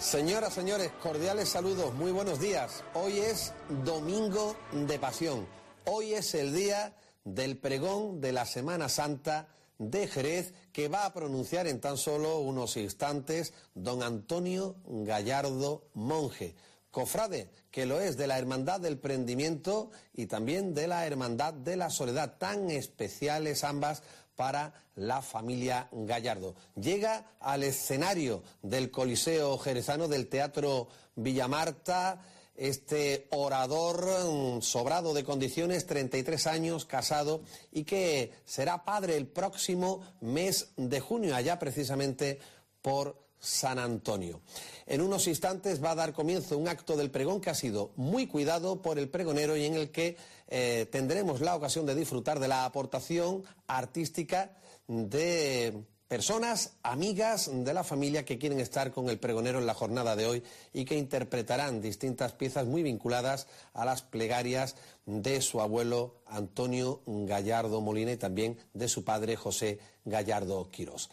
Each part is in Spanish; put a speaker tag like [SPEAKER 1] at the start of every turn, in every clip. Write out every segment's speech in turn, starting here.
[SPEAKER 1] Señoras, señores, cordiales saludos, muy buenos días. Hoy es Domingo de Pasión. Hoy es el día del pregón de la Semana Santa de Jerez que va a pronunciar en tan solo unos instantes don Antonio Gallardo Monje, cofrade que lo es de la Hermandad del Prendimiento y también de la Hermandad de la Soledad, tan especiales ambas para la familia Gallardo. Llega al escenario del Coliseo Jerezano del Teatro Villamarta este orador mm, sobrado de condiciones, 33 años, casado y que será padre el próximo mes de junio, allá precisamente por San Antonio. En unos instantes va a dar comienzo un acto del pregón que ha sido muy cuidado por el pregonero y en el que eh, tendremos la ocasión de disfrutar de la aportación artística de personas, amigas de la familia que quieren estar con el pregonero en la jornada de hoy y que interpretarán distintas piezas muy vinculadas a las plegarias de su abuelo Antonio Gallardo Molina y también de su padre José Gallardo Quirós.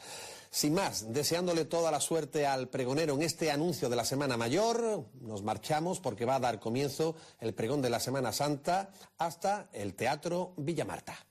[SPEAKER 1] Sin más, deseándole toda la suerte al pregonero en este anuncio de la Semana Mayor, nos marchamos porque va a dar comienzo el pregón de la Semana Santa hasta el Teatro Villamarta.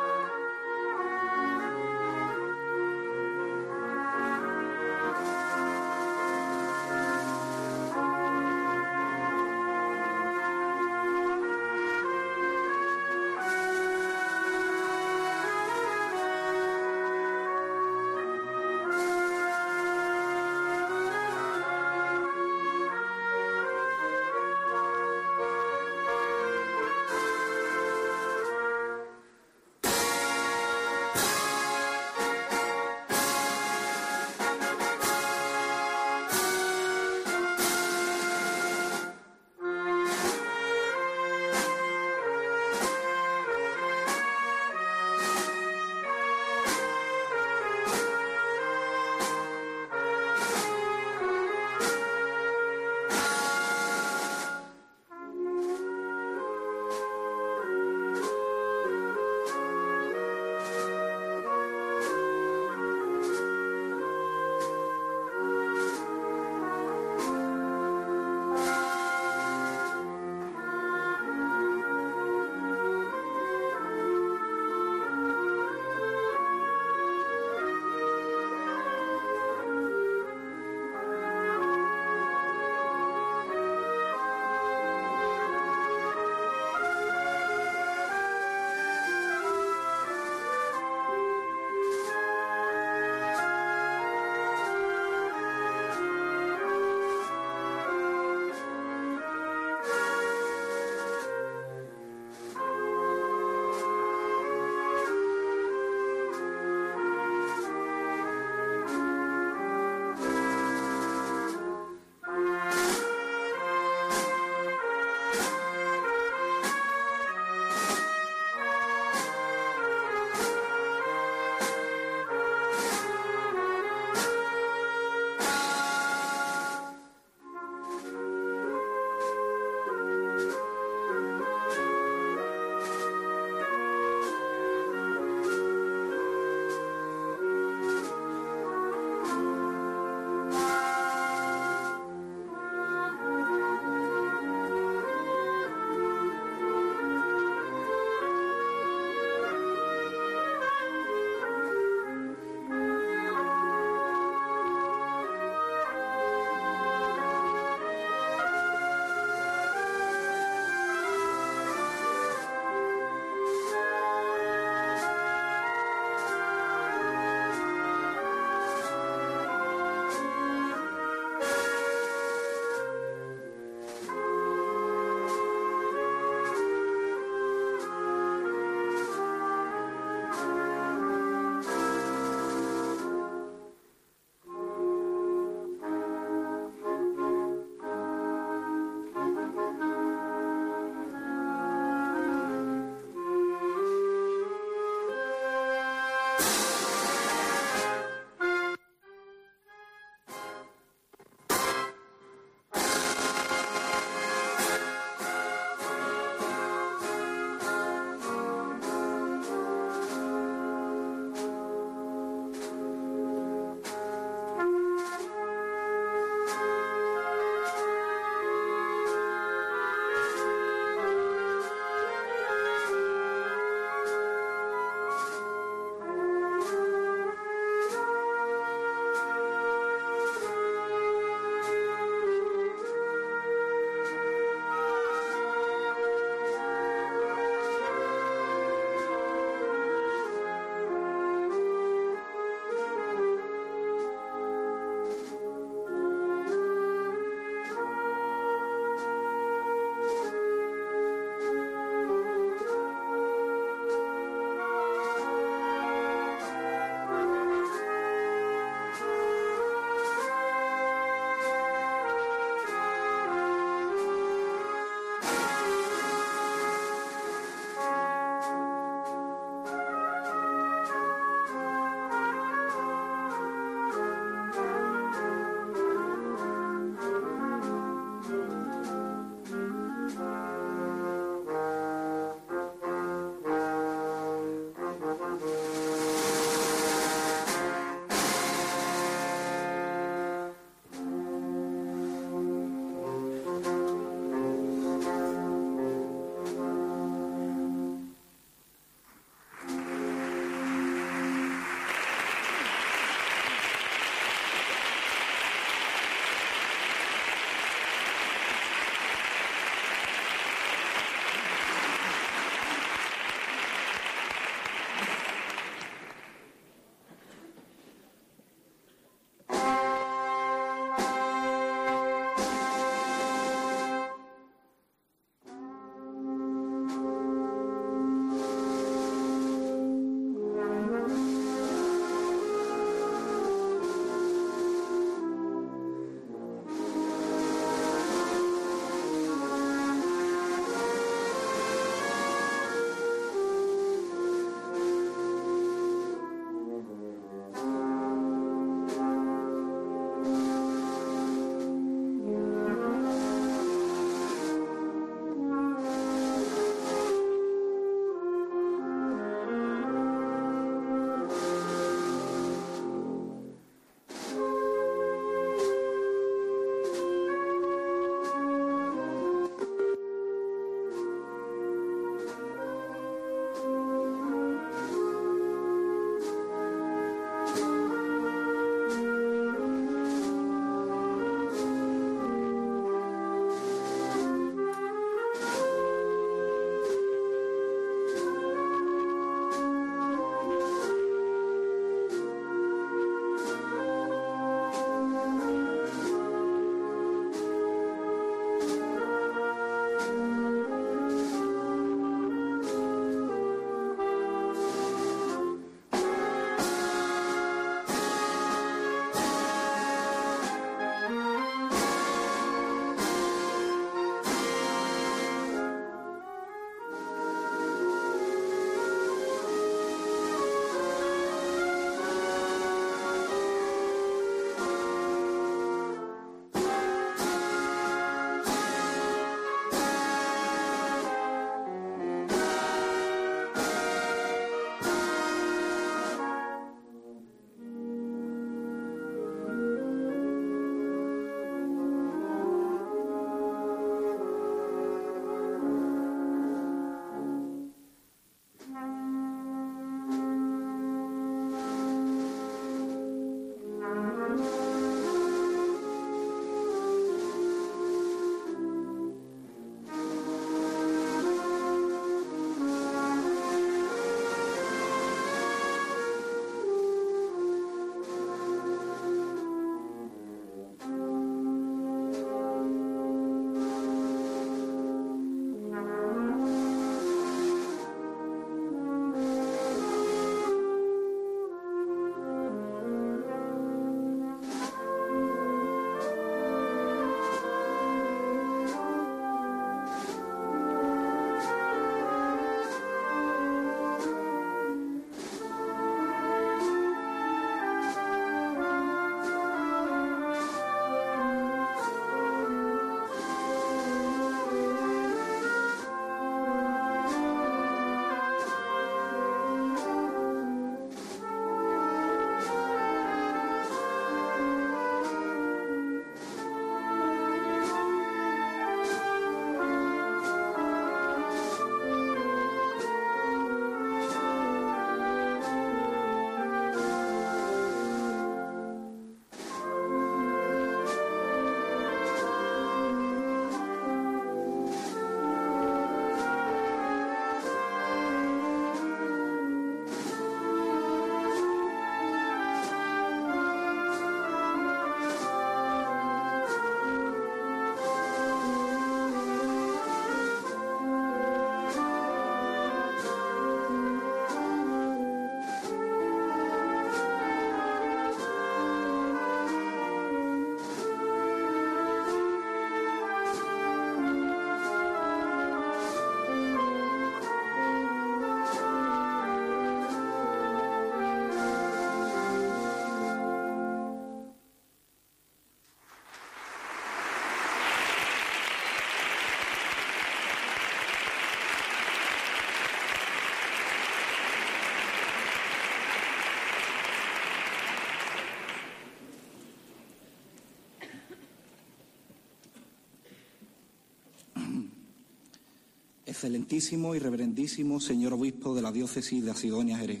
[SPEAKER 2] Excelentísimo y reverendísimo señor obispo de la diócesis de Asidonia Jerez.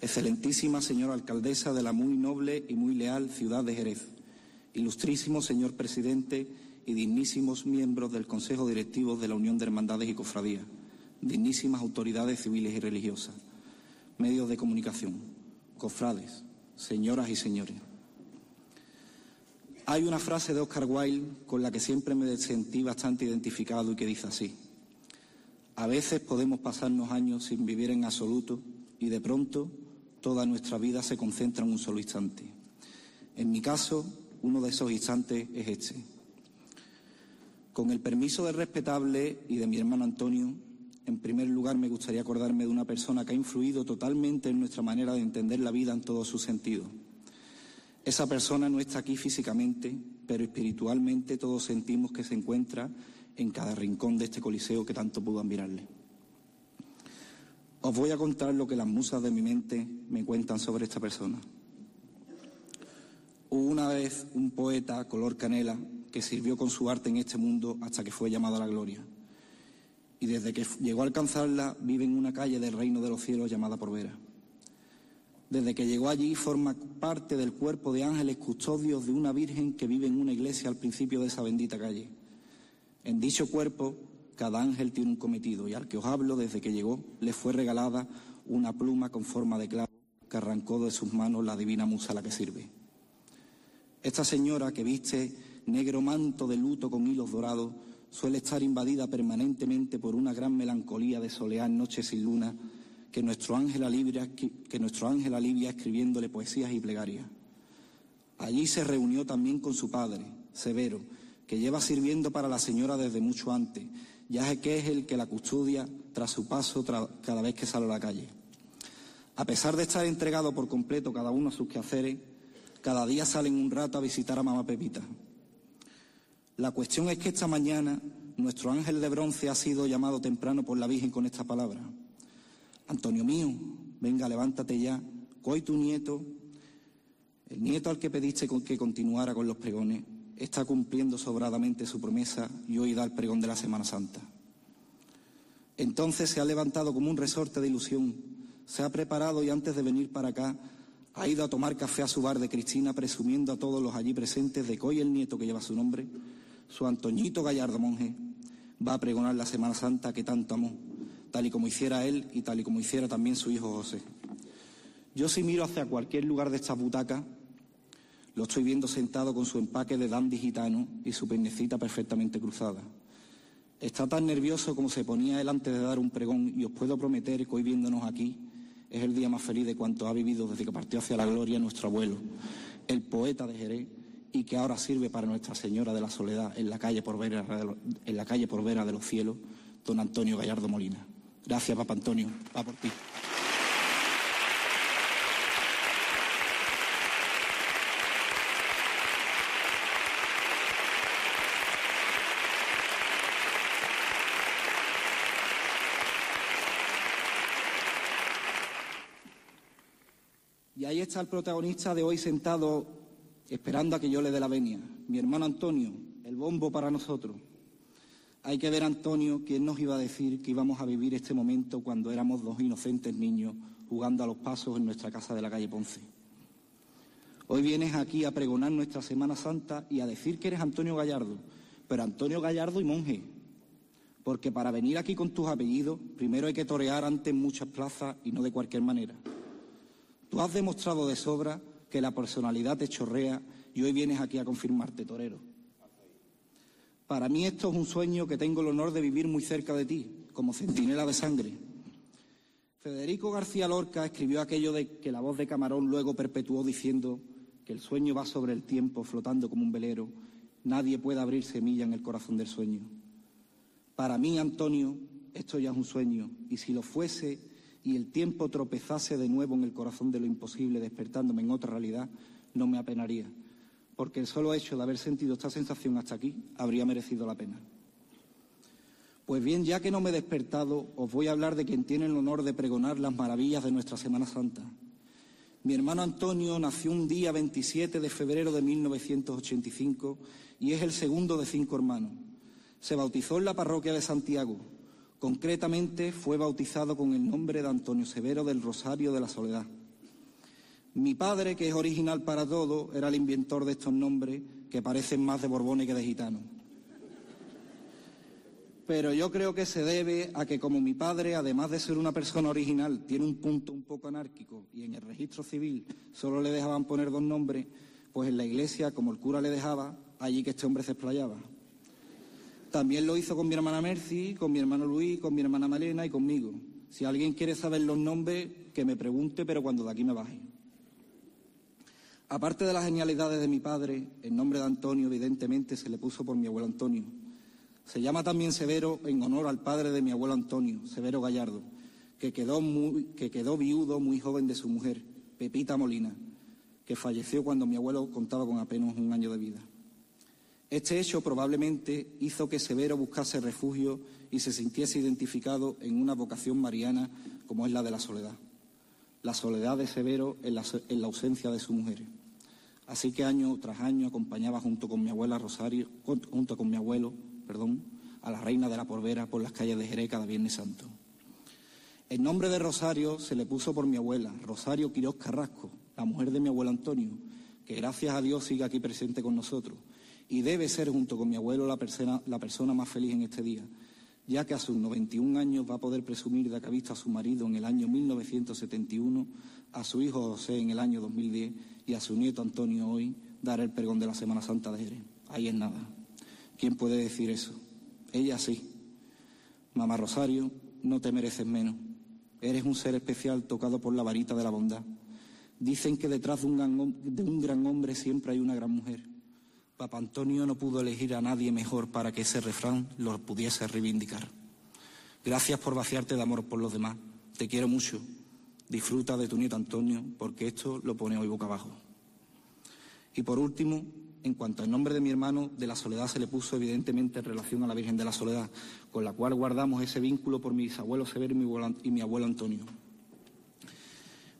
[SPEAKER 2] Excelentísima señora alcaldesa de la muy noble y muy leal ciudad de Jerez. Ilustrísimo señor presidente y dignísimos miembros del Consejo Directivo de la Unión de Hermandades y Cofradías. Dignísimas autoridades civiles y religiosas. Medios de comunicación. Cofrades. Señoras y señores. Hay una frase de Oscar Wilde con la que siempre me sentí bastante identificado y que dice así. A veces podemos pasarnos años sin vivir en absoluto y de pronto toda nuestra vida se concentra en un solo instante. En mi caso, uno de esos instantes es este. Con el permiso del respetable y de mi hermano Antonio, en primer lugar me gustaría acordarme de una persona que ha influido totalmente en nuestra manera de entender la vida en todos sus sentidos. Esa persona no está aquí físicamente, pero espiritualmente todos sentimos que se encuentra en cada rincón de este coliseo que tanto pudo admirarle. Os voy a contar lo que las musas de mi mente me cuentan sobre esta persona. Hubo una vez un poeta color canela que sirvió con su arte en este mundo hasta que fue llamado a la gloria. Y desde que llegó a alcanzarla vive en una calle del reino de los cielos llamada Porvera. Desde que llegó allí forma parte del cuerpo de ángeles custodios de una virgen que vive en una iglesia al principio de esa bendita calle. En dicho cuerpo, cada ángel tiene un cometido y al que os hablo desde que llegó le fue regalada una pluma con forma de clavo que arrancó de sus manos la divina musa a la que sirve. Esta señora que viste negro manto de luto con hilos dorados suele estar invadida permanentemente por una gran melancolía de solear noches sin luna que nuestro ángel alivia, que nuestro ángel alivia escribiéndole poesías y plegarias. Allí se reunió también con su padre, Severo, que lleva sirviendo para la señora desde mucho antes, ya que es el que la custodia tras su paso cada vez que sale a la calle. A pesar de estar entregado por completo cada uno a sus quehaceres, cada día salen un rato a visitar a mamá Pepita. La cuestión es que esta mañana nuestro ángel de bronce ha sido llamado temprano por la Virgen con esta palabra. Antonio mío, venga, levántate ya, coy tu nieto, el nieto al que pediste que continuara con los pregones, está cumpliendo sobradamente su promesa y hoy da el pregón de la Semana Santa. Entonces se ha levantado como un resorte de ilusión, se ha preparado y antes de venir para acá ha ido a tomar café a su bar de Cristina presumiendo a todos los allí presentes de que hoy el nieto que lleva su nombre, su Antoñito Gallardo Monje, va a pregonar la Semana Santa que tanto amó, tal y como hiciera él y tal y como hiciera también su hijo José. Yo si miro hacia cualquier lugar de esta butaca, lo estoy viendo sentado con su empaque de dandy gitano y su peinecita perfectamente cruzada. Está tan nervioso como se ponía él antes de dar un pregón y os puedo prometer que hoy viéndonos aquí es el día más feliz de cuanto ha vivido desde que partió hacia la gloria nuestro abuelo, el poeta de Jerez y que ahora sirve para Nuestra Señora de la Soledad en la calle por Vera en la calle por Vera de los Cielos, don Antonio Gallardo Molina. Gracias, Papa Antonio. Va por ti. Ahí está el protagonista de hoy sentado esperando a que yo le dé la venia. Mi hermano Antonio, el bombo para nosotros. Hay que ver, Antonio, quién nos iba a decir que íbamos a vivir este momento cuando éramos dos inocentes niños jugando a los pasos en nuestra casa de la calle Ponce. Hoy vienes aquí a pregonar nuestra Semana Santa y a decir que eres Antonio Gallardo, pero Antonio Gallardo y monje. Porque para venir aquí con tus apellidos, primero hay que torear antes muchas plazas y no de cualquier manera. Tú has demostrado de sobra que la personalidad te chorrea y hoy vienes aquí a confirmarte, torero. Para mí esto es un sueño que tengo el honor de vivir muy cerca de ti, como centinela de sangre. Federico García Lorca escribió aquello de que la voz de Camarón luego perpetuó diciendo que el sueño va sobre el tiempo flotando como un velero, nadie puede abrir semilla en el corazón del sueño. Para mí, Antonio, esto ya es un sueño, y si lo fuese, y el tiempo tropezase de nuevo en el corazón de lo imposible, despertándome en otra realidad, no me apenaría, porque el solo hecho de haber sentido esta sensación hasta aquí habría merecido la pena. Pues bien, ya que no me he despertado, os voy a hablar de quien tiene el honor de pregonar las maravillas de nuestra Semana Santa. Mi hermano Antonio nació un día 27 de febrero de 1985 y es el segundo de cinco hermanos. Se bautizó en la parroquia de Santiago, Concretamente fue bautizado con el nombre de Antonio Severo del Rosario de la Soledad. Mi padre, que es original para todo, era el inventor de estos nombres que parecen más de Borbones que de gitano. Pero yo creo que se debe a que como mi padre, además de ser una persona original, tiene un punto un poco anárquico y en el registro civil solo le dejaban poner dos nombres, pues en la iglesia, como el cura le dejaba, allí que este hombre se explayaba. También lo hizo con mi hermana Mercy, con mi hermano Luis, con mi hermana Malena y conmigo. Si alguien quiere saber los nombres, que me pregunte, pero cuando de aquí me baje. Aparte de las genialidades de mi padre, el nombre de Antonio evidentemente se le puso por mi abuelo Antonio. Se llama también Severo en honor al padre de mi abuelo Antonio, Severo Gallardo, que quedó, muy, que quedó viudo muy joven de su mujer, Pepita Molina, que falleció cuando mi abuelo contaba con apenas un año de vida. Este hecho probablemente hizo que Severo buscase refugio y se sintiese identificado en una vocación mariana como es la de la soledad. La soledad de Severo en la, en la ausencia de su mujer. Así que año tras año acompañaba junto con mi abuela Rosario, junto con mi abuelo, perdón, a la reina de la Porvera por las calles de Jerez cada Viernes Santo. El nombre de Rosario se le puso por mi abuela, Rosario Quiroz Carrasco, la mujer de mi abuelo Antonio, que gracias a Dios sigue aquí presente con nosotros y debe ser junto con mi abuelo la persona, la persona más feliz en este día, ya que a sus 91 años va a poder presumir de que ha visto a su marido en el año 1971, a su hijo José en el año 2010 y a su nieto Antonio hoy dar el pregón de la Semana Santa de Jerez. Ahí es nada. ¿Quién puede decir eso? Ella sí. Mamá Rosario, no te mereces menos. Eres un ser especial tocado por la varita de la bondad. Dicen que detrás de un de un gran hombre siempre hay una gran mujer. Papa Antonio no pudo elegir a nadie mejor para que ese refrán lo pudiese reivindicar. Gracias por vaciarte de amor por los demás. Te quiero mucho. Disfruta de tu nieto Antonio, porque esto lo pone hoy boca abajo. Y por último, en cuanto al nombre de mi hermano, de la Soledad se le puso evidentemente en relación a la Virgen de la Soledad, con la cual guardamos ese vínculo por mis abuelos Severo y mi abuelo Antonio.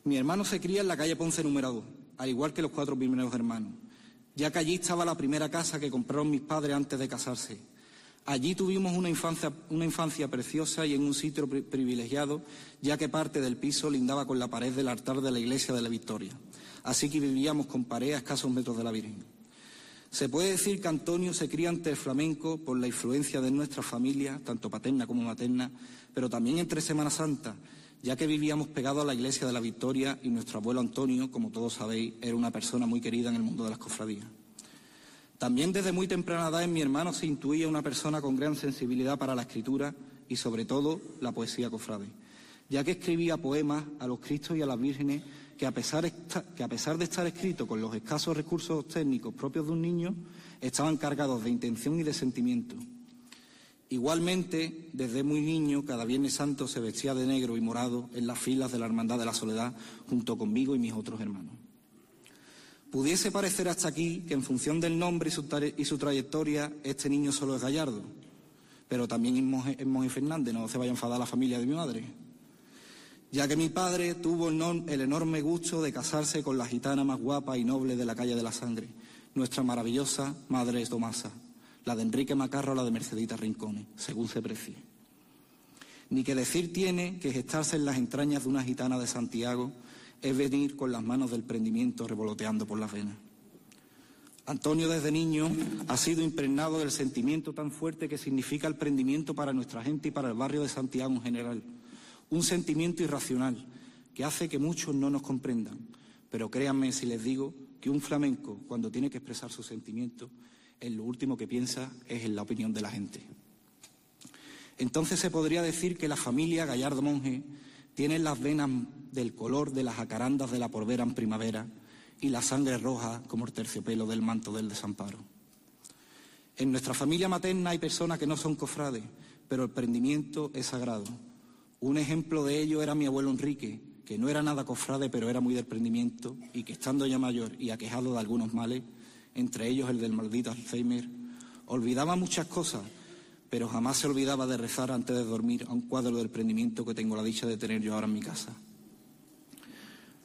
[SPEAKER 2] Mi hermano se cría en la calle Ponce número 2, al igual que los cuatro primeros hermanos ya que allí estaba la primera casa que compraron mis padres antes de casarse. Allí tuvimos una infancia, una infancia preciosa y en un sitio privilegiado, ya que parte del piso lindaba con la pared del altar de la iglesia de la Victoria. Así que vivíamos con pared a escasos metros de la Virgen. Se puede decir que Antonio se cría ante el flamenco por la influencia de nuestra familia, tanto paterna como materna, pero también entre Semana Santa, ya que vivíamos pegados a la iglesia de la Victoria y nuestro abuelo Antonio, como todos sabéis, era una persona muy querida en el mundo de las cofradías. También desde muy temprana edad en mi hermano se intuía una persona con gran sensibilidad para la escritura y sobre todo la poesía cofrade, ya que escribía poemas a los Cristos y a las vírgenes que a, pesar que a pesar de estar escritos con los escasos recursos técnicos propios de un niño, estaban cargados de intención y de sentimiento. Igualmente, desde muy niño, cada Viernes Santo se vestía de negro y morado en las filas de la Hermandad de la Soledad junto conmigo y mis otros hermanos. Pudiese parecer hasta aquí que en función del nombre y su, trayectoria este niño solo es gallardo, pero también es Monje, Fernández, no se vaya a enfadar la familia de mi madre, ya que mi padre tuvo el enorme gusto de casarse con la gitana más guapa y noble de la calle de la Sangre, nuestra maravillosa Madre Tomasa la de Enrique Macarro o la de Mercedita Rincones, según se precie. Ni que decir tiene que gestarse en las entrañas de una gitana de Santiago es venir con las manos del prendimiento revoloteando por las venas. Antonio desde niño ha sido impregnado del sentimiento tan fuerte que significa el prendimiento para nuestra gente y para el barrio de Santiago en general. Un sentimiento irracional que hace que muchos no nos comprendan. Pero créanme si les digo que un flamenco, cuando tiene que expresar sus sentimientos, en lo último que piensa es en la opinión de la gente. Entonces se podría decir que la familia Gallardo Monje tiene las venas del color de las jacarandas de la porvera en primavera y la sangre roja como el terciopelo del manto del desamparo. En nuestra familia materna hay personas que no son cofrades, pero el prendimiento es sagrado. Un ejemplo de ello era mi abuelo Enrique, que no era nada cofrade, pero era muy del prendimiento y que estando ya mayor y aquejado de algunos males, entre ellos el del maldito Alzheimer, olvidaba muchas cosas, pero jamás se olvidaba de rezar antes de dormir a un cuadro del prendimiento que tengo la dicha de tener yo ahora en mi casa.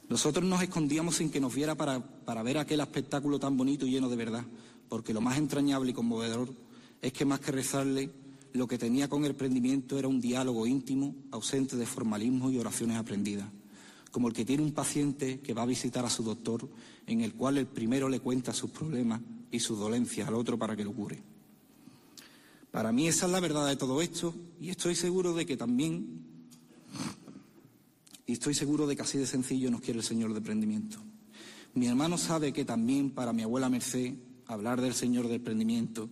[SPEAKER 2] Nosotros nos escondíamos sin que nos viera para, para ver aquel espectáculo tan bonito y lleno de verdad, porque lo más entrañable y conmovedor es que más que rezarle, lo que tenía con el prendimiento era un diálogo íntimo, ausente de formalismo y oraciones aprendidas, como el que tiene un paciente que va a visitar a su doctor, en el cual el primero le cuenta sus problemas y sus dolencias al otro para que lo cure. Para mí esa es la verdad de todo esto y estoy seguro de que también, y estoy seguro de que así de sencillo nos quiere el Señor de prendimiento. Mi hermano sabe que también para mi abuela Merced hablar del Señor del prendimiento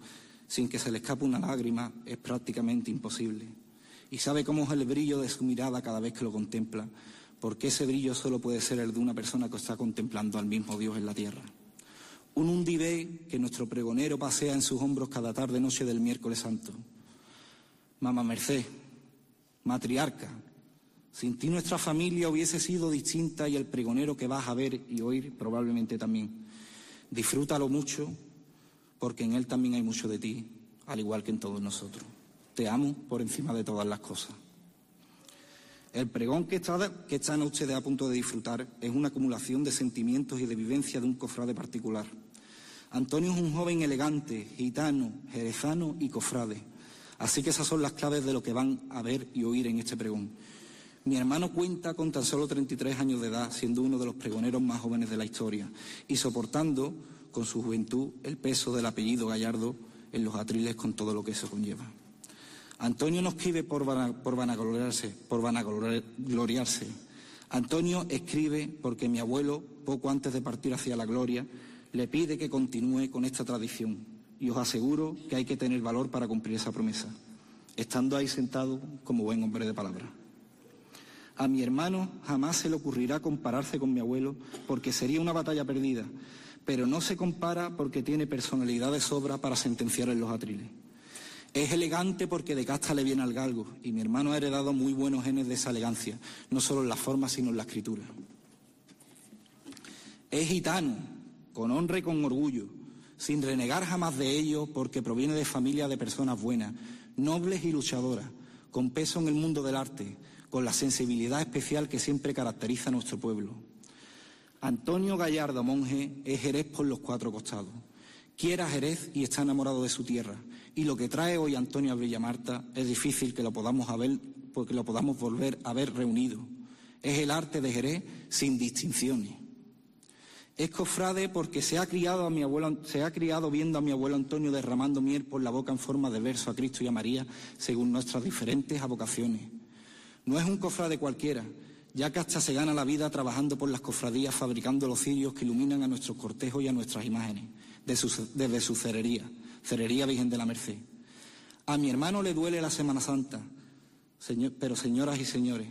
[SPEAKER 2] sin que se le escape una lágrima es prácticamente imposible. Y sabe cómo es el brillo de su mirada cada vez que lo contempla, porque ese brillo solo puede ser el de una persona que está contemplando al mismo Dios en la tierra. Un undivé que nuestro pregonero pasea en sus hombros cada tarde noche del miércoles santo. Mamá Merced, matriarca, sin ti nuestra familia hubiese sido distinta y el pregonero que vas a ver y oír probablemente también. Disfrútalo mucho porque en Él también hay mucho de ti, al igual que en todos nosotros. Te amo por encima de todas las cosas. El pregón que, que están ustedes a punto de disfrutar es una acumulación de sentimientos y de vivencia de un cofrade particular. Antonio es un joven elegante, gitano, jerezano y cofrade. Así que esas son las claves de lo que van a ver y oír en este pregón. Mi hermano cuenta con tan solo 33 años de edad, siendo uno de los pregoneros más jóvenes de la historia y soportando con su juventud el peso del apellido Gallardo en los atriles con todo lo que eso conlleva. Antonio no escribe por, por vanagloriarse, por vanagloriarse. Antonio escribe porque mi abuelo, poco antes de partir hacia la gloria, le pide que continúe con esta tradición. Y os aseguro que hay que tener valor para cumplir esa promesa, estando ahí sentado como buen hombre de palabra. A mi hermano jamás se le ocurrirá compararse con mi abuelo porque sería una batalla perdida, pero no se compara porque tiene personalidad de sobra para sentenciar en los atriles. Es elegante porque de casta le viene al galgo y mi hermano ha heredado muy buenos genes de esa elegancia, no solo en la forma sino en la escritura. Es gitano, con honra y con orgullo, sin renegar jamás de ello porque proviene de familia de personas buenas, nobles y luchadoras, con peso en el mundo del arte, con la sensibilidad especial que siempre caracteriza a nuestro pueblo. Antonio Gallardo Monje es Jerez por los cuatro costados. Quiere a Jerez y está enamorado de su tierra. Y lo que trae hoy Antonio a Villamarta es difícil que lo podamos ver, porque lo podamos volver a ver reunido. Es el arte de Jerez sin distinciones. Es cofrade porque se ha criado a mi abuelo, se ha criado viendo a mi abuelo Antonio derramando miel por la boca en forma de verso a Cristo y a María, según nuestras diferentes avocaciones. No es un cofrade cualquiera, ya que hasta se gana la vida trabajando por las cofradías, fabricando los cirios que iluminan a nuestros cortejos y a nuestras imágenes, desde su cerería, Cerería Virgen de la Merced. A mi hermano le duele la Semana Santa, pero señoras y señores,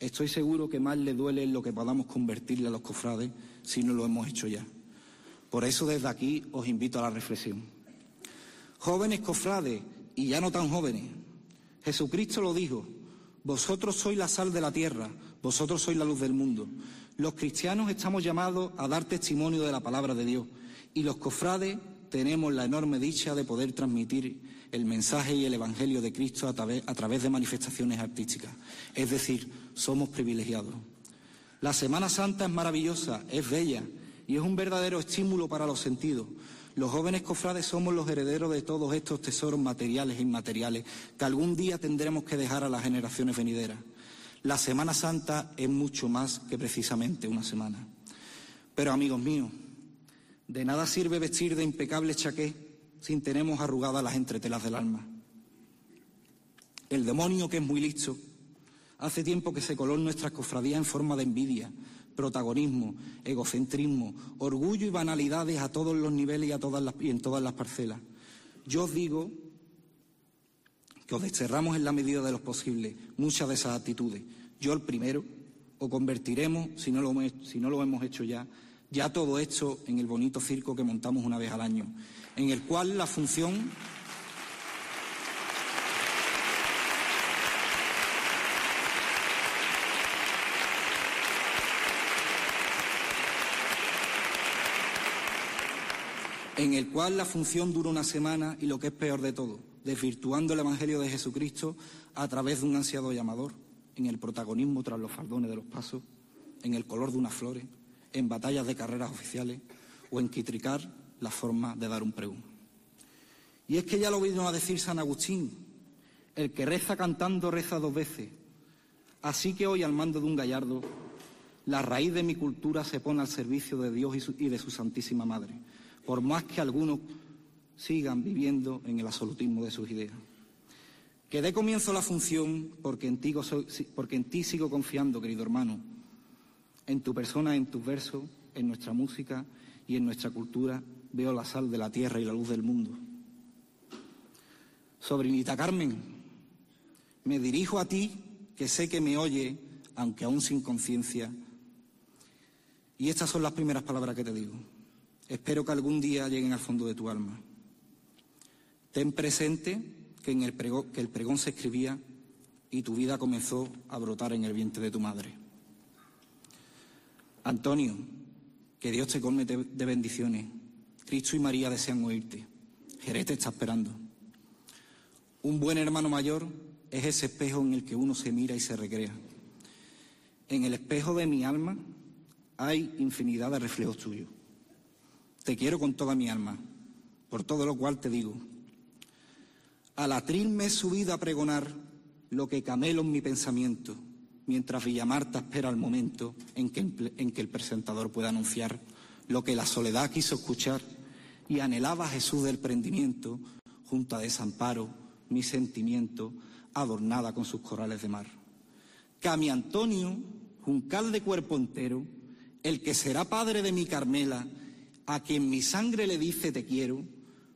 [SPEAKER 2] estoy seguro que más le duele lo que podamos convertirle a los cofrades si no lo hemos hecho ya. Por eso desde aquí os invito a la reflexión. Jóvenes cofrades y ya no tan jóvenes, Jesucristo lo dijo, vosotros sois la sal de la tierra, vosotros sois la luz del mundo. Los cristianos estamos llamados a dar testimonio de la palabra de Dios y los cofrades tenemos la enorme dicha de poder transmitir el mensaje y el Evangelio de Cristo a través, de manifestaciones artísticas. Es decir, somos privilegiados. La Semana Santa es maravillosa, es bella y es un verdadero estímulo para los sentidos. Los jóvenes cofrades somos los herederos de todos estos tesoros materiales e inmateriales que algún día tendremos que dejar a las generaciones venideras. La Semana Santa es mucho más que precisamente una semana. Pero amigos míos, de nada sirve vestir de impecable chaqué si tenemos arrugadas las entretelas del alma. El demonio, que es muy listo, hace tiempo que se coló en nuestras cofradías en forma de envidia, protagonismo, egocentrismo, orgullo y banalidades a todos los niveles y, a todas las, y en todas las parcelas. Yo os digo que os desterramos en la medida de lo posible muchas de esas actitudes. Yo el primero, o convertiremos, si no lo, si no lo hemos hecho ya, ya todo esto en el bonito circo que montamos una vez al año, en el cual la función en el cual la función dura una semana y lo que es peor de todo, desvirtuando el Evangelio de Jesucristo a través de un ansiado llamador, en el protagonismo tras los faldones de los pasos, en el color de unas flores, en batallas de carreras oficiales o en quitricar la forma de dar un pregón. Y es que ya lo vino a decir San Agustín, El que reza cantando reza dos veces. Así que hoy al mando de un gallardo, la raíz de mi cultura se pone al servicio de Dios y, de su Santísima Madre, por más que algunos sigan viviendo en el absolutismo de sus ideas. Que dé comienzo la función porque en, ti, porque en ti sigo confiando, querido hermano, en tu persona, en tus versos, en nuestra música y en nuestra cultura veo la sal de la tierra y la luz del mundo. Sobrinita Carmen, me dirijo a ti, que sé que me oye, aunque aún sin conciencia. Y estas son las primeras palabras que te digo. Espero que algún día lleguen al fondo de tu alma. Ten presente que, en el prego- que el pregón se escribía y tu vida comenzó a brotar en el vientre de tu madre. Antonio, que Dios te colme de bendiciones. Cristo y María desean oírte. Jerez te está esperando. Un buen hermano mayor es ese espejo en el que uno se mira y se recrea. En el espejo de mi alma hay infinidad de reflejos tuyos. Te quiero con toda mi alma, por todo lo cual te digo, al atril me he subido a pregonar lo que camelo en mi pensamiento, mientras Villamarta espera el momento en que, el presentador pueda anunciar lo que la soledad quiso escuchar y anhelaba Jesús del prendimiento, junto a desamparo, mi sentimiento, adornada con sus corales de mar. Que a mi Antonio, juncal de cuerpo entero, el que será padre de mi Carmela, a quien mi sangre le dice te quiero,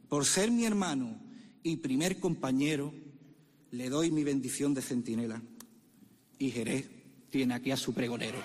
[SPEAKER 2] por ser mi hermano y primer compañero, le doy mi bendición de centinela. Y Jerez tiene aquí a su pregonero.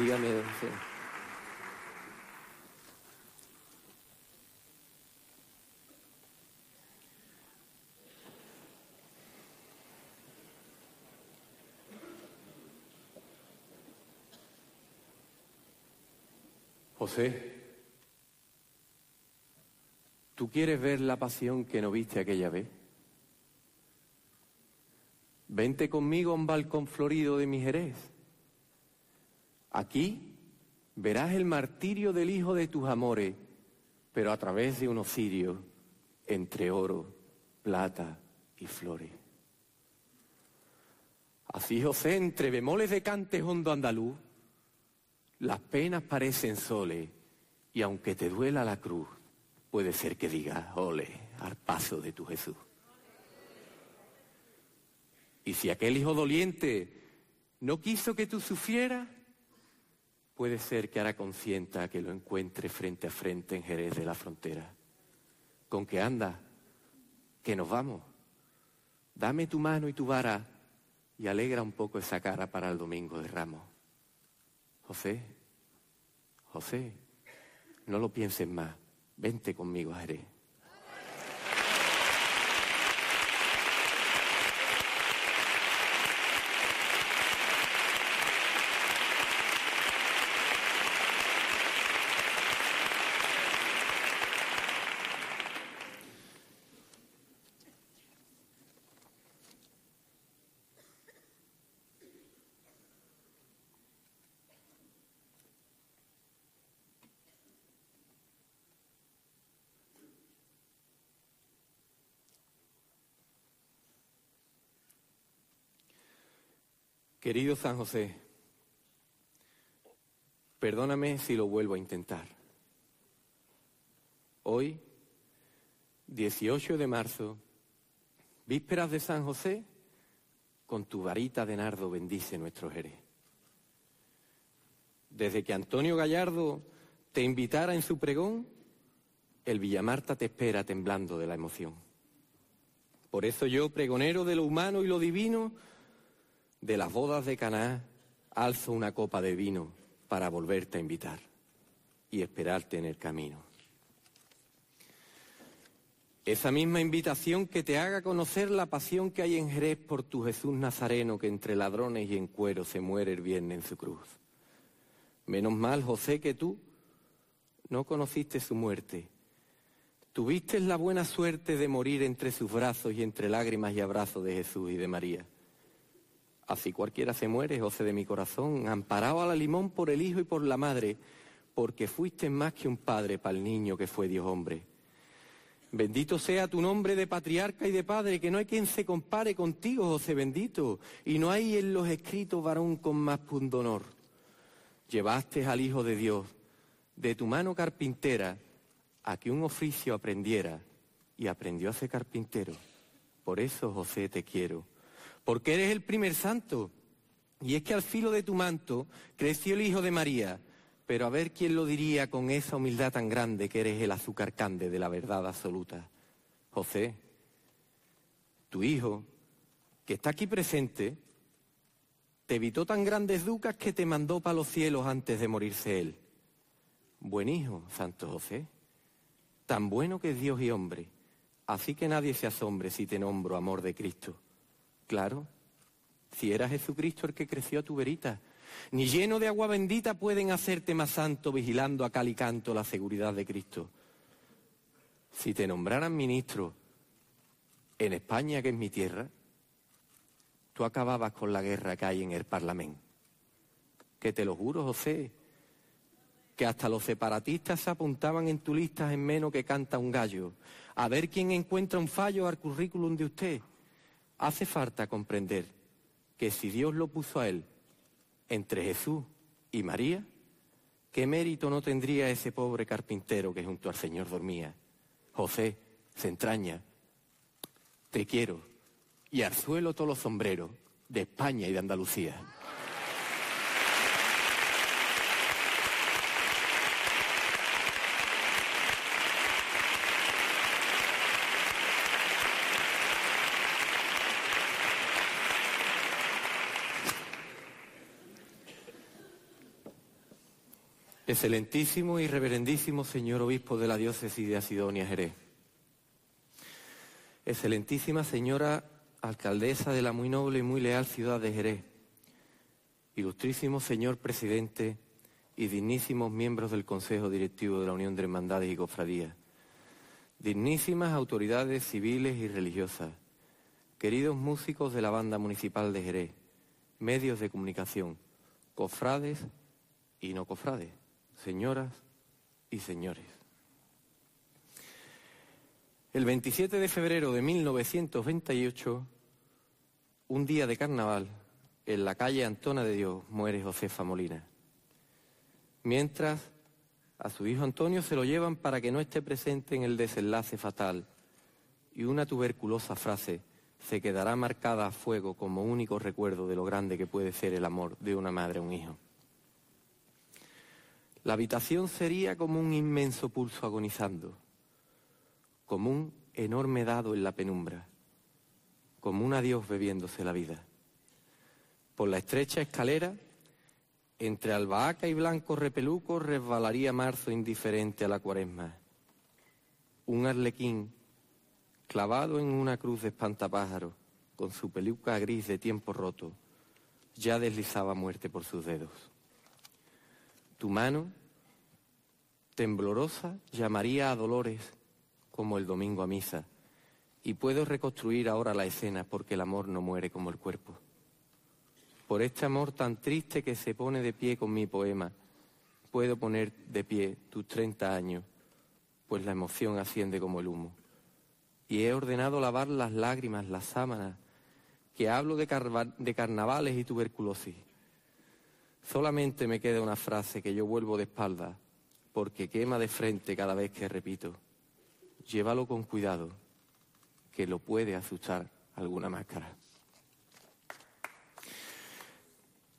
[SPEAKER 3] Dígame, José. José, ¿tú quieres ver la pasión que no viste aquella vez? Vente conmigo a un balcón florido de mi Jerez. Aquí verás el martirio del hijo de tus amores, pero a través de unos cirios entre oro, plata y flores. Así José, entre bemoles de cante hondo andaluz, las penas parecen soles y aunque te duela la cruz, puede ser que digas, ole, al paso de tu Jesús. Y si aquel hijo doliente no quiso que tú sufrieras, puede ser que hará consienta que lo encuentre frente a frente en Jerez de la frontera. ¿Con qué anda? Que nos vamos. Dame tu mano y tu vara y alegra un poco esa cara para el domingo de Ramos. José, José, no lo pienses más, vente conmigo a Jerez. Querido San José, perdóname si lo vuelvo a intentar. Hoy, 18 de marzo, vísperas de San José, con tu varita de nardo bendice nuestro Jerez. Desde que Antonio Gallardo te invitara en su pregón, el Villamarta te espera temblando de la emoción. Por eso yo, pregonero de lo humano y lo divino, de las bodas de Caná, alzo una copa de vino para volverte a invitar y esperarte en el camino. Esa misma invitación que te haga conocer la pasión que hay en Jerez por tu Jesús Nazareno que entre ladrones y en cuero se muere el viernes en su cruz. Menos mal, José, que tú no conociste su muerte. Tuviste la buena suerte de morir entre sus brazos y entre lágrimas y abrazos de Jesús y de María. Así cualquiera se muere, José de mi corazón, amparado a la limón por el hijo y por la madre, porque fuiste más que un padre para el niño que fue Dios hombre. Bendito sea tu nombre de patriarca y de padre, que no hay quien se compare contigo, José bendito, y no hay en los escritos varón con más pundonor. Llevaste al Hijo de Dios de tu mano carpintera a que un oficio aprendiera y aprendió a ser carpintero. Por eso, José, te quiero porque eres el primer santo. Y es que al filo de tu manto creció el Hijo de María, pero a ver quién lo diría con esa humildad tan grande que eres el azúcar cande de la verdad absoluta. José, tu hijo, que está aquí presente, te evitó tan grandes ducas que te mandó para los cielos antes de morirse él. Buen hijo, Santo José, tan bueno que es Dios y hombre, así que nadie se asombre si te nombro amor de Cristo. Claro, si era Jesucristo el que creció a tu verita. Ni lleno de agua bendita pueden hacerte más santo vigilando a cal y canto la seguridad de Cristo. Si te nombraran ministro en España, que es mi tierra, tú acababas con la guerra que hay en el Parlamento. Que te lo juro, José, que hasta los separatistas se apuntaban en tu lista en menos que canta un gallo, a ver quién encuentra un fallo al currículum de usted. Hace falta comprender que si Dios lo puso a él entre Jesús y María, ¿qué mérito no tendría ese pobre carpintero que junto al Señor dormía? José, se entraña, te quiero, y al suelo todos los sombreros de España y de Andalucía. Excelentísimo y reverendísimo señor obispo de la diócesis de Asidonia Jerez. Excelentísima señora alcaldesa de la muy noble y muy leal ciudad de Jerez. Ilustrísimo señor presidente y dignísimos miembros del Consejo Directivo de la Unión de Hermandades y Cofradías. Dignísimas autoridades civiles y religiosas. Queridos músicos de la banda municipal de Jerez. Medios de comunicación. Cofrades y no cofrades señoras y señores. El 27 de febrero de 1928, un día de carnaval, en la calle Antona de Dios muere Josefa Molina. Mientras a su hijo Antonio se lo llevan para que no esté presente en el desenlace fatal y una tuberculosa frase se quedará marcada a fuego como único recuerdo de lo grande que puede ser el amor de una madre a un hijo. La habitación sería como un inmenso pulso agonizando, como un enorme dado en la penumbra, como un adiós bebiéndose la vida. Por la estrecha escalera, entre albahaca y blanco repeluco, resbalaría marzo indiferente a la cuaresma. Un arlequín clavado en una cruz de espantapájaros, con su peluca gris de tiempo roto, ya deslizaba muerte por sus dedos. Tu mano, temblorosa, llamaría a Dolores como el domingo a misa. Y puedo reconstruir ahora la escena porque el amor no muere como el cuerpo. Por este amor tan triste que se pone de pie con mi poema, puedo poner de pie tus 30 años, pues la emoción asciende como el humo. Y he ordenado lavar las lágrimas, las sábanas, que hablo de, de carnavales y tuberculosis Solamente me queda una frase que yo vuelvo de espalda, porque quema de frente cada vez que repito. Llévalo con cuidado, que lo puede asustar alguna máscara.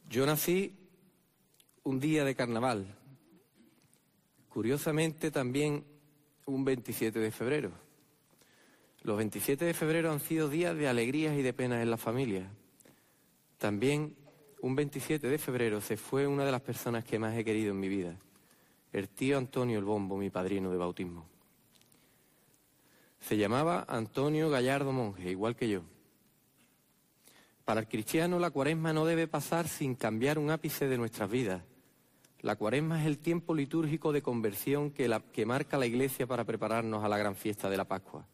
[SPEAKER 3] Yo nací un día de carnaval, curiosamente también un 27 de febrero. Los 27 de febrero han sido días de alegrías y de penas en la familia. También un 27 de febrero se fue una de las personas que más he querido en mi vida, el tío Antonio el Bombo, mi padrino de bautismo. Se llamaba Antonio Gallardo Monje, igual que yo. Para el cristiano la cuaresma no debe pasar sin cambiar un ápice de nuestras vidas. La cuaresma es el tiempo litúrgico de conversión que, que marca la Iglesia para prepararnos a la gran fiesta de la Pascua.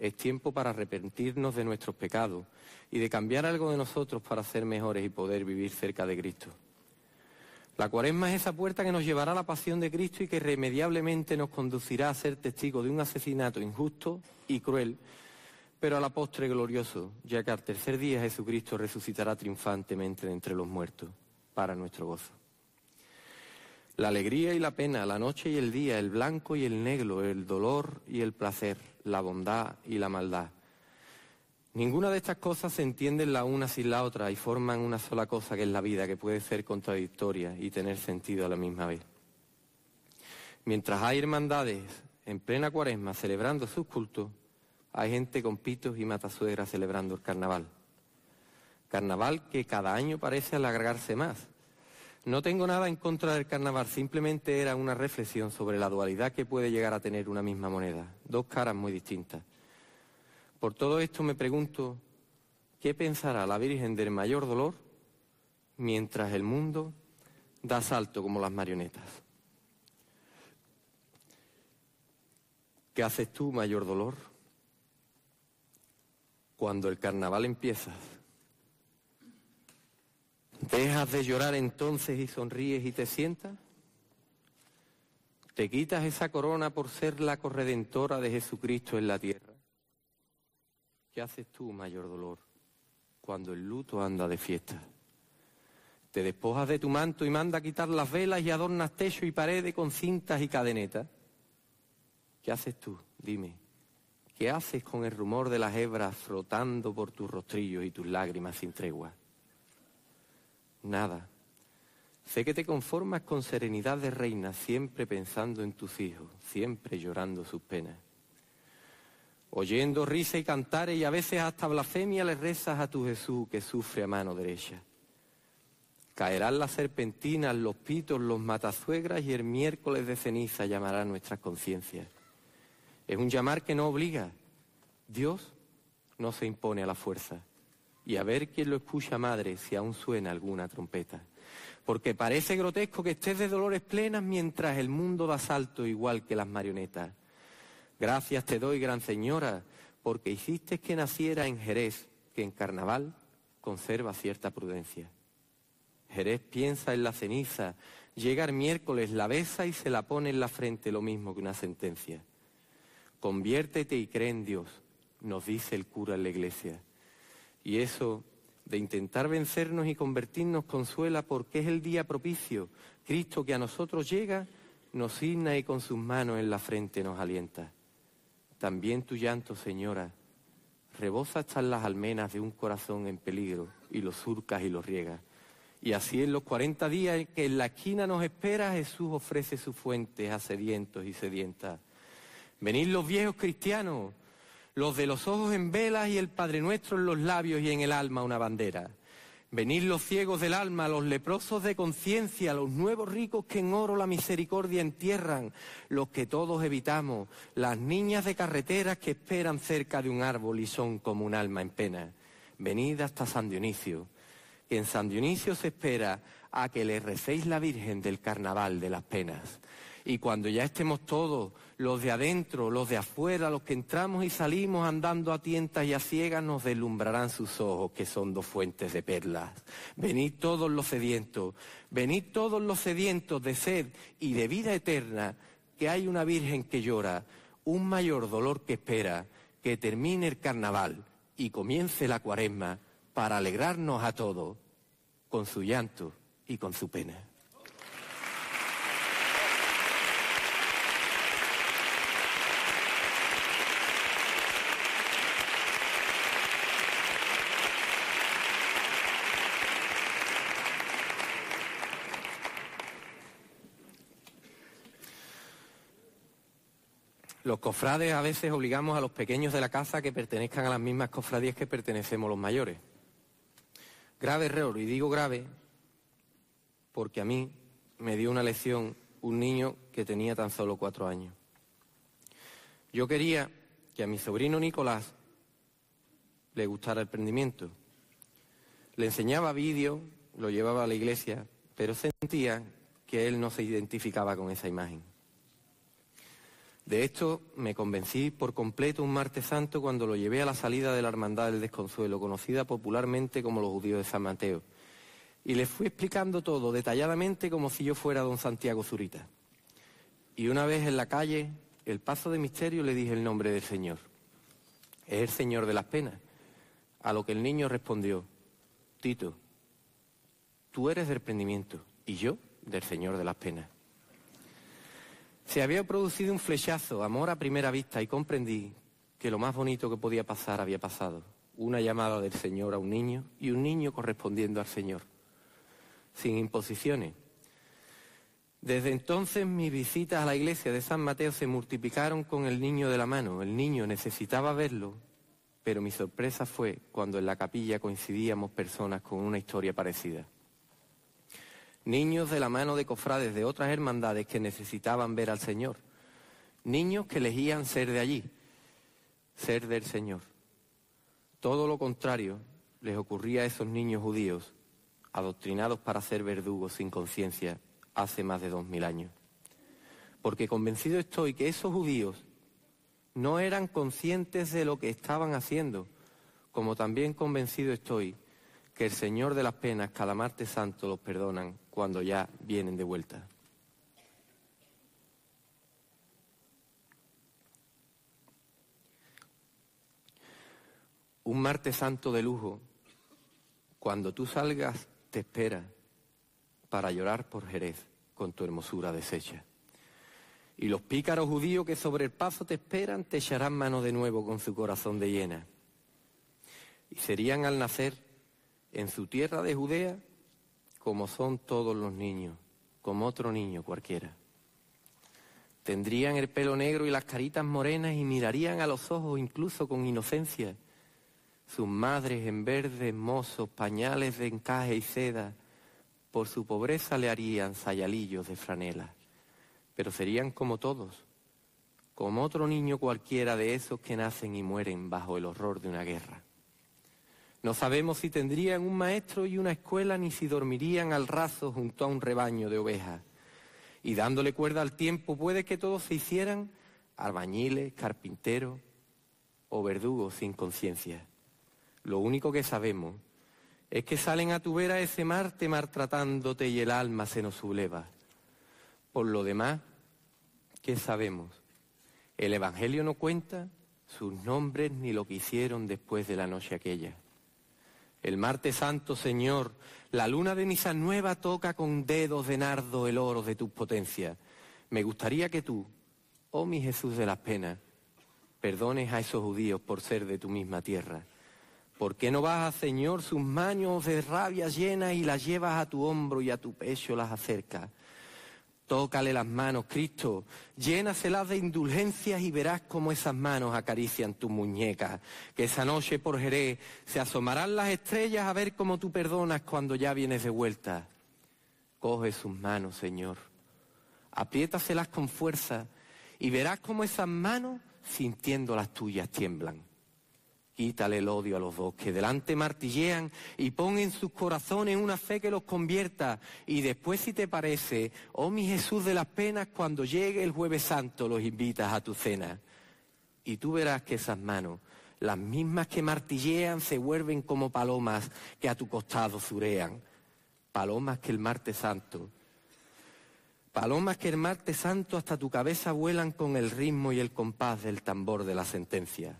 [SPEAKER 3] Es tiempo para arrepentirnos de nuestros pecados y de cambiar algo de nosotros para ser mejores y poder vivir cerca de Cristo. La cuaresma es esa puerta que nos llevará a la pasión de Cristo y que irremediablemente nos conducirá a ser testigos de un asesinato injusto y cruel, pero a la postre glorioso, ya que al tercer día Jesucristo resucitará triunfantemente de entre los muertos, para nuestro gozo. La alegría y la pena, la noche y el día, el blanco y el negro, el dolor y el placer, la bondad y la maldad. Ninguna de estas cosas se entienden la una sin la otra y forman una sola cosa que es la vida, que puede ser contradictoria y tener sentido a la misma vez. Mientras hay hermandades en plena cuaresma celebrando sus cultos, hay gente con pitos y matasuegras celebrando el carnaval. Carnaval que cada año parece alargarse más no tengo nada en contra del carnaval, simplemente era una reflexión sobre la dualidad que puede llegar a tener una misma moneda, dos caras muy distintas. Por todo esto me pregunto, ¿qué pensará la Virgen del mayor dolor mientras el mundo da salto como las marionetas? ¿Qué haces tú, mayor dolor? Cuando el carnaval empieza, ¿Dejas de llorar entonces y sonríes y te sientas? ¿Te quitas esa corona por ser la corredentora de Jesucristo en la tierra? ¿Qué haces tú, mayor dolor, cuando el luto anda de fiesta? ¿Te despojas de tu manto y manda a quitar las velas y adornas techo y paredes con cintas y cadenetas? ¿Qué haces tú? Dime. ¿Qué haces con el rumor de las hebras frotando por tus rostrillos y tus lágrimas sin tregua? Nada. Sé que te conformas con serenidad de reina, siempre pensando en tus hijos, siempre llorando sus penas. Oyendo risa y cantares y a veces hasta blasfemia le rezas a tu Jesús que sufre a mano derecha. Caerán las serpentinas, los pitos, los matazuegras y el miércoles de ceniza llamará nuestras conciencias. Es un llamar que no obliga. Dios no se impone a la fuerza. Y a ver quién lo escucha, madre, si aún suena alguna trompeta. Porque parece grotesco que estés de dolores plenas mientras el mundo da salto igual que las marionetas. Gracias te doy, gran señora, porque hiciste que naciera en Jerez, que en carnaval conserva cierta prudencia. Jerez piensa en la ceniza, llega el miércoles, la besa y se la pone en la frente lo mismo que una sentencia. Conviértete y cree en Dios, nos dice el cura en la iglesia. Y eso de intentar vencernos y convertirnos consuela porque es el día propicio. Cristo que a nosotros llega, nos signa y con sus manos en la frente nos alienta. También tu llanto, Señora, rebosa hasta las almenas de un corazón en peligro y lo surcas y lo riegas. Y así en los cuarenta días que en la esquina nos espera, Jesús ofrece sus fuentes a sedientos y sedientas. Venid los viejos cristianos, los de los ojos en velas y el Padre Nuestro en los labios y en el alma una bandera. Venid los ciegos del alma, los leprosos de conciencia, los nuevos ricos que en oro la misericordia entierran, los que todos evitamos, las niñas de carreteras que esperan cerca de un árbol y son como un alma en pena. Venid hasta San Dionisio, que en San Dionisio se espera a que le recéis la Virgen del Carnaval de las Penas. Y cuando ya estemos todos, los de adentro, los de afuera, los que entramos y salimos andando a tientas y a ciegas, nos deslumbrarán sus ojos, que son dos fuentes de perlas. Venid todos los sedientos, venid todos los sedientos de sed y de vida eterna, que hay una Virgen que llora, un mayor dolor que espera, que termine el carnaval y comience la cuaresma para alegrarnos a todos con su llanto y con su pena. Los cofrades a veces obligamos a los pequeños de la casa que pertenezcan a las mismas cofradías que pertenecemos los mayores. Grave error, y digo grave porque a mí me dio una lección un niño que tenía tan solo cuatro años. Yo quería que a mi sobrino Nicolás le gustara el prendimiento. Le enseñaba vídeos, lo llevaba a la iglesia, pero sentía que él no se identificaba con esa imagen. De esto me convencí por completo un martes santo cuando lo llevé a la salida de la Hermandad del Desconsuelo, conocida popularmente como los judíos de San Mateo. Y le fui explicando todo detalladamente como si yo fuera don Santiago Zurita. Y una vez en la calle, el paso de misterio, le dije el nombre del Señor. Es el Señor de las penas. A lo que el niño respondió, Tito, tú eres del prendimiento y yo del Señor de las penas. Se había producido un flechazo, amor a primera vista, y comprendí que lo más bonito que podía pasar había pasado. Una llamada del Señor a un niño y un niño correspondiendo al Señor, sin imposiciones. Desde entonces mis visitas a la iglesia de San Mateo se multiplicaron con el niño de la mano. El niño necesitaba verlo, pero mi sorpresa fue cuando en la capilla coincidíamos personas con una historia parecida niños de la mano de cofrades de otras hermandades que necesitaban ver al Señor, niños que elegían ser de allí, ser del Señor. Todo lo contrario les ocurría a esos niños judíos, adoctrinados para ser verdugos sin conciencia hace más de dos mil años. Porque convencido estoy que esos judíos no eran conscientes de lo que estaban haciendo, como también convencido estoy que el Señor de las penas cada martes santo los perdonan cuando ya vienen de vuelta. Un martes santo de lujo, cuando tú salgas, te espera para llorar por Jerez con tu hermosura deshecha. Y los pícaros judíos que sobre el paso te esperan te echarán mano de nuevo con su corazón de llena. Y serían al nacer en su tierra de Judea como son todos los niños, como otro niño cualquiera. Tendrían el pelo negro y las caritas morenas y mirarían a los ojos incluso con inocencia. Sus madres en verdes mozos, pañales de encaje y seda, por su pobreza le harían sayalillos de franela, pero serían como todos, como otro niño cualquiera de esos que nacen y mueren bajo el horror de una guerra. No sabemos si tendrían un maestro y una escuela ni si dormirían al raso junto a un rebaño de ovejas. Y dándole cuerda al tiempo puede que todos se hicieran albañiles, carpinteros o verdugos sin conciencia. Lo único que sabemos es que salen a tu vera ese Marte maltratándote y el alma se nos subleva. Por lo demás, ¿qué sabemos? El Evangelio no cuenta sus nombres ni lo que hicieron después de la noche aquella. El martes santo, Señor, la luna de misa nueva toca con dedos de nardo el oro de tus potencias. Me gustaría que tú, oh mi Jesús de las penas, perdones a esos judíos por ser de tu misma tierra. ¿Por qué no a Señor sus manos de rabia llenas y las llevas a tu hombro y a tu pecho las acercas? Tócale las manos, Cristo, llénaselas de indulgencias y verás cómo esas manos acarician tus muñecas. Que esa noche por Jerez se asomarán las estrellas a ver cómo tú perdonas cuando ya vienes de vuelta. Coge sus manos, Señor, apriétaselas con fuerza y verás cómo esas manos, sintiendo las tuyas, tiemblan. Quítale el odio a los dos, que delante martillean y pon en sus corazones una fe que los convierta. Y después, si te parece, oh mi Jesús de las penas, cuando llegue el jueves santo los invitas a tu cena. Y tú verás que esas manos, las mismas que martillean, se vuelven como palomas que a tu costado zurean. Palomas que el martes santo. Palomas que el martes santo hasta tu cabeza vuelan con el ritmo y el compás del tambor de la sentencia.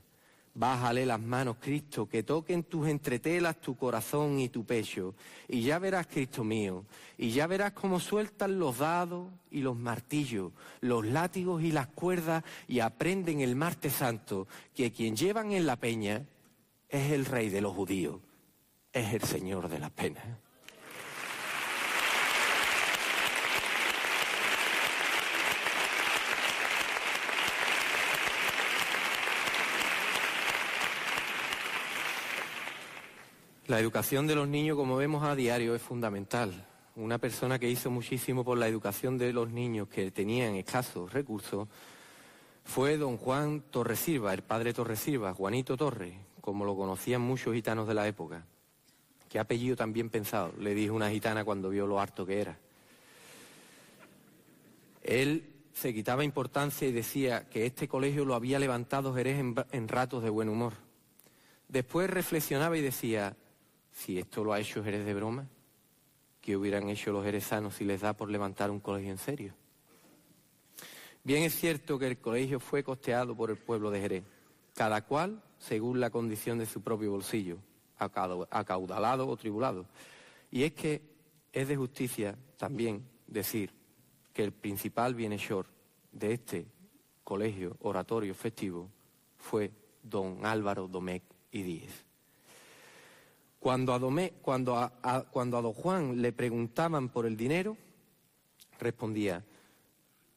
[SPEAKER 3] Bájale las manos, Cristo, que toquen tus entretelas tu corazón y tu pecho. Y ya verás, Cristo mío, y ya verás cómo sueltan los dados y los martillos, los látigos y las cuerdas, y aprenden el martes santo que quien llevan en la peña es el rey de los judíos, es el Señor de las penas. La educación de los niños, como vemos a diario, es fundamental. Una persona que hizo muchísimo por la educación de los niños que tenían escasos recursos fue don Juan Torresilva, el padre Torresilva, Juanito Torres, como lo conocían muchos gitanos de la época. Qué apellido tan bien pensado, le dijo una gitana cuando vio lo harto que era. Él se quitaba importancia y decía que este colegio lo había levantado Jerez en, en ratos de buen humor. Después reflexionaba y decía, si esto lo ha hecho Jerez de broma, ¿qué hubieran hecho los jerezanos si les da por levantar un colegio en serio? Bien es cierto que el colegio fue costeado por el pueblo de Jerez, cada cual según la condición de su propio bolsillo, acaudalado o tribulado. Y es que es de justicia también decir que el principal bienhechor de este colegio oratorio festivo fue don Álvaro Domecq y Díez. Cuando a, don Juan le preguntaban por el dinero, respondía,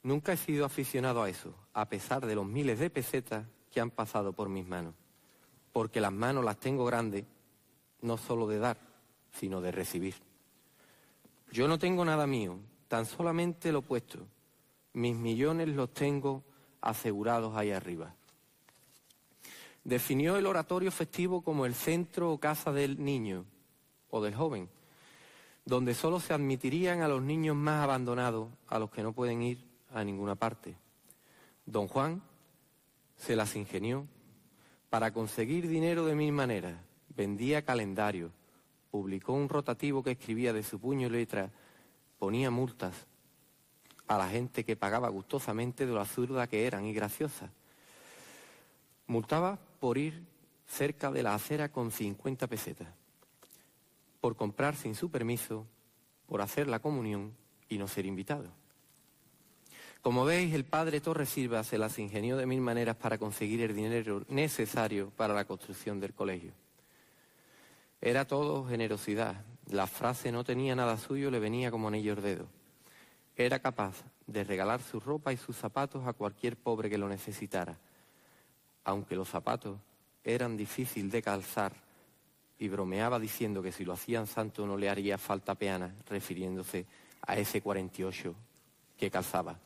[SPEAKER 3] nunca he sido aficionado a eso, a pesar de los miles de pesetas que han pasado por mis manos, porque las manos las tengo grandes, no solo de dar, sino de recibir. Yo no tengo nada mío, tan solamente lo opuesto. Mis millones los tengo asegurados ahí arriba. Definió el oratorio festivo como el centro o casa del niño o del joven, donde solo se admitirían a los niños más abandonados, a los que no pueden ir a ninguna parte. Don Juan se las ingenió para conseguir dinero de mil maneras. Vendía calendario, publicó un rotativo que escribía de su puño y letra, ponía multas a la gente que pagaba gustosamente de lo absurda que eran y graciosas. Multaba por ir cerca de la acera con 50 pesetas, por comprar sin su permiso, por hacer la comunión y no ser invitado. Como veis, el padre Torres Silva se las ingenió de mil maneras para conseguir el dinero necesario para la construcción del colegio. Era todo generosidad. La frase no tenía nada suyo, le venía como anillo al dedo. Era capaz de regalar su ropa y sus zapatos a cualquier pobre que lo necesitara aunque los zapatos eran difíciles de calzar
[SPEAKER 4] y bromeaba diciendo que si lo hacían santo no le haría falta peana, refiriéndose a ese 48 que calzaba.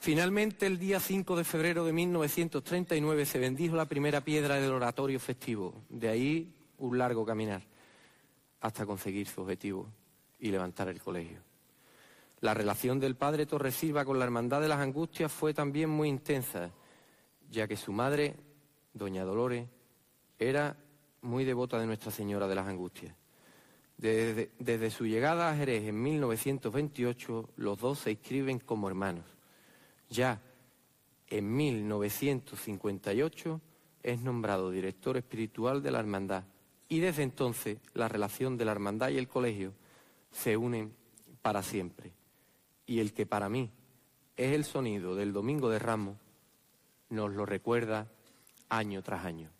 [SPEAKER 4] Finalmente, el día 5 de febrero de 1939 se bendijo la primera piedra del oratorio festivo. De ahí un largo caminar hasta conseguir su objetivo y levantar el colegio. La relación del padre Torresilva con la Hermandad de las Angustias fue también muy intensa, ya que su madre, doña Dolores, era muy devota de Nuestra Señora de las Angustias. Desde, su llegada a Jerez en 1928, los dos se inscriben como hermanos. Ya en 1958 es nombrado director espiritual de la hermandad y desde entonces la relación de la hermandad y el colegio se unen para siempre. Y el que para mí es el sonido del Domingo de Ramos nos lo recuerda año tras año.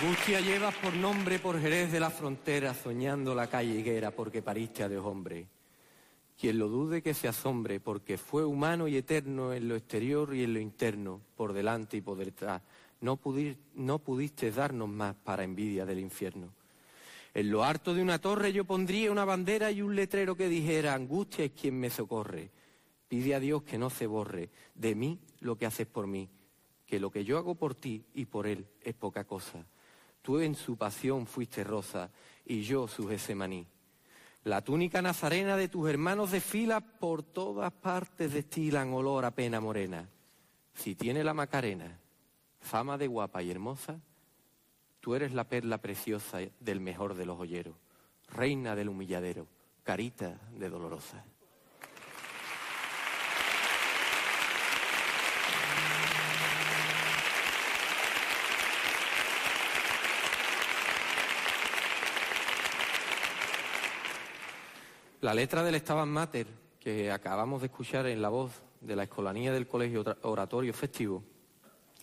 [SPEAKER 4] Angustia llevas por nombre por Jerez de la frontera, soñando la calle higuera porque pariste a Dios hombre. Quien lo dude que se asombre, porque fue humano y eterno en lo exterior y en lo interno, por delante y por detrás. No, no pudiste darnos más para envidia del infierno. En lo harto de una torre yo pondría una bandera y un letrero que dijera, angustia es quien me socorre. Pide a Dios que no se borre de mí lo que haces por mí, que lo que yo hago por ti y por él es poca cosa. Tú en su pasión fuiste rosa y yo su gesemaní. La túnica nazarena de tus hermanos desfila por todas partes destilan olor a pena morena. Si tiene la Macarena fama de guapa y hermosa, tú eres la perla preciosa del mejor de los joyeros, reina del humilladero, carita de dolorosa.
[SPEAKER 3] La letra del Estaban Mater, que acabamos de escuchar en la voz de la Escolanía del Colegio Oratorio Festivo,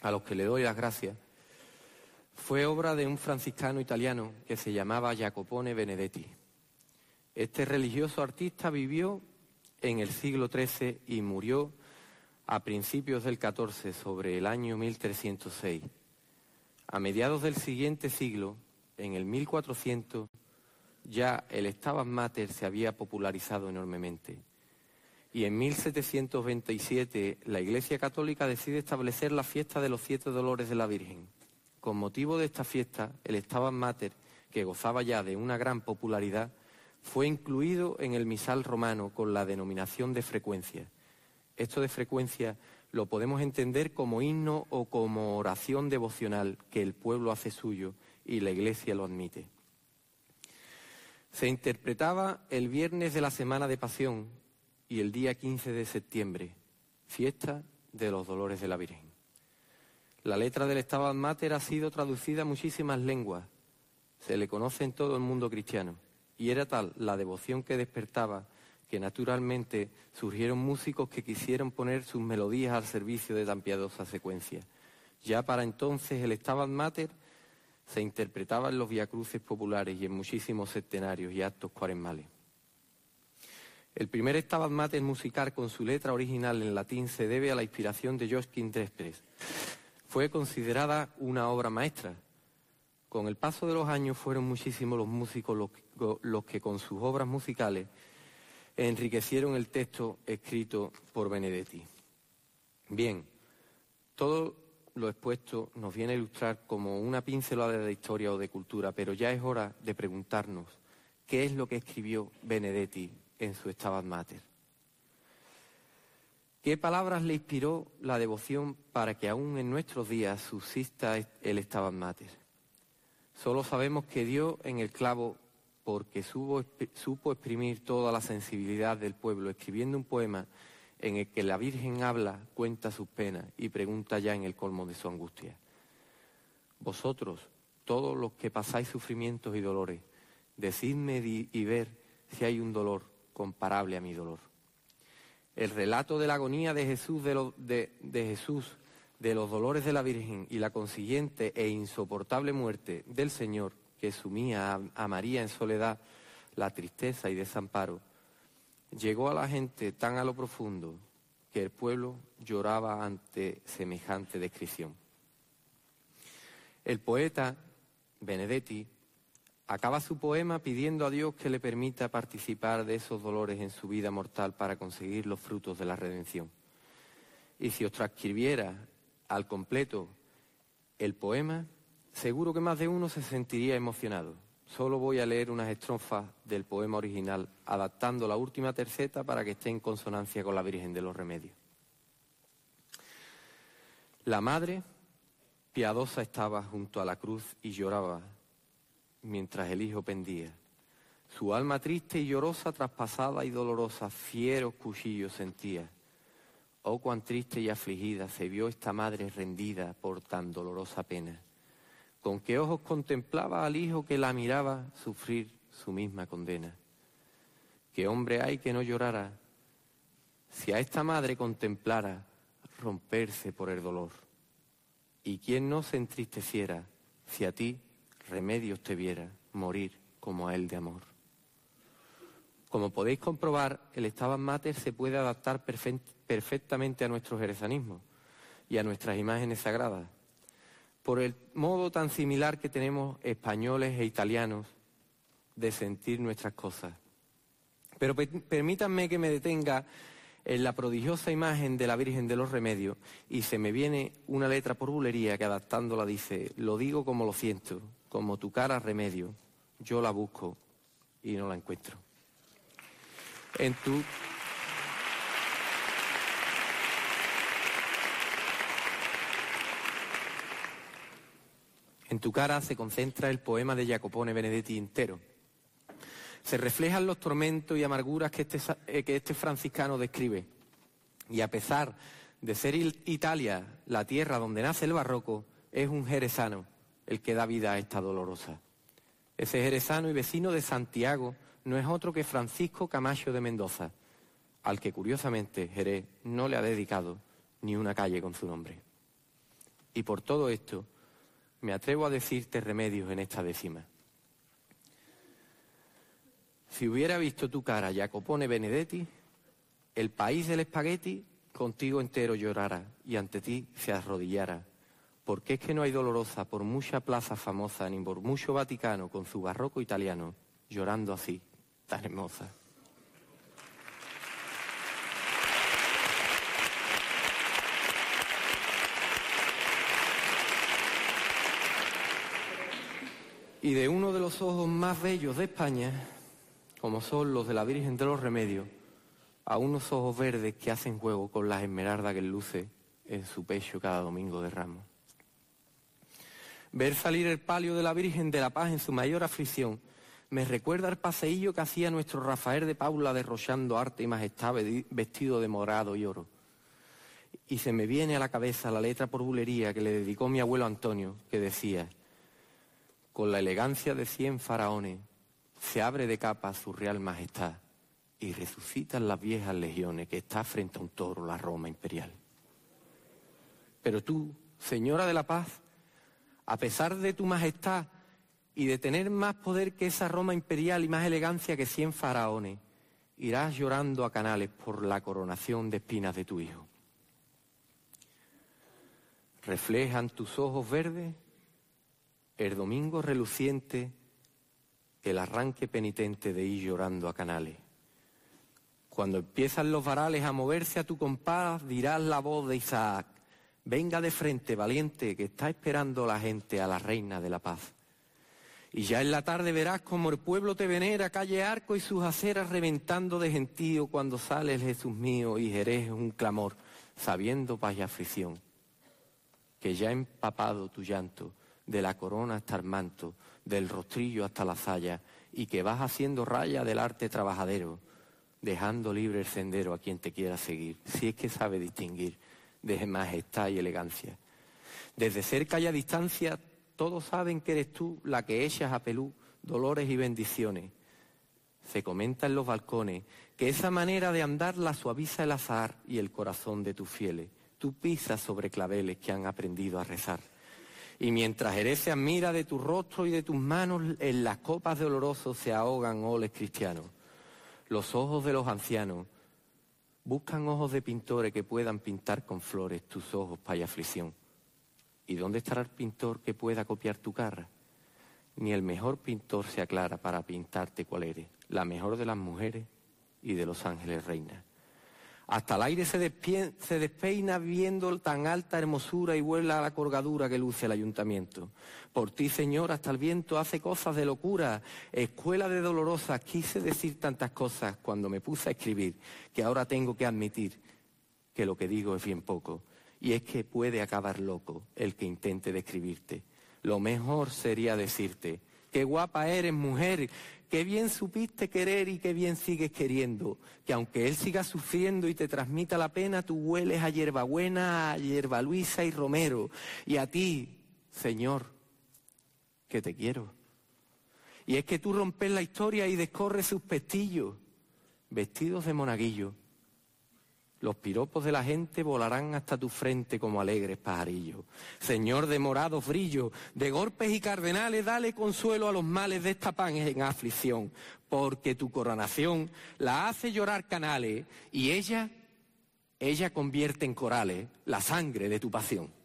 [SPEAKER 3] a los que le doy las gracias, fue obra de un franciscano italiano que se llamaba Jacopone Benedetti. Este religioso artista vivió en el siglo XIII y murió a principios del XIV, sobre el año 1306. A mediados del siguiente siglo, en el 1400, ya el Stabat Mater se había popularizado enormemente. Y en 1727 la Iglesia Católica decide establecer la fiesta de los siete dolores de la Virgen. Con motivo de esta fiesta, el Stabat Mater, que gozaba ya de una gran popularidad, fue incluido en el misal romano con la denominación de frecuencia. Esto de frecuencia lo podemos entender como himno o como oración devocional que el pueblo hace suyo y la Iglesia lo admite. Se interpretaba el viernes de la semana de pasión y el día 15 de septiembre, fiesta de los dolores de la Virgen. La letra del Stabat Mater ha sido traducida a muchísimas lenguas. Se le conoce en todo el mundo cristiano. Y era tal la devoción que despertaba que naturalmente surgieron músicos que quisieron poner sus melodías al servicio de tan piadosa secuencia. Ya para entonces el Stabat Mater se interpretaba en los viacruces populares y en muchísimos centenarios y actos cuaresmales. El primer Stabat Mater musical con su letra original en latín se debe a la inspiración de Josquin Desprez. Fue considerada una obra maestra. Con el paso de los años fueron muchísimos los músicos los, los que con sus obras musicales enriquecieron el texto escrito por Benedetti. Bien, todo lo expuesto nos viene a ilustrar como una pincelada de historia o de cultura, pero ya es hora de preguntarnos qué es lo que escribió Benedetti en su Stabat Mater. ¿Qué palabras le inspiró la devoción para que aún en nuestros días subsista el Stabat Mater? Solo sabemos que dio en el clavo porque supo, exprimir toda la sensibilidad del pueblo, escribiendo un poema en el que la Virgen habla, cuenta sus penas y pregunta ya en el colmo de su angustia. Vosotros, todos los que pasáis sufrimientos y dolores, decidme y ver si hay un dolor comparable a mi dolor. El relato de la agonía de Jesús, de, Jesús, de los dolores de la Virgen y la consiguiente e insoportable muerte del Señor que sumía a, María en soledad la tristeza y desamparo, llegó a la gente tan a lo profundo que el pueblo lloraba ante semejante descripción. El poeta Benedetti acaba su poema pidiendo a Dios que le permita participar de esos dolores en su vida mortal para conseguir los frutos de la redención. Y si os transcribiera al completo el poema, Seguro que más de uno se sentiría emocionado. Solo voy a leer unas estrofas del poema original, adaptando la última terceta para que esté en consonancia con la Virgen de los Remedios. La madre piadosa estaba junto a la cruz y lloraba mientras el hijo pendía. Su alma triste y llorosa, traspasada y dolorosa, fieros cuchillos sentía. Oh, cuán triste y afligida se vio esta madre rendida por tan dolorosa pena con qué ojos contemplaba al hijo que la miraba sufrir su misma condena. ¿Qué hombre hay que no llorara si a esta madre contemplara romperse por el dolor? ¿Y quién no se entristeciera si a ti remedios te viera morir como a él de amor? Como podéis comprobar, el Estaban Mater se puede adaptar perfectamente a nuestro jerezanismo y a nuestras imágenes sagradas por el modo tan similar que tenemos españoles e italianos de sentir nuestras cosas. Pero permítanme que me detenga en la prodigiosa imagen de la Virgen de los Remedios y se me viene una letra por bulería que adaptándola dice, lo digo como lo siento, como tu cara remedio, yo la busco y no la encuentro. En tu En tu cara se concentra el poema de Jacopone Benedetti entero. Se reflejan los tormentos y amarguras que este, eh, que este franciscano describe. Y a pesar de ser Italia la tierra donde nace el barroco, es un jerezano el que da vida a esta dolorosa. Ese jerezano y vecino de Santiago no es otro que Francisco Camacho de Mendoza, al que curiosamente Jerez no le ha dedicado ni una calle con su nombre. Y por todo esto, me atrevo a decirte remedios en esta décima. Si hubiera visto tu cara, Jacopone Benedetti, el país del espagueti contigo entero llorara y ante ti se arrodillara. Porque es que no hay dolorosa por mucha plaza famosa ni por mucho Vaticano con su barroco italiano llorando así, tan hermosa. Y de uno de los ojos más bellos de España, como son los de la Virgen de los Remedios, a unos ojos verdes que hacen juego con las esmeraldas que luce en su pecho cada domingo de ramos. Ver salir el palio de la Virgen de la Paz en su mayor aflicción me recuerda el paseillo que hacía nuestro Rafael de Paula derrochando arte y majestad vestido de morado y oro. Y se me viene a la cabeza la letra por bulería que le dedicó mi abuelo Antonio, que decía, con la elegancia de cien faraones, se abre de capa su real majestad y resucitan las viejas legiones que está frente a un toro la Roma imperial. Pero tú, señora de la paz, a pesar de tu majestad y de tener más poder que esa Roma imperial y más elegancia que cien faraones, irás llorando a canales por la coronación de espinas de tu hijo. Reflejan tus ojos verdes el domingo reluciente el arranque penitente de ir llorando a canales. Cuando empiezan los varales a moverse a tu compás, dirás la voz de Isaac, venga de frente, valiente, que está esperando la gente a la reina de la paz. Y ya en la tarde verás como el pueblo te venera, calle Arco y sus aceras reventando de gentío cuando sale Jesús mío y Jerez un clamor, sabiendo paz y aflicción, que ya empapado tu llanto, de la corona hasta el manto, del rostrillo hasta la saya, y que vas haciendo raya del arte trabajadero, dejando libre el sendero a quien te quiera seguir, si es que sabe distinguir de majestad y elegancia. Desde cerca y a distancia, todos saben que eres tú la que echas a Pelú dolores y bendiciones. Se comenta en los balcones que esa manera de andar la suaviza el azar y el corazón de tus fieles. Tú pisas sobre claveles que han aprendido a rezar. Y mientras Jerez se admira de tu rostro y de tus manos, en las copas de oloroso se ahogan oles cristianos. Los ojos de los ancianos buscan ojos de pintores que puedan pintar con flores tus ojos para aflicción. ¿Y dónde estará el pintor que pueda copiar tu cara? Ni el mejor pintor se aclara para pintarte cuál eres, la mejor de las mujeres y de los ángeles reinas. Hasta el aire se, despeina viendo tan alta hermosura y vuela la colgadura que luce el ayuntamiento. Por ti, Señor, hasta el viento hace cosas de locura. Escuela de dolorosas, quise decir tantas cosas cuando me puse a escribir, que ahora tengo que admitir que lo que digo es bien poco. Y es que puede acabar loco el que intente describirte. Lo mejor sería decirte, qué guapa eres, mujer, qué bien supiste querer y qué bien sigues queriendo, que aunque él siga sufriendo y te transmita la pena, tú hueles a hierbabuena, a hierba Luisa y Romero, y a ti, Señor, que te quiero. Y es que tú rompes la historia y descorres sus pestillos, vestidos de monaguillo los piropos de la gente volarán hasta tu frente como alegres pajarillos. Señor de morados brillos, de golpes y cardenales, dale consuelo a los males de esta pan en aflicción, porque tu coronación la hace llorar canales y ella, ella convierte en corales la sangre de tu pasión.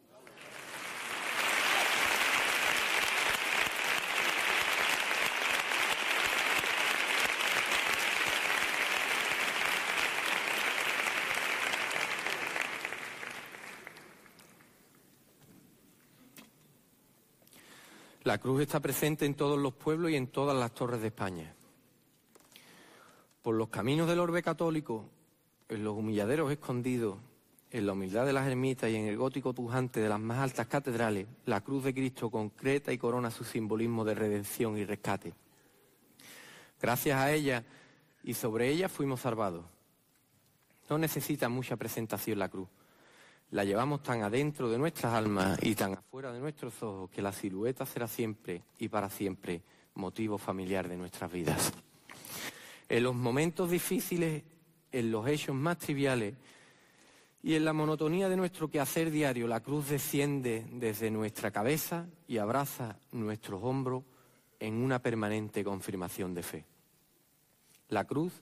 [SPEAKER 3] La cruz está presente en todos los pueblos y en todas las torres de España. Por los caminos del orbe católico, en los humilladeros escondidos, en la humildad de las ermitas y en el gótico pujante de las más altas catedrales, la cruz de Cristo concreta y corona su simbolismo de redención y rescate. Gracias a ella y sobre ella fuimos salvados. No necesita mucha presentación la cruz la llevamos tan adentro de nuestras almas y tan afuera de nuestros ojos que la silueta será siempre y para siempre motivo familiar de nuestras vidas. En los momentos difíciles, en los hechos más triviales y en la monotonía de nuestro quehacer diario, la cruz desciende desde nuestra cabeza y abraza nuestros hombros en una permanente confirmación de fe. La cruz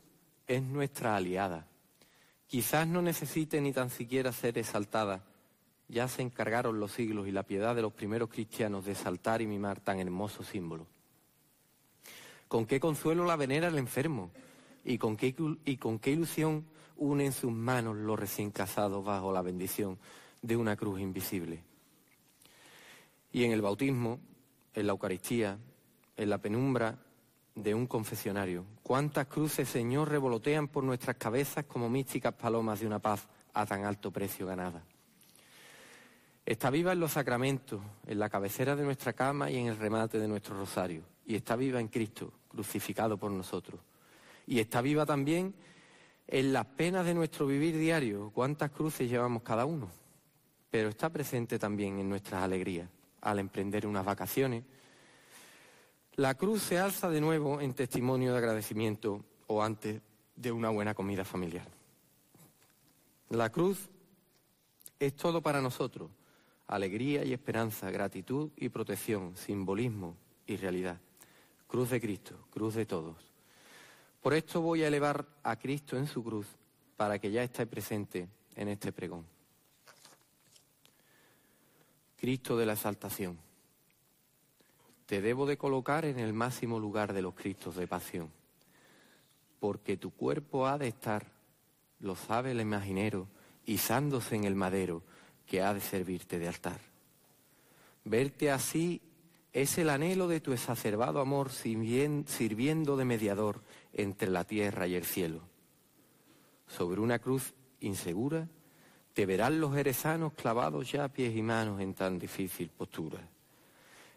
[SPEAKER 3] es nuestra aliada. Quizás no necesite ni tan siquiera ser exaltada. Ya se encargaron los siglos y la piedad de los primeros cristianos de exaltar y mimar tan hermoso símbolo. ¿Con qué consuelo la venera el enfermo? ¿Y con qué, ilusión unen sus manos los recién casados bajo la bendición de una cruz invisible? Y en el bautismo, en la Eucaristía, en la penumbra de un confesionario. ¿Cuántas cruces, Señor, revolotean por nuestras cabezas como místicas palomas de una paz a tan alto precio ganada? Está viva en los sacramentos, en la cabecera de nuestra cama y en el remate de nuestro rosario. Y está viva en Cristo, crucificado por nosotros. Y está viva también en las penas de nuestro vivir diario. ¿Cuántas cruces llevamos cada uno? Pero está presente también en nuestras alegrías, al emprender unas vacaciones, la cruz se alza de nuevo en testimonio de agradecimiento o antes de una buena comida familiar. La cruz es todo para nosotros, alegría y esperanza, gratitud y protección, simbolismo y realidad. Cruz de Cristo, cruz de todos. Por esto voy a elevar a Cristo en su cruz para que ya esté presente en este pregón. Cristo de la exaltación te debo de colocar en el máximo lugar de los Cristos de pasión, porque tu cuerpo ha de estar, lo sabe el imaginero, izándose en el madero que ha de servirte de altar. Verte así es el anhelo de tu exacerbado amor sirviendo de mediador entre la tierra y el cielo. Sobre una cruz insegura te verán los jerezanos clavados ya pies y manos en tan difícil postura.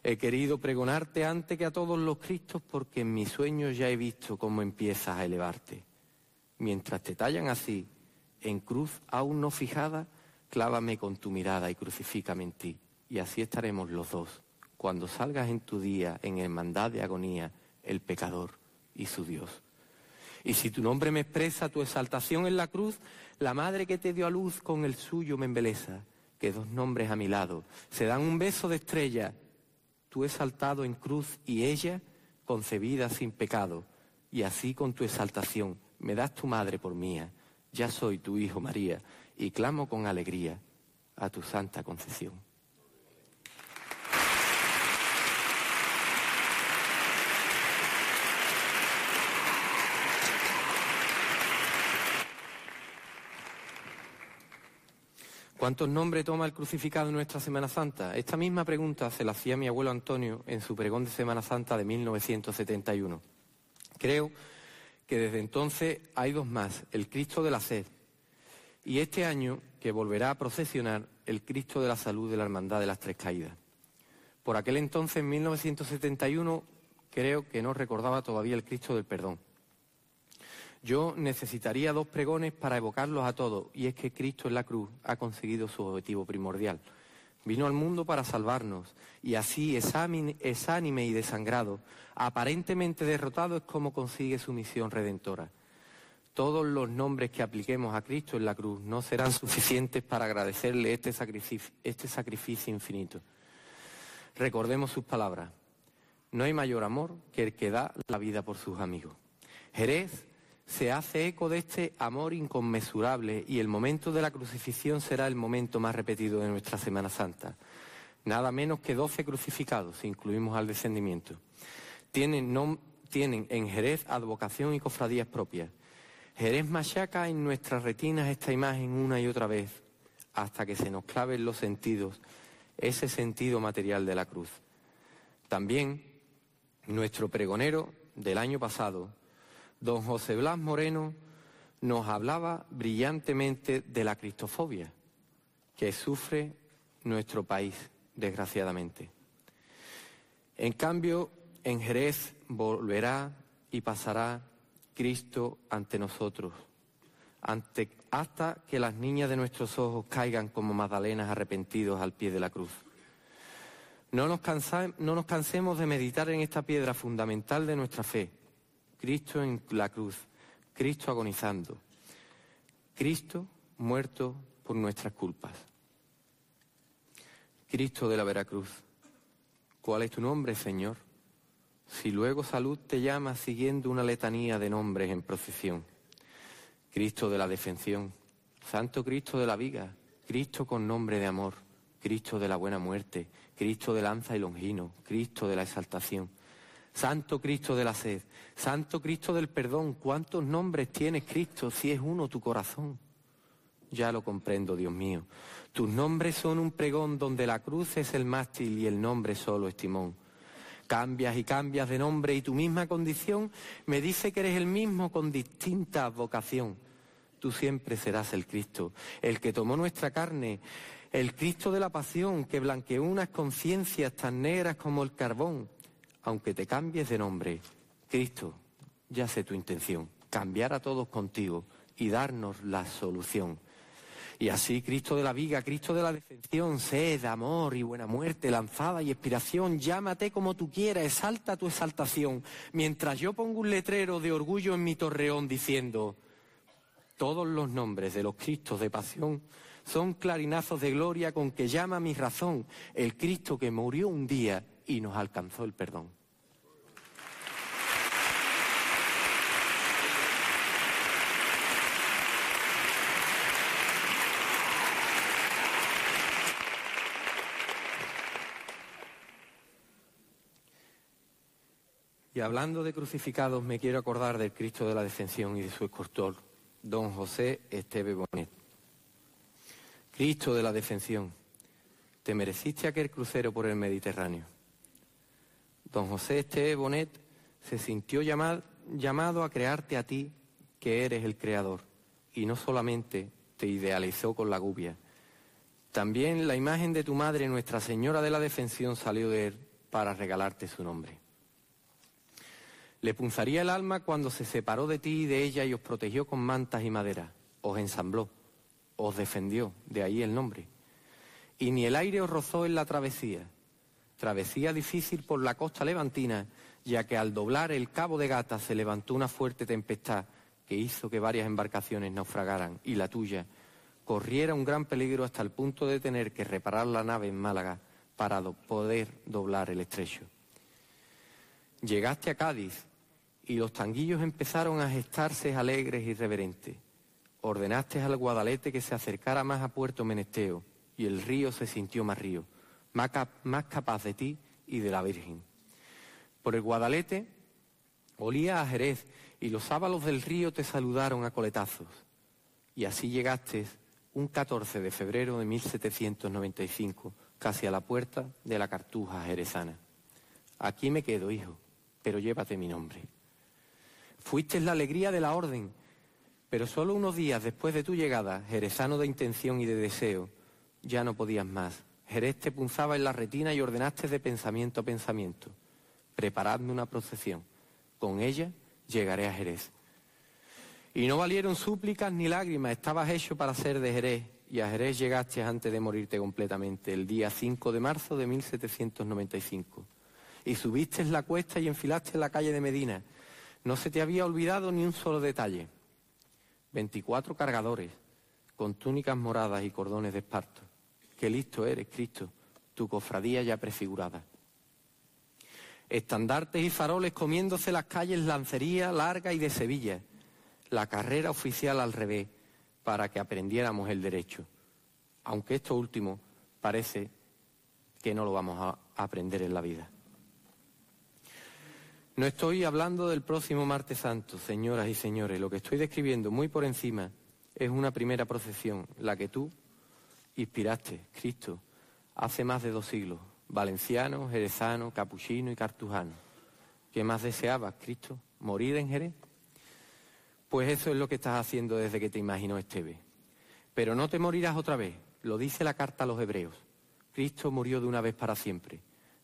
[SPEAKER 3] He querido pregonarte antes que a todos los Cristos porque en mis sueños ya he visto cómo empiezas a elevarte. Mientras te tallan así, en cruz aún no fijada, clávame con tu mirada y crucifícame en ti. Y así estaremos los dos, cuando salgas en tu día en hermandad de agonía, el pecador y su Dios. Y si tu nombre me expresa tu exaltación en la cruz, la madre que te dio a luz con el suyo me embeleza, que dos nombres a mi lado se dan un beso de estrella tú exaltado en cruz y ella concebida sin pecado, y así con tu exaltación me das tu madre por mía, ya soy tu hijo María, y clamo con alegría a tu santa concesión. ¿Cuántos nombres toma el crucificado en nuestra Semana Santa? Esta misma pregunta se la hacía mi abuelo Antonio en su pregón de Semana Santa de 1971. Creo que desde entonces hay dos más, el Cristo de la Sed y este año que volverá a procesionar el Cristo de la Salud de la Hermandad de las Tres Caídas. Por aquel entonces, en 1971, creo que no recordaba todavía el Cristo del Perdón. Yo necesitaría dos pregones para evocarlos a todos, y es que Cristo en la cruz ha conseguido su objetivo primordial. Vino al mundo para salvarnos, y así exánime y desangrado, aparentemente derrotado, es como consigue su misión redentora. Todos los nombres que apliquemos a Cristo en la cruz no serán suficientes para agradecerle este sacrificio, este sacrificio infinito. Recordemos sus palabras. No hay mayor amor que el que da la vida por sus amigos. Jerez se hace eco de este amor inconmensurable y el momento de la crucifixión será el momento más repetido de nuestra Semana Santa. Nada menos que doce crucificados, si incluimos al descendimiento. Tienen, tienen en Jerez advocación y cofradías propias. Jerez machaca en nuestras retinas esta imagen una y otra vez, hasta que se nos claven los sentidos, ese sentido material de la cruz. También nuestro pregonero del año pasado, don José Blas Moreno nos hablaba brillantemente de la cristofobia que sufre nuestro país, desgraciadamente. En cambio, en Jerez volverá y pasará Cristo ante nosotros, hasta que las niñas de nuestros ojos caigan como magdalenas arrepentidos al pie de la cruz. No nos, no nos cansemos de meditar en esta piedra fundamental de nuestra fe, Cristo en la cruz, Cristo agonizando, Cristo muerto por nuestras culpas. Cristo de la Veracruz, ¿cuál es tu nombre, Señor? Si luego salud te llama siguiendo una letanía de nombres en procesión. Cristo de la defensión, Santo Cristo de la viga, Cristo con nombre de amor, Cristo de la buena muerte, Cristo de lanza y longino, Cristo de la exaltación. Santo Cristo de la sed, Santo Cristo del perdón, ¿cuántos nombres tienes Cristo si es uno tu corazón? Ya lo comprendo, Dios mío. Tus nombres son un pregón donde la cruz es el mástil y el nombre solo es timón. Cambias y cambias de nombre y tu misma condición me dice que eres el mismo con distinta vocación. Tú siempre serás el Cristo, el que tomó nuestra carne, el Cristo de la pasión que blanqueó unas conciencias tan negras como el carbón. Aunque te cambies de nombre, Cristo, ya sé tu intención, cambiar a todos contigo y darnos la solución. Y así Cristo de la viga, Cristo de la defensión, sed, amor y buena muerte, lanzada y expiración, llámate como tú quieras, exalta tu exaltación, mientras yo pongo un letrero de orgullo en mi torreón diciendo, todos los nombres de los Cristos de pasión son clarinazos de gloria con que llama mi razón el Cristo que murió un día y nos alcanzó el perdón. Y hablando de crucificados, me quiero acordar del Cristo de la Defensión y de su escortor, don José Esteve Bonet. Cristo de la Defensión, te mereciste aquel crucero por el Mediterráneo. Don José Esteve Bonet se sintió llamado a crearte a ti, que eres el creador, y no solamente te idealizó con la gubia. También la imagen de tu madre, Nuestra Señora de la Defensión, salió de él para regalarte su nombre. Le punzaría el alma cuando se separó de ti y de ella y os protegió con mantas y madera, os ensambló, os defendió, de ahí el nombre. Y ni el aire os rozó en la travesía, travesía difícil por la costa levantina, ya que al doblar el cabo de Gata se levantó una fuerte tempestad que hizo que varias embarcaciones naufragaran y la tuya corriera un gran peligro hasta el punto de tener que reparar la nave en Málaga para poder doblar el estrecho. Llegaste a Cádiz y los tanguillos empezaron a gestarse alegres y reverentes. Ordenaste al Guadalete que se acercara más a Puerto Menesteo y el río se sintió más río, más, más capaz de ti y de la Virgen. Por el Guadalete olía a Jerez y los sábalos del río te saludaron a coletazos. Y así llegaste un 14 de febrero de 1795, casi a la puerta de la Cartuja jerezana. Aquí me quedo, hijo, pero llévate mi nombre. Fuiste la alegría de la orden, pero solo unos días después de tu llegada, jerezano de intención y de deseo, ya no podías más. Jerez te punzaba en la retina y ordenaste de pensamiento a pensamiento. Preparadme una procesión. Con ella llegaré a Jerez. Y no valieron súplicas ni lágrimas, estabas hecho para ser de Jerez. Y a Jerez llegaste antes de morirte completamente, el día 5 de marzo de 1795. Y subiste la cuesta y enfilaste en la calle de Medina no se te había olvidado ni un solo detalle. 24 cargadores con túnicas moradas y cordones de esparto. Qué listo eres, Cristo, tu cofradía ya prefigurada. Estandartes y faroles comiéndose las calles Lancería, Larga y de Sevilla. La carrera oficial al revés, para que aprendiéramos el derecho. Aunque esto último parece que no lo vamos a aprender en la vida. No estoy hablando del próximo martes santo, señoras y señores. Lo que estoy describiendo muy por encima es una primera procesión, la que tú inspiraste, Cristo, hace más de dos siglos. Valenciano, jerezano, capuchino y cartujano. ¿Qué más deseabas, Cristo? ¿Morir en Jerez? Pues eso es lo que estás haciendo desde que te imaginó Esteve. Pero no te morirás otra vez, lo dice la carta a los hebreos. Cristo murió de una vez para siempre.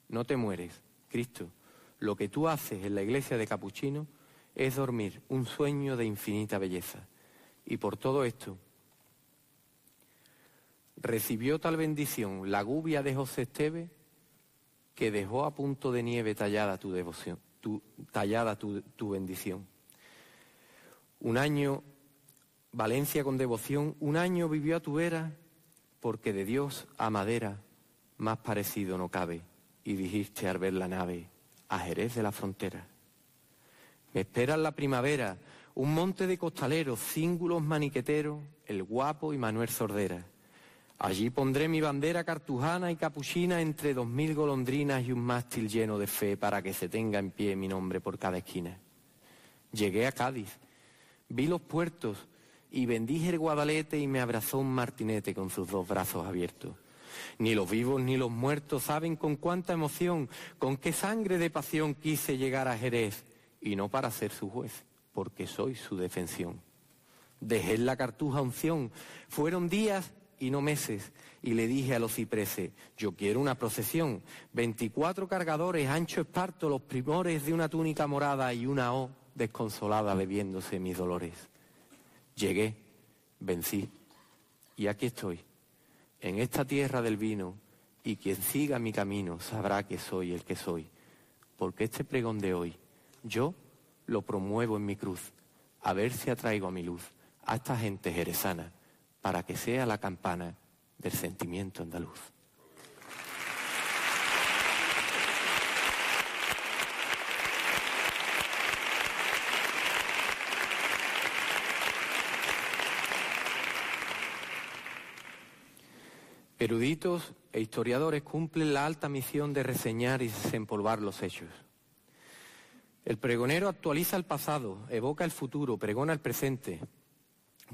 [SPEAKER 3] No te mueres, Cristo lo que tú haces en la iglesia de Capuchino es dormir un sueño de infinita belleza. Y por todo esto, recibió tal bendición la gubia de José Esteve que dejó a punto de nieve tallada tu devoción, tallada tu, bendición. Un año, Valencia con devoción, un año vivió a tu vera, porque de Dios a madera más parecido no cabe, y dijiste al ver la nave, a Jerez de la frontera. Me espera la primavera, un monte de costaleros, cíngulos maniqueteros, el guapo y Manuel Sordera. Allí pondré mi bandera cartujana y capuchina entre dos mil golondrinas y un mástil lleno de fe para que se tenga en pie mi nombre por cada esquina. Llegué a Cádiz, vi los puertos y bendije el Guadalete y me abrazó un martinete con sus dos brazos abiertos. Ni los vivos ni los muertos saben con cuánta emoción, con qué sangre de pasión quise llegar a Jerez, y no para ser su juez, porque soy su defensión. Dejé la cartuja unción, fueron días y no meses, y le dije a los cipreses, yo quiero una procesión, veinticuatro cargadores, ancho esparto, los primores de una túnica morada y una O desconsolada bebiéndose mis dolores. Llegué, vencí, y aquí estoy, en esta tierra del vino, y quien siga mi camino sabrá que soy el que soy, porque este pregón de hoy, yo lo promuevo en mi cruz, a ver si atraigo a mi luz a esta gente jerezana, para que sea la campana del sentimiento andaluz. Eruditos e historiadores cumplen la alta misión de reseñar y desempolvar los hechos. El pregonero actualiza el pasado, evoca el futuro, pregona el presente.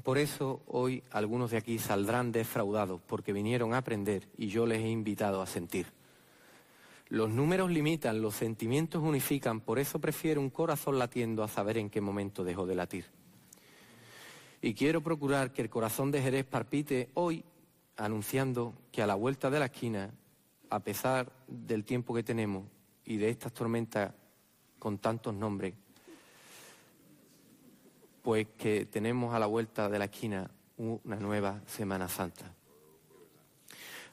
[SPEAKER 3] Por eso hoy algunos de aquí saldrán defraudados porque vinieron a aprender y yo les he invitado a sentir. Los números limitan, los sentimientos unifican, por eso prefiero un corazón latiendo a saber en qué momento dejó de latir. Y quiero procurar que el corazón de Jerez parpite hoy anunciando que a la vuelta de la esquina, a pesar del tiempo que tenemos y de estas tormentas con tantos nombres, pues que tenemos a la vuelta de la esquina una nueva Semana Santa.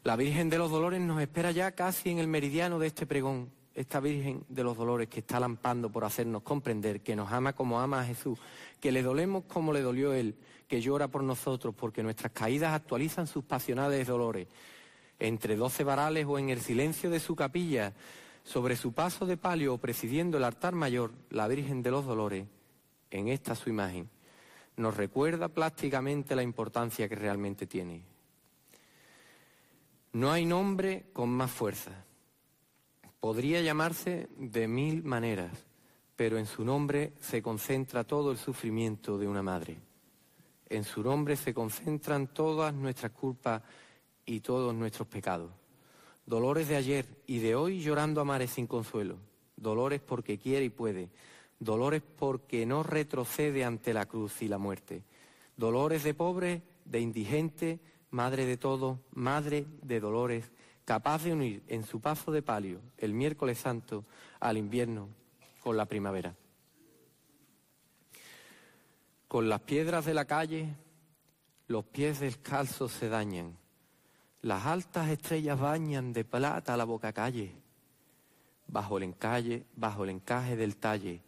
[SPEAKER 3] La Virgen de los Dolores nos espera ya casi en el meridiano de este pregón, esta Virgen de los Dolores que está lampando por hacernos comprender que nos ama como ama a Jesús, que le dolemos como le dolió Él, que llora por nosotros porque nuestras caídas actualizan sus pasionales dolores. Entre doce varales o en el silencio de su capilla, sobre su paso de palio o presidiendo el altar mayor, la Virgen de los Dolores, en esta su imagen, nos recuerda plásticamente la importancia que realmente tiene. No hay nombre con más fuerza. Podría llamarse de mil maneras, pero en su nombre se concentra todo el sufrimiento de una madre. En su nombre se concentran todas nuestras culpas y todos nuestros pecados. Dolores de ayer y de hoy llorando a mares sin consuelo. Dolores porque quiere y puede. Dolores porque no retrocede ante la cruz y la muerte. Dolores de pobre, de indigente, madre de todo, madre de dolores, capaz de unir en su paso de palio el miércoles santo al invierno con la primavera. Con las piedras de la calle, los pies descalzos se dañan las altas estrellas bañan de plata la boca calle. Bajo el encalle, bajo el encaje del talle,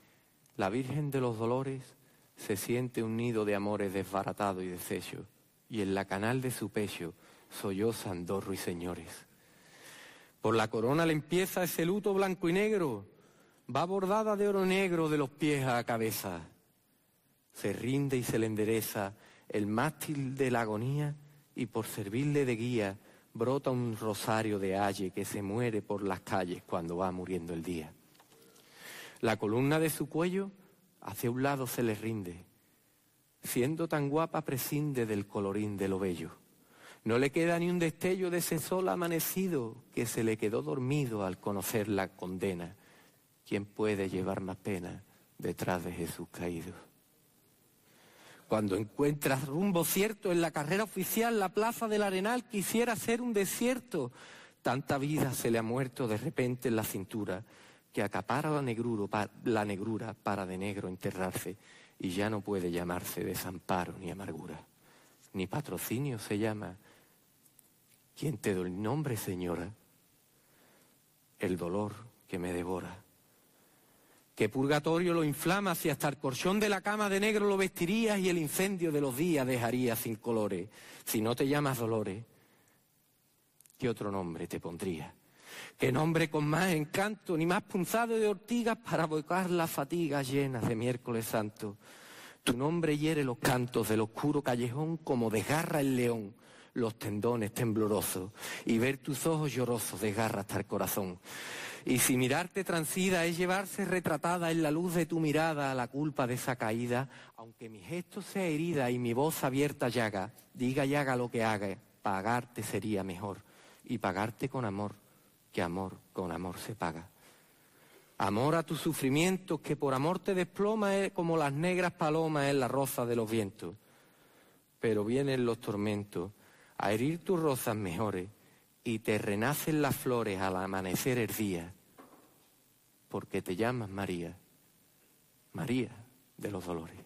[SPEAKER 3] la Virgen de los Dolores se siente un nido de amores desbaratado y deshecho, y en la canal de su pecho solloza Andorro y señores. Por la corona le empieza ese luto blanco y negro, va bordada de oro negro de los pies a la cabeza. Se rinde y se le endereza el mástil de la agonía y por servirle de guía brota un rosario de aye que se muere por las calles cuando va muriendo el día. La columna de su cuello hacia un lado se le rinde. Siendo tan guapa prescinde del colorín de lo bello. No le queda ni un destello de ese sol amanecido que se le quedó dormido al conocer la condena. ¿Quién puede llevar más pena detrás de Jesús caído? Cuando encuentras rumbo cierto en la carrera oficial, la plaza del Arenal quisiera ser un desierto. Tanta vida se le ha muerto de repente en la cintura que acapara la, la negrura para de negro enterrarse y ya no puede llamarse desamparo ni amargura. Ni patrocinio se llama. ¿Quién te doy nombre, señora? El dolor que me devora. que purgatorio lo inflama si hasta el colchón de la cama de negro lo vestirías y el incendio de los días dejarías sin colores. Si no te llamas Dolores, ¿qué otro nombre te pondría? ¿Qué nombre con más encanto, ni más punzado de ortigas para abocar las fatigas llenas de miércoles santo? Tu nombre hiere los cantos del oscuro callejón como desgarra el león los tendones temblorosos y ver tus ojos llorosos desgarra hasta el corazón. Y si mirarte transida es llevarse retratada en la luz de tu mirada la culpa de esa caída, aunque mi gesto sea herida y mi voz abierta llaga, diga y haga lo que haga, pagarte sería mejor. Y pagarte con amor, que amor con amor se paga. Amor a tus sufrimientos que por amor te desploma es como las negras palomas en la roza de los vientos. Pero vienen los tormentos a herir tus rozas mejores y te renacen las flores al amanecer el día, porque te llamas María, María de los dolores.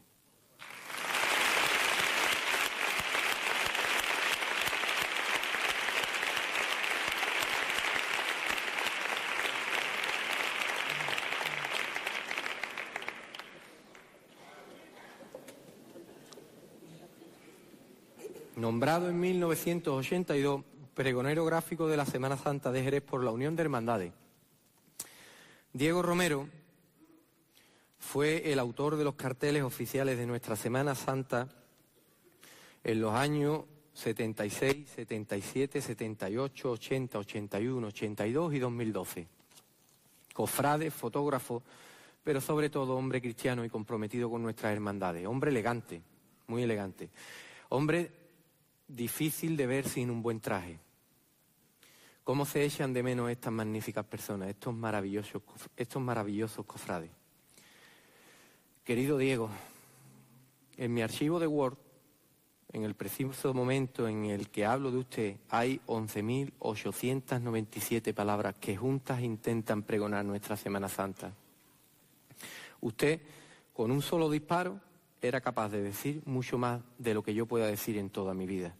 [SPEAKER 3] Nombrado en 1982 pregonero gráfico de la Semana Santa de Jerez por la Unión de Hermandades. Diego Romero fue el autor de los carteles oficiales de nuestra Semana Santa en los años 76, 77, 78, 80, 81, 82 y 2012. Cofrade, fotógrafo, pero sobre todo hombre cristiano y comprometido con nuestras hermandades. Hombre elegante, muy elegante. Hombre difícil de ver sin un buen traje. ¿Cómo se echan de menos estas magníficas personas, estos maravillosos, estos maravillosos cofrades? Querido Diego, en mi archivo de Word, en el preciso momento en el que hablo de usted, hay 11.897 palabras que juntas intentan pregonar nuestra Semana Santa. Usted, con un solo disparo, era capaz de decir mucho más de lo que yo pueda decir en toda mi vida.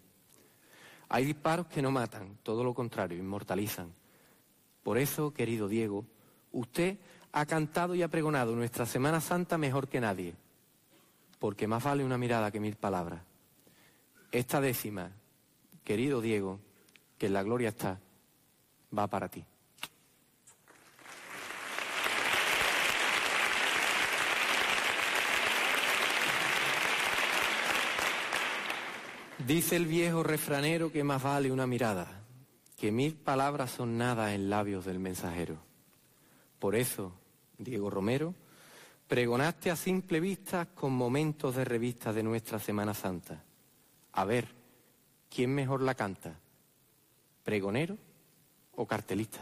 [SPEAKER 3] Hay disparos que no matan, todo lo contrario, inmortalizan. Por eso, querido Diego, usted ha cantado y ha pregonado nuestra Semana Santa mejor que nadie, porque más vale una mirada que mil palabras. Esta décima, querido Diego, que en la gloria está, va para ti. Dice el viejo refranero que más vale una mirada, que mil palabras son nada en labios del mensajero. Por eso, Diego Romero, pregonaste a simple vista con momentos de revista de nuestra Semana Santa. A ver, ¿quién mejor la canta? ¿Pregonero o cartelista?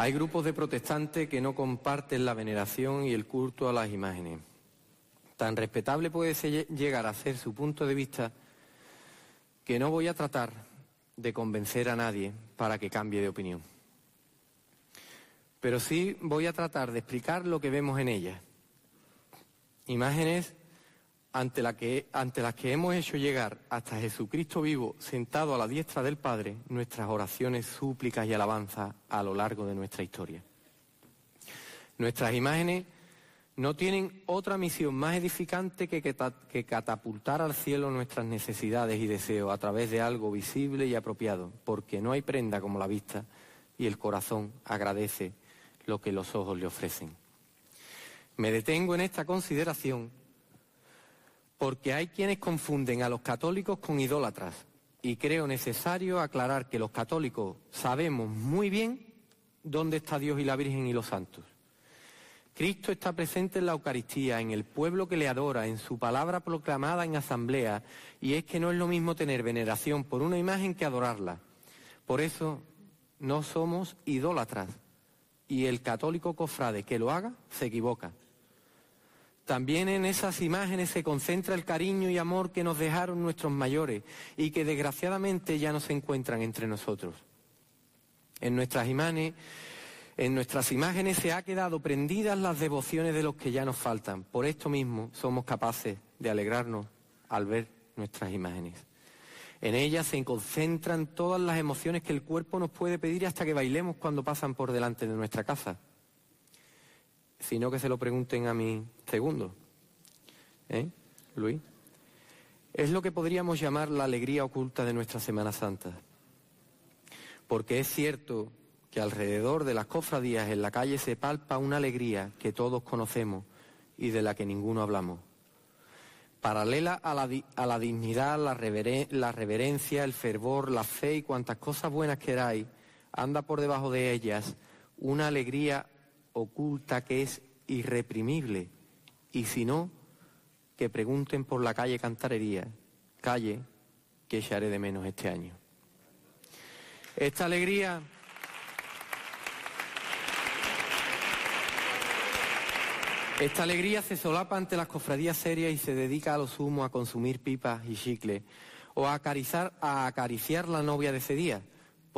[SPEAKER 3] Hay grupos de protestantes que no comparten la veneración y el culto a las imágenes. Tan respetable puede llegar a ser su punto de vista que no voy a tratar de convencer a nadie para que cambie de opinión. Pero sí voy a tratar de explicar lo que vemos en ellas. Imágenes ante, las que hemos hecho llegar hasta Jesucristo vivo, sentado a la diestra del Padre, nuestras oraciones, súplicas y alabanzas a lo largo de nuestra historia. Nuestras imágenes no tienen otra misión más edificante que, que catapultar al cielo nuestras necesidades y deseos a través de algo visible y apropiado, porque no hay prenda como la vista y el corazón agradece lo que los ojos le ofrecen. Me detengo en esta consideración porque hay quienes confunden a los católicos con idólatras y creo necesario aclarar que los católicos sabemos muy bien dónde está Dios y la Virgen y los santos. Cristo está presente en la Eucaristía, en el pueblo que le adora, en su palabra proclamada en asamblea, y es que no es lo mismo tener veneración por una imagen que adorarla. Por eso no somos idólatras, y el católico cofrade que lo haga se equivoca. También en esas imágenes se concentra el cariño y amor que nos dejaron nuestros mayores y que desgraciadamente ya no se encuentran entre nosotros. En nuestras imágenes, se ha quedado prendidas las devociones de los que ya nos faltan. Por esto mismo somos capaces de alegrarnos al ver nuestras imágenes. En ellas se concentran todas las emociones que el cuerpo nos puede pedir hasta que bailemos cuando pasan por delante de nuestra casa. Sino que se lo pregunten a mi segundo. ¿Eh, Luis? Es lo que podríamos llamar la alegría oculta de nuestra Semana Santa. Porque es cierto que alrededor de las cofradías en la calle se palpa una alegría que todos conocemos y de la que ninguno hablamos. Paralela a la, dignidad, la, la reverencia, el fervor, la fe y cuantas cosas buenas queráis, anda por debajo de ellas una alegría oculta que es irreprimible. Y si no, que pregunten por la calle Cantarería, calle que echaré de menos este año. Esta alegría Esta alegría se solapa ante las cofradías serias y se dedica a lo sumo a consumir pipas y chicle o a acariciar, a acariciar la novia de ese día,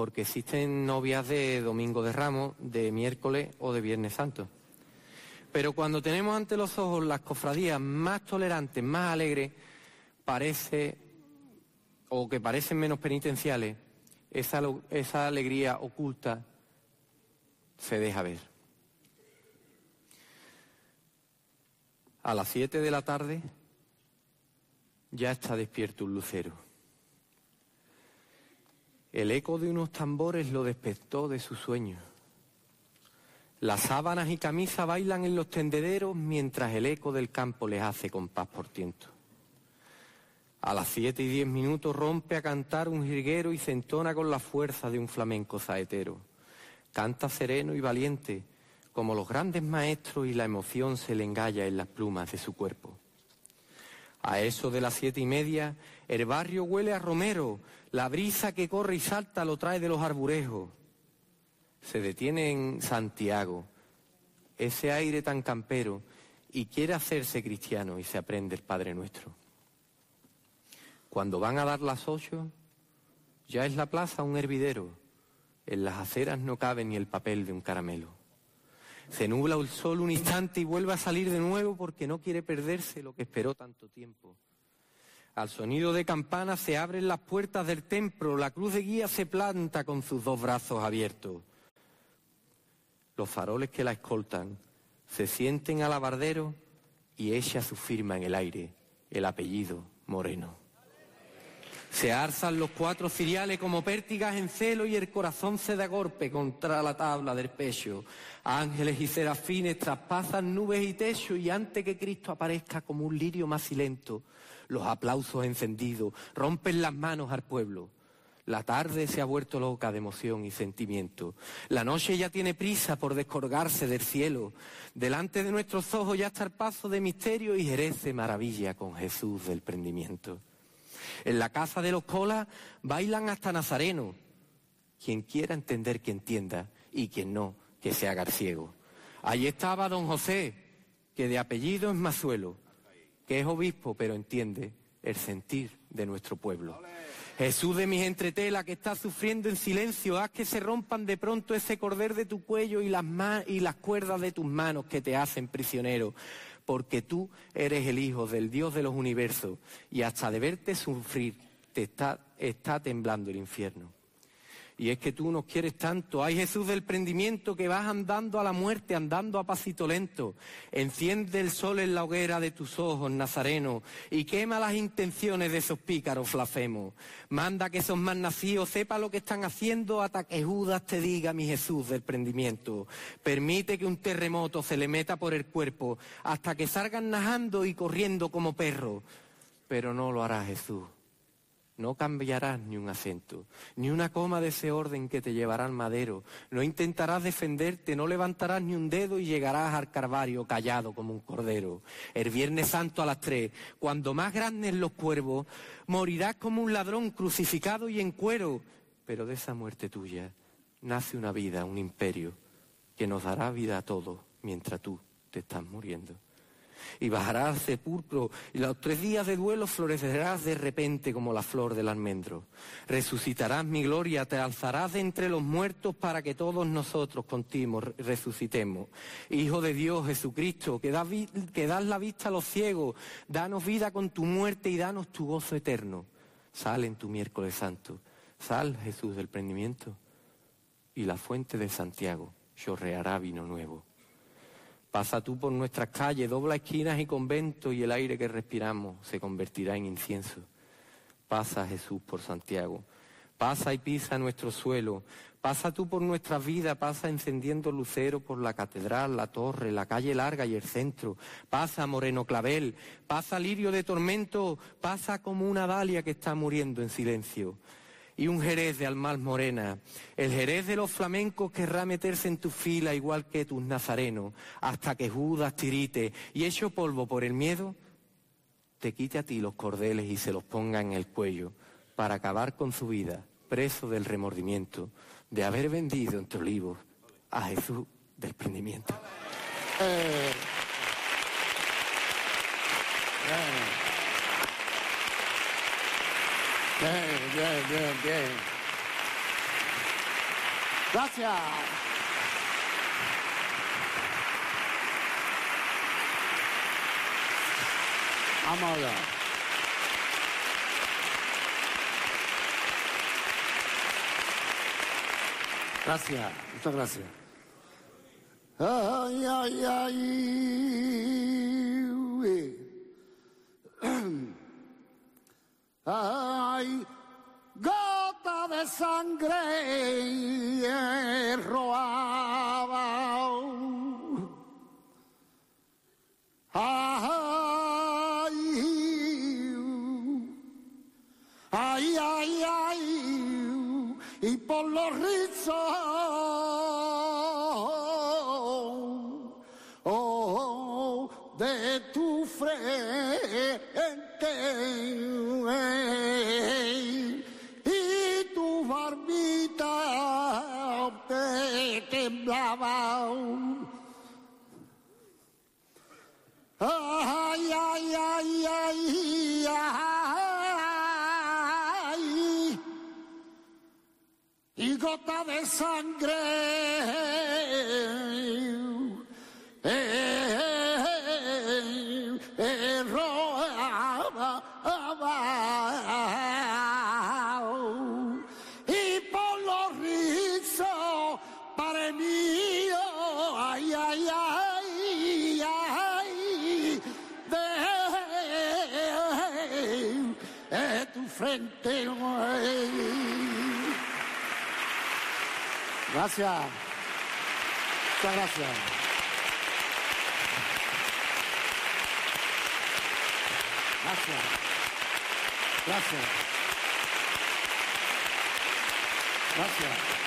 [SPEAKER 3] porque existen novias de Domingo de Ramos, de miércoles o de Viernes Santo. Pero cuando tenemos ante los ojos las cofradías más tolerantes, más alegres, parece, o que parecen menos penitenciales, esa, alegría oculta se deja ver. A las siete de la tarde ya está despierto un lucero. El eco de unos tambores lo despertó de su sueño. Las sábanas y camisas bailan en los tendederos mientras el eco del campo les hace compás por tiento. A las siete y diez minutos rompe a cantar un jilguero y se entona con la fuerza de un flamenco saetero. Canta sereno y valiente, como los grandes maestros y la emoción se le engalla en las plumas de su cuerpo. A eso de las siete y media, el barrio huele a romero, la brisa que corre y salta lo trae de los arburejos. Se detiene en Santiago, ese aire tan campero, y quiere hacerse cristiano y se aprende el Padre Nuestro. Cuando van a dar las ocho, ya es la plaza un hervidero, en las aceras no cabe ni el papel de un caramelo. Se nubla el sol un instante y vuelve a salir de nuevo porque no quiere perderse lo que esperó tanto tiempo. Al sonido de campana se abren las puertas del templo, la cruz de guía se planta con sus dos brazos abiertos. Los faroles que la escoltan se sienten al abardero y echa su firma en el aire, el apellido Moreno. Se alzan los cuatro ciriales como pértigas en celo y el corazón se da golpe contra la tabla del pecho. Ángeles y serafines traspazan nubes y techo y antes que Cristo aparezca como un lirio macilento, los aplausos encendidos rompen las manos al pueblo. La tarde se ha vuelto loca de emoción y sentimiento. La noche ya tiene prisa por descolgarse del cielo. Delante de nuestros ojos ya está el paso de misterio y Jerez de maravilla con Jesús del prendimiento. En la casa de los colas bailan hasta Nazareno. Quien quiera entender que entienda y quien no, que se haga ciego. Allí estaba don José, que de apellido es Mazuelo, que es obispo pero entiende el sentir de nuestro pueblo. Jesús de mis entretela que está sufriendo en silencio, haz que se rompan de pronto ese cordel de tu cuello y las, y las cuerdas de tus manos que te hacen prisionero porque tú eres el Hijo del Dios de los universos y hasta de verte sufrir te está, está temblando el infierno. Y es que tú nos quieres tanto. Ay Jesús del prendimiento que vas andando a la muerte, andando a pasito lento. Enciende el sol en la hoguera de tus ojos, Nazareno, y quema las intenciones de esos pícaros flafemos. Manda que esos más nacidos sepa lo que están haciendo hasta que Judas te diga, mi Jesús del prendimiento. Permite que un terremoto se le meta por el cuerpo hasta que salgan najando y corriendo como perros. Pero no lo hará Jesús no cambiarás ni un acento, ni una coma de ese orden que te llevará al madero. No intentarás defenderte, no levantarás ni un dedo y llegarás al Carvario callado como un cordero. El Viernes Santo a las tres, cuando más grandes los cuervos, morirás como un ladrón crucificado y en cuero. Pero de esa muerte tuya nace una vida, un imperio, que nos dará vida a todos mientras tú te estás muriendo. Y bajarás al sepulcro y los tres días de duelo florecerás de repente como la flor del almendro. Resucitarás mi gloria, te alzarás de entre los muertos para que todos nosotros contigo resucitemos. Hijo de Dios Jesucristo, que das, que das la vista a los ciegos, danos vida con tu muerte y danos tu gozo eterno. Sal en tu miércoles santo, sal Jesús del prendimiento y la fuente de Santiago chorreará vino nuevo. Pasa tú por nuestras calles, dobla esquinas y conventos y el aire que respiramos se convertirá en incienso. Pasa Jesús por Santiago, pasa y pisa nuestro suelo, pasa tú por nuestra vida, pasa encendiendo lucero por la catedral, la torre, la calle larga y el centro, pasa Moreno Clavel, pasa lirio de tormento, pasa como una dalia que está muriendo en silencio y un jerez de almal morena. El jerez de los flamencos querrá meterse en tu fila igual que tus nazarenos, hasta que Judas tirite y hecho polvo por el miedo, te quite a ti los cordeles y se los ponga en el cuello, para acabar con su vida, preso del remordimiento, de haber vendido entre olivos a Jesús del prendimiento.
[SPEAKER 5] Eh, Bien, bien, bien, bien. Gracias. Vamos allá. Gracias, muchas gracias. Ay, ay, ay. Ay, gota de sangre roaba. Ay, ay, ay, ay, y por los rizos oh, de tu frente temblaba. Ay, ay, ay, ay, ay, y gota de sangre. Gracias. Muchas gracias. Gracias. Gracias. Gracias.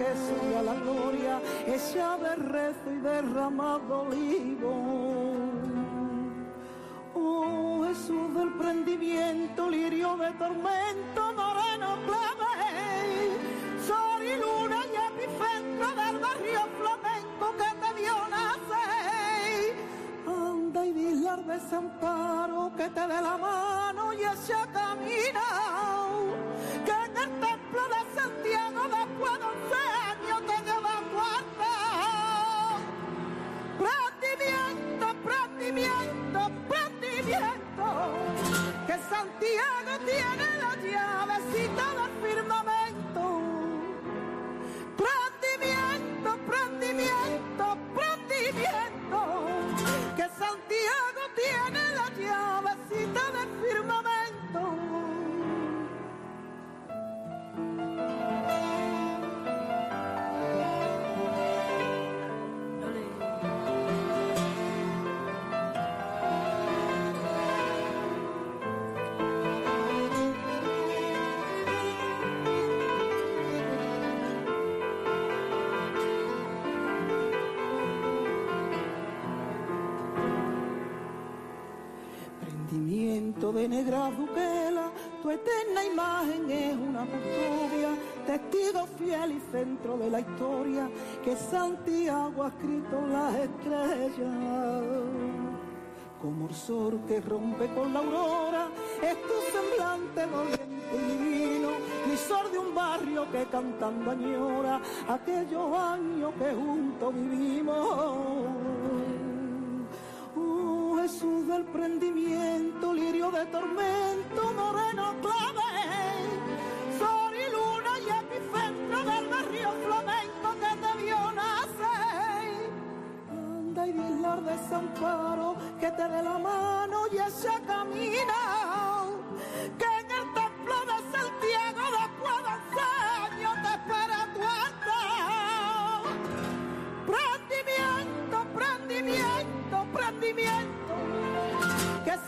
[SPEAKER 6] Que sube a la gloria, hecha de rezo y derramado olivo. Oh Jesús del prendimiento, lirio de tormento, moreno clave, sol y luna y epicentro del barrio flamenco que te vio nacer. Anda y dile al desamparo que te dé la mano y echa camino, que en el templo de Santiago después de once años te cuarta. Prendimiento, prendimiento, prendimiento. Que Santiago tiene la llavecita del firmamento. Prendimiento, prendimiento, prendimiento. Que Santiago tiene la llavecita del firmamento. De negra duquela, tu eterna imagen es una custodia, testigo fiel y centro de la historia que Santiago ha escrito las estrellas. Como sol que rompe con la aurora, es tu semblante doliente y divino, mi sol de un barrio que cantando añora aquellos años que juntos vivimos. Jesús del prendimiento, lirio de tormento, moreno clave, sol y luna y epicentro del barrio flamenco que te vio nacer. Anda y dile al desamparo que te dé la mano y ese camino,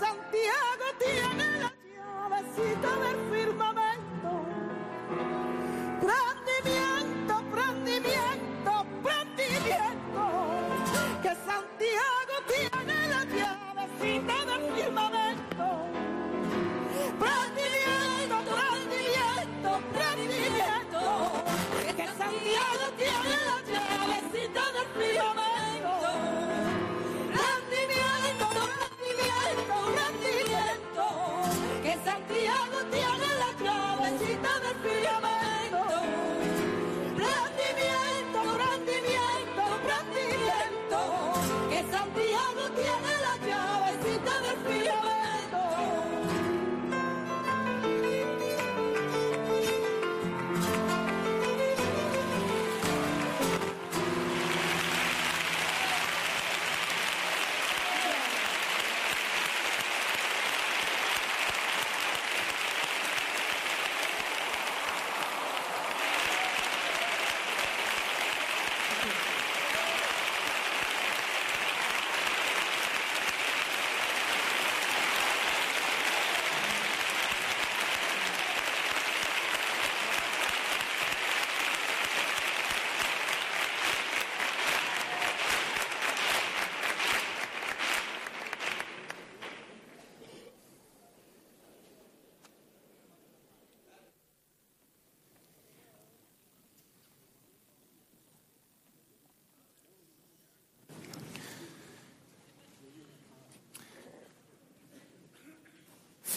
[SPEAKER 6] Santiago tiene la llavecita del firmamento.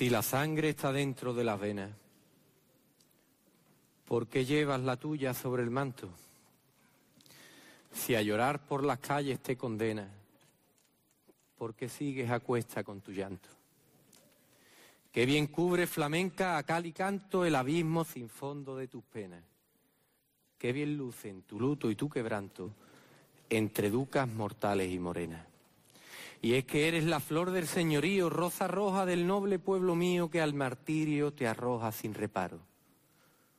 [SPEAKER 3] Si la sangre está dentro de las venas, ¿por qué llevas la tuya sobre el manto? Si a llorar por las calles te condena, ¿por qué sigues a cuesta con tu llanto? Qué bien cubre flamenca a cal y canto el abismo sin fondo de tus penas. Qué bien lucen tu luto y tu quebranto entre ducas mortales y morenas. Y es que eres la flor del señorío, rosa roja del noble pueblo mío que al martirio te arroja sin reparo.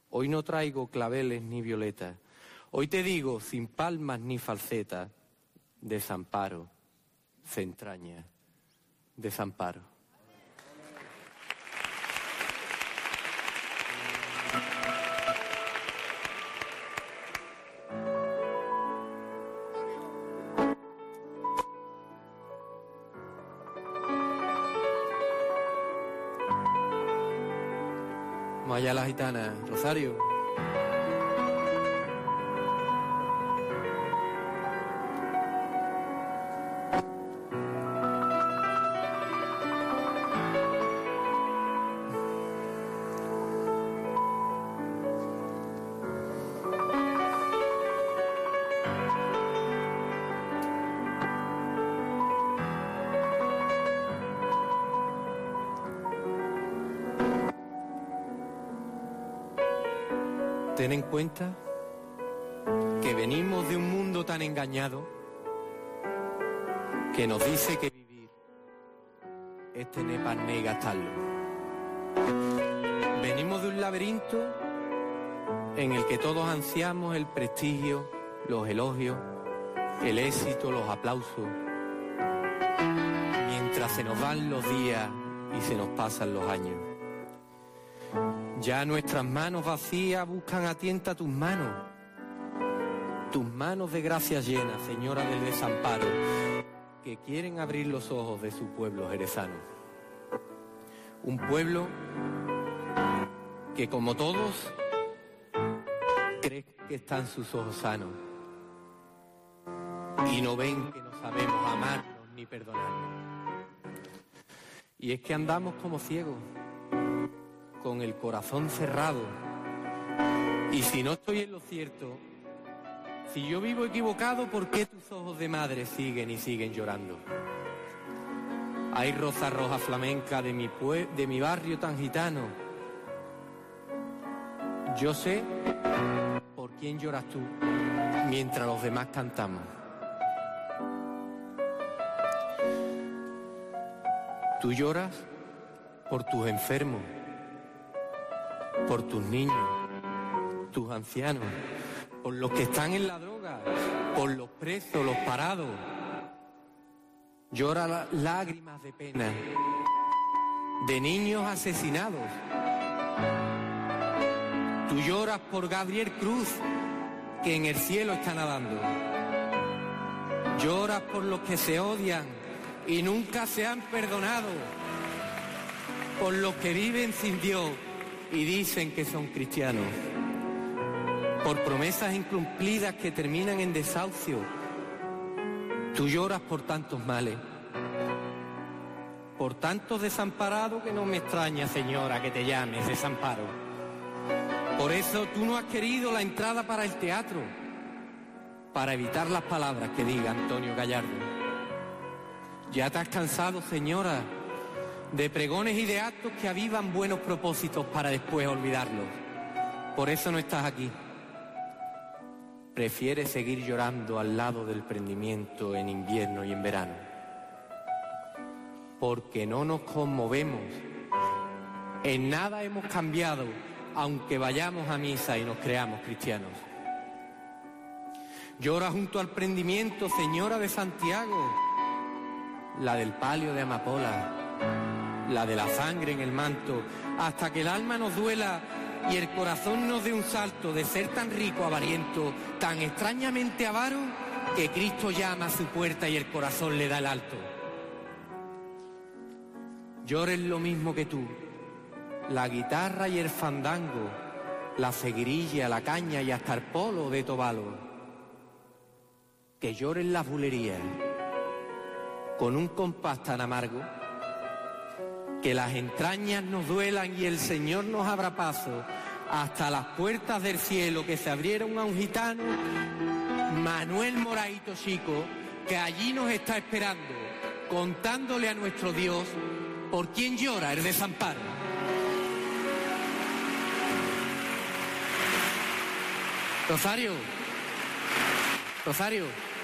[SPEAKER 3] Hoy no traigo claveles ni violetas, hoy te digo sin palmas ni falsetas, desamparo, se entraña, desamparo. Gitana, Rosario. Cuenta que venimos de un mundo tan engañado que nos dice que vivir es tener pan y gastarlo. Venimos de un laberinto en el que todos ansiamos el prestigio, los elogios, el éxito, los aplausos, mientras se nos van los días y se nos pasan los años. Ya nuestras manos vacías buscan a tienta tus manos, tus manos de gracia llenas, Señora del desamparo, que quieren abrir los ojos de su pueblo jerezano. Un pueblo que como todos cree que están sus ojos sanos y no ven que no sabemos amarnos ni perdonarnos. Y es que andamos como ciegos, con el corazón cerrado. Y si no estoy en lo cierto, si yo vivo equivocado, ¿por qué tus ojos de madre siguen y siguen llorando? Hay rosa roja flamenca de mi, de mi barrio tan gitano. Yo sé por quién lloras tú mientras los demás cantamos. Tú lloras por tus enfermos, por tus niños, tus ancianos, por los que están en la droga, por los presos, los parados. Llora lágrimas de pena de niños asesinados. Tú lloras por Gabriel Cruz, que en el cielo está nadando. Lloras por los que se odian y nunca se han perdonado. Por los que viven sin Dios y dicen que son cristianos. Por promesas incumplidas que terminan en desahucio. Tú lloras por tantos males. Por tantos desamparados que no me extraña, señora, que te llames desamparo. Por eso tú no has querido la entrada para el teatro, para evitar las palabras que diga Antonio Gallardo. Ya te has cansado, señora, de pregones y de actos que avivan buenos propósitos para después olvidarlos. Por eso no estás aquí. Prefieres seguir llorando al lado del prendimiento en invierno y en verano. Porque no nos conmovemos. En nada hemos cambiado, aunque vayamos a misa y nos creamos cristianos. Llora junto al prendimiento, señora de Santiago, la del palio de amapola, la de la sangre en el manto, hasta que el alma nos duela y el corazón nos dé un salto de ser tan rico, avariento, tan extrañamente avaro, que Cristo llama a su puerta y el corazón le da el alto. Llores lo mismo que tú, la guitarra y el fandango, la seguirilla, la caña y hasta el polo de Tobalo. Que lloren las bulerías con un compás tan amargo, que las entrañas nos duelan y el Señor nos abra paso hasta las puertas del cielo que se abrieron a un gitano, Manuel Moraito Chico, que allí nos está esperando, contándole a nuestro Dios por quién llora el desamparo. Rosario, Rosario.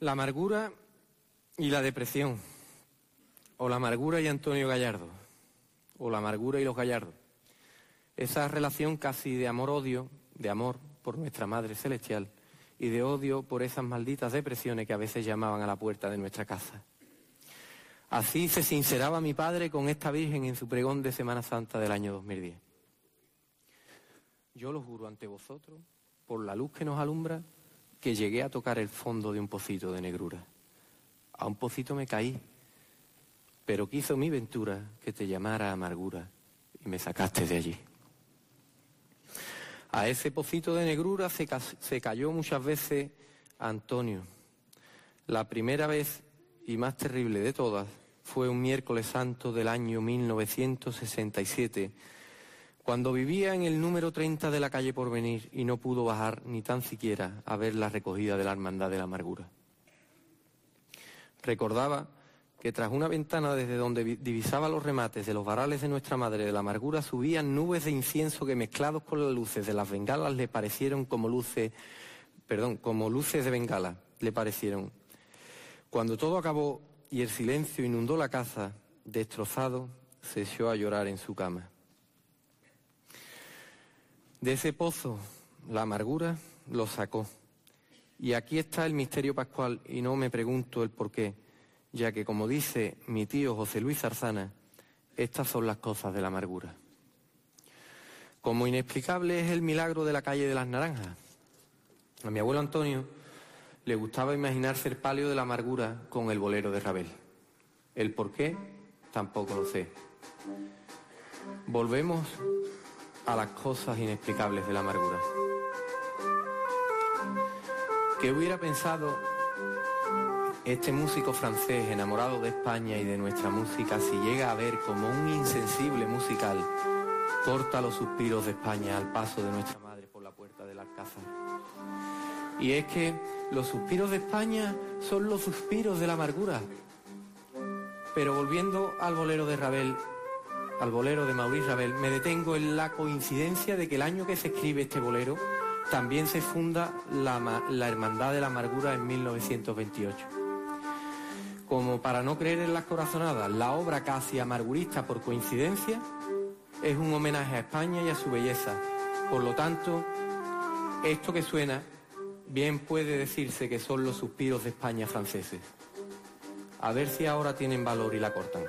[SPEAKER 3] La amargura y la depresión, o la amargura y Antonio Gallardo, o la amargura y los Gallardos. Esa relación casi de amor-odio, de amor por nuestra Madre Celestial y de odio por esas malditas depresiones que a veces llamaban a la puerta de nuestra casa. Así se sinceraba mi padre con esta Virgen en su pregón de Semana Santa del año 2010. Yo lo juro ante vosotros, por la luz que nos alumbra, que llegué a tocar el fondo de un pocito de negrura. A un pocito me caí, pero quiso mi ventura que te llamara amargura y me sacaste de allí. A ese pocito de negrura se, se cayó muchas veces Antonio. La primera vez y más terrible de todas fue un miércoles santo del año 1967, cuando vivía en el número 30 de la calle Porvenir y no pudo bajar ni tan siquiera a ver la recogida de la Hermandad de la Amargura. Recordaba que tras una ventana desde donde divisaba los remates de los varales de nuestra Madre de la Amargura subían nubes de incienso que mezclados con las luces de las bengalas le parecieron como luces, perdón, como luces de bengala, le parecieron. Cuando todo acabó y el silencio inundó la casa, destrozado, se echó a llorar en su cama. De ese pozo, la amargura lo sacó. Y aquí está el misterio pascual y no me pregunto el por qué ya que, como dice mi tío José Luis Zarzana, estas son las cosas de la amargura. Como inexplicable es el milagro de la calle de las Naranjas. A mi abuelo Antonio le gustaba imaginarse el palio de la amargura con el bolero de Rabel. El por qué tampoco lo sé. Volvemos a las cosas inexplicables de la amargura. ¿Qué hubiera pensado este músico francés enamorado de España y de nuestra música, si llega a ver como un insensible musical, corta los suspiros de España al paso de nuestra madre por la puerta del Alcázar. Y es que los suspiros de España son los suspiros de la amargura. Pero volviendo al bolero de Ravel, al bolero de Maurice Ravel, me detengo en la coincidencia de que el año que se escribe este bolero también se funda la, la Hermandad de la Amargura en 1928 como para no creer en las corazonadas, la obra casi amargurista por coincidencia es un homenaje a España y a su belleza. Por lo tanto, esto que suena bien puede decirse que son los suspiros de España franceses. A ver si ahora tienen valor y la cortan.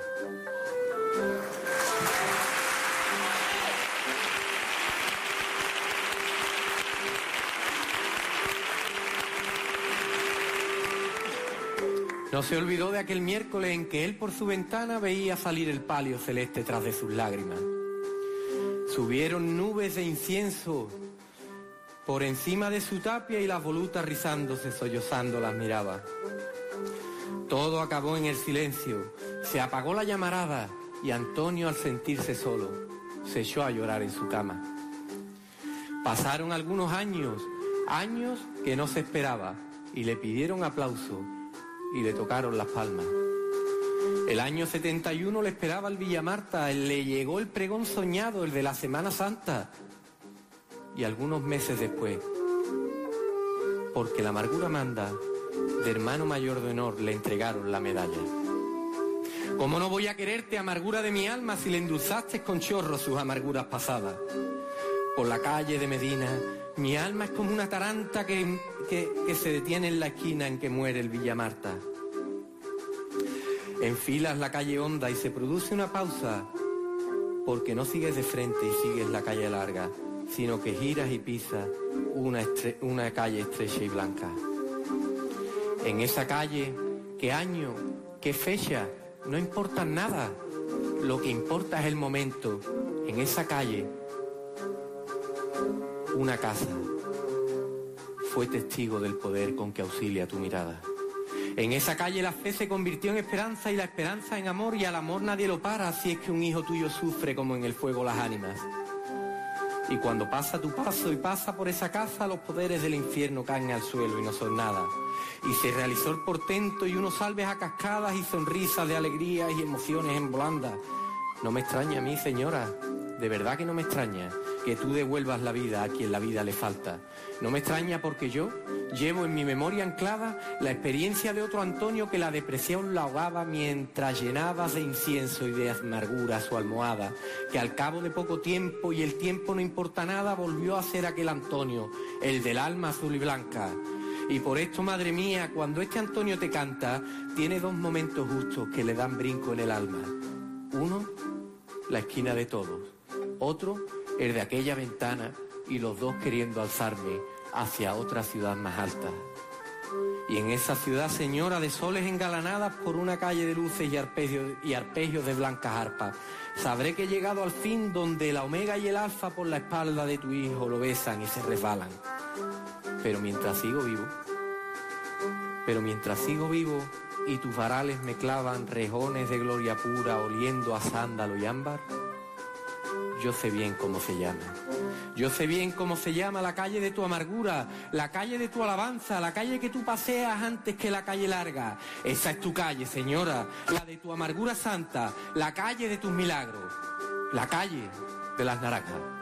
[SPEAKER 3] No se olvidó de aquel miércoles en que él por su ventana veía salir el palio celeste tras de sus lágrimas. Subieron nubes de incienso por encima de su tapia y las volutas rizándose, sollozando las miraba. Todo acabó en el silencio, se apagó la llamarada y Antonio al sentirse solo se echó a llorar en su cama. Pasaron algunos años, años que no se esperaba, y le pidieron aplauso y le tocaron las palmas. El año 71 le esperaba al Villa Marta, le llegó el pregón soñado, el de la Semana Santa. Y algunos meses después, porque la amargura manda, de hermano mayor de honor le entregaron la medalla. ¿Cómo no voy a quererte, amargura de mi alma, si le endulzaste con chorros sus amarguras pasadas? Por la calle de Medina, mi alma es como una taranta que, que, se detiene en la esquina en que muere el Villa Marta. Enfilas la calle honda y se produce una pausa porque no sigues de frente y sigues la calle larga, sino que giras y pisas una, una calle estrecha y blanca. En esa calle, qué año, qué fecha, no importa nada. Lo que importa es el momento. En esa calle una casa fue testigo del poder con que auxilia tu mirada. En esa calle la fe se convirtió en esperanza y la esperanza en amor y al amor nadie lo para si es que un hijo tuyo sufre como en el fuego las ánimas. Y cuando pasa tu paso y pasa por esa casa, los poderes del infierno caen al suelo y no son nada. Y se realizó el portento y unos salves a cascadas y sonrisas de alegría y emociones en volanda. No me extraña a mí, señora, de verdad que no me extraña que tú devuelvas la vida a quien la vida le falta. No me extraña porque yo llevo en mi memoria anclada la experiencia de otro Antonio que la depresión la ahogaba mientras llenaba de incienso y de amargura su almohada, que al cabo de poco tiempo y el tiempo no importa nada volvió a ser aquel Antonio, el del alma azul y blanca. Y por esto, madre mía, cuando este Antonio te canta, tiene dos momentos justos que le dan brinco en el alma. Uno, la esquina de todos. Otro, el de aquella ventana y los dos queriendo alzarme hacia otra ciudad más alta. Y en esa ciudad, señora, de soles engalanadas por una calle de luces y arpegios, y arpegios de blancas arpas, sabré que he llegado al fin donde la omega y el alfa por la espalda de tu hijo lo besan y se resbalan. Pero mientras sigo vivo, pero mientras sigo vivo, y tus varales me clavan rejones de gloria pura oliendo a sándalo y ámbar, yo sé bien cómo se llama. Yo sé bien cómo se llama la calle de tu amargura, la calle de tu alabanza, la calle que tú paseas antes que la calle larga. Esa es tu calle, señora, la de tu amargura santa, la calle de tus milagros, la calle de las naranjas.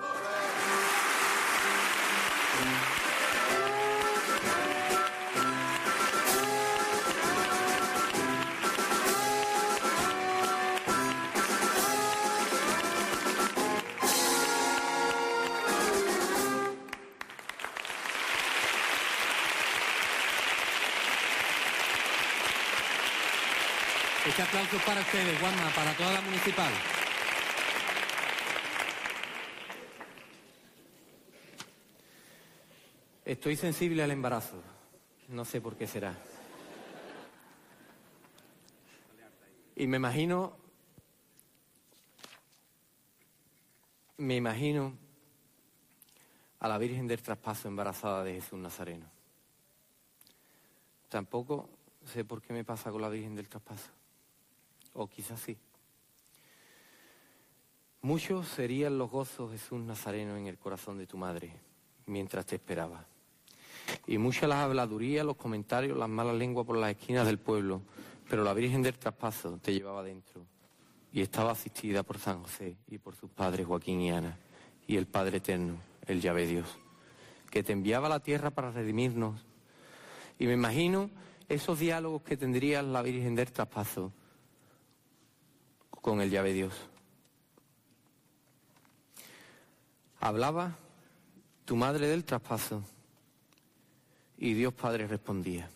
[SPEAKER 3] Este aplauso es para ustedes, Juanma, para toda la municipal. Estoy sensible al embarazo. No sé por qué será. Y me imagino, me imagino a la Virgen del Traspaso embarazada de Jesús Nazareno. Tampoco sé por qué me pasa con la Virgen del Traspaso. O quizás sí. Muchos serían los gozos Jesús Nazareno en el corazón de tu madre mientras te esperaba. Y muchas las habladurías, los comentarios, las malas lenguas por las esquinas del pueblo, pero la Virgen del Traspaso te llevaba dentro y estaba asistida por San José y por sus padres Joaquín y Ana y el Padre Eterno, el Llave Dios, que te enviaba a la tierra para redimirnos. Y me imagino esos diálogos que tendría la Virgen del Traspaso con el llave Dios. Hablaba tu madre del traspaso y Dios Padre respondía.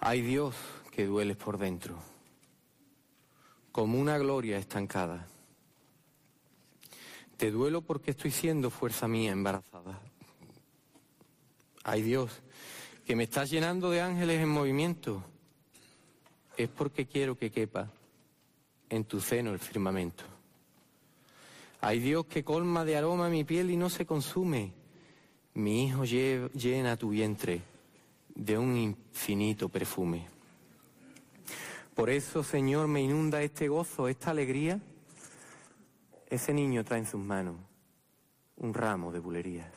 [SPEAKER 3] Hay Dios que dueles por dentro, como una gloria estancada. Te duelo porque estoy siendo fuerza mía embarazada. Hay Dios que me estás llenando de ángeles en movimiento es porque quiero que quepa en tu seno el firmamento. Hay Dios que colma de aroma mi piel y no se consume. Mi hijo llena tu vientre de un infinito perfume. Por eso, Señor, me inunda este gozo, esta alegría. Ese niño trae en sus manos un ramo de bulerías.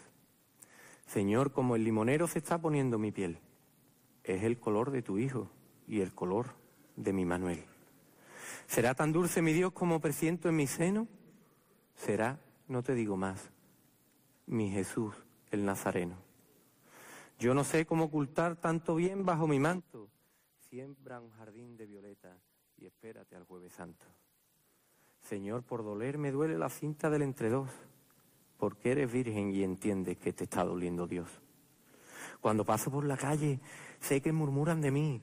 [SPEAKER 3] Señor, como el limonero se está poniendo mi piel, es el color de tu hijo y el color de mi Manuel. ¿Será tan dulce mi Dios como presiento en mi seno? Será, no te digo más, mi Jesús el Nazareno. Yo no sé cómo ocultar tanto bien bajo mi manto. Siembra un jardín de violeta y espérate al jueves santo. Señor, por doler me duele la cinta del dos, porque eres virgen y entiendes que te está doliendo Dios. Cuando paso por la calle, sé que murmuran de mí,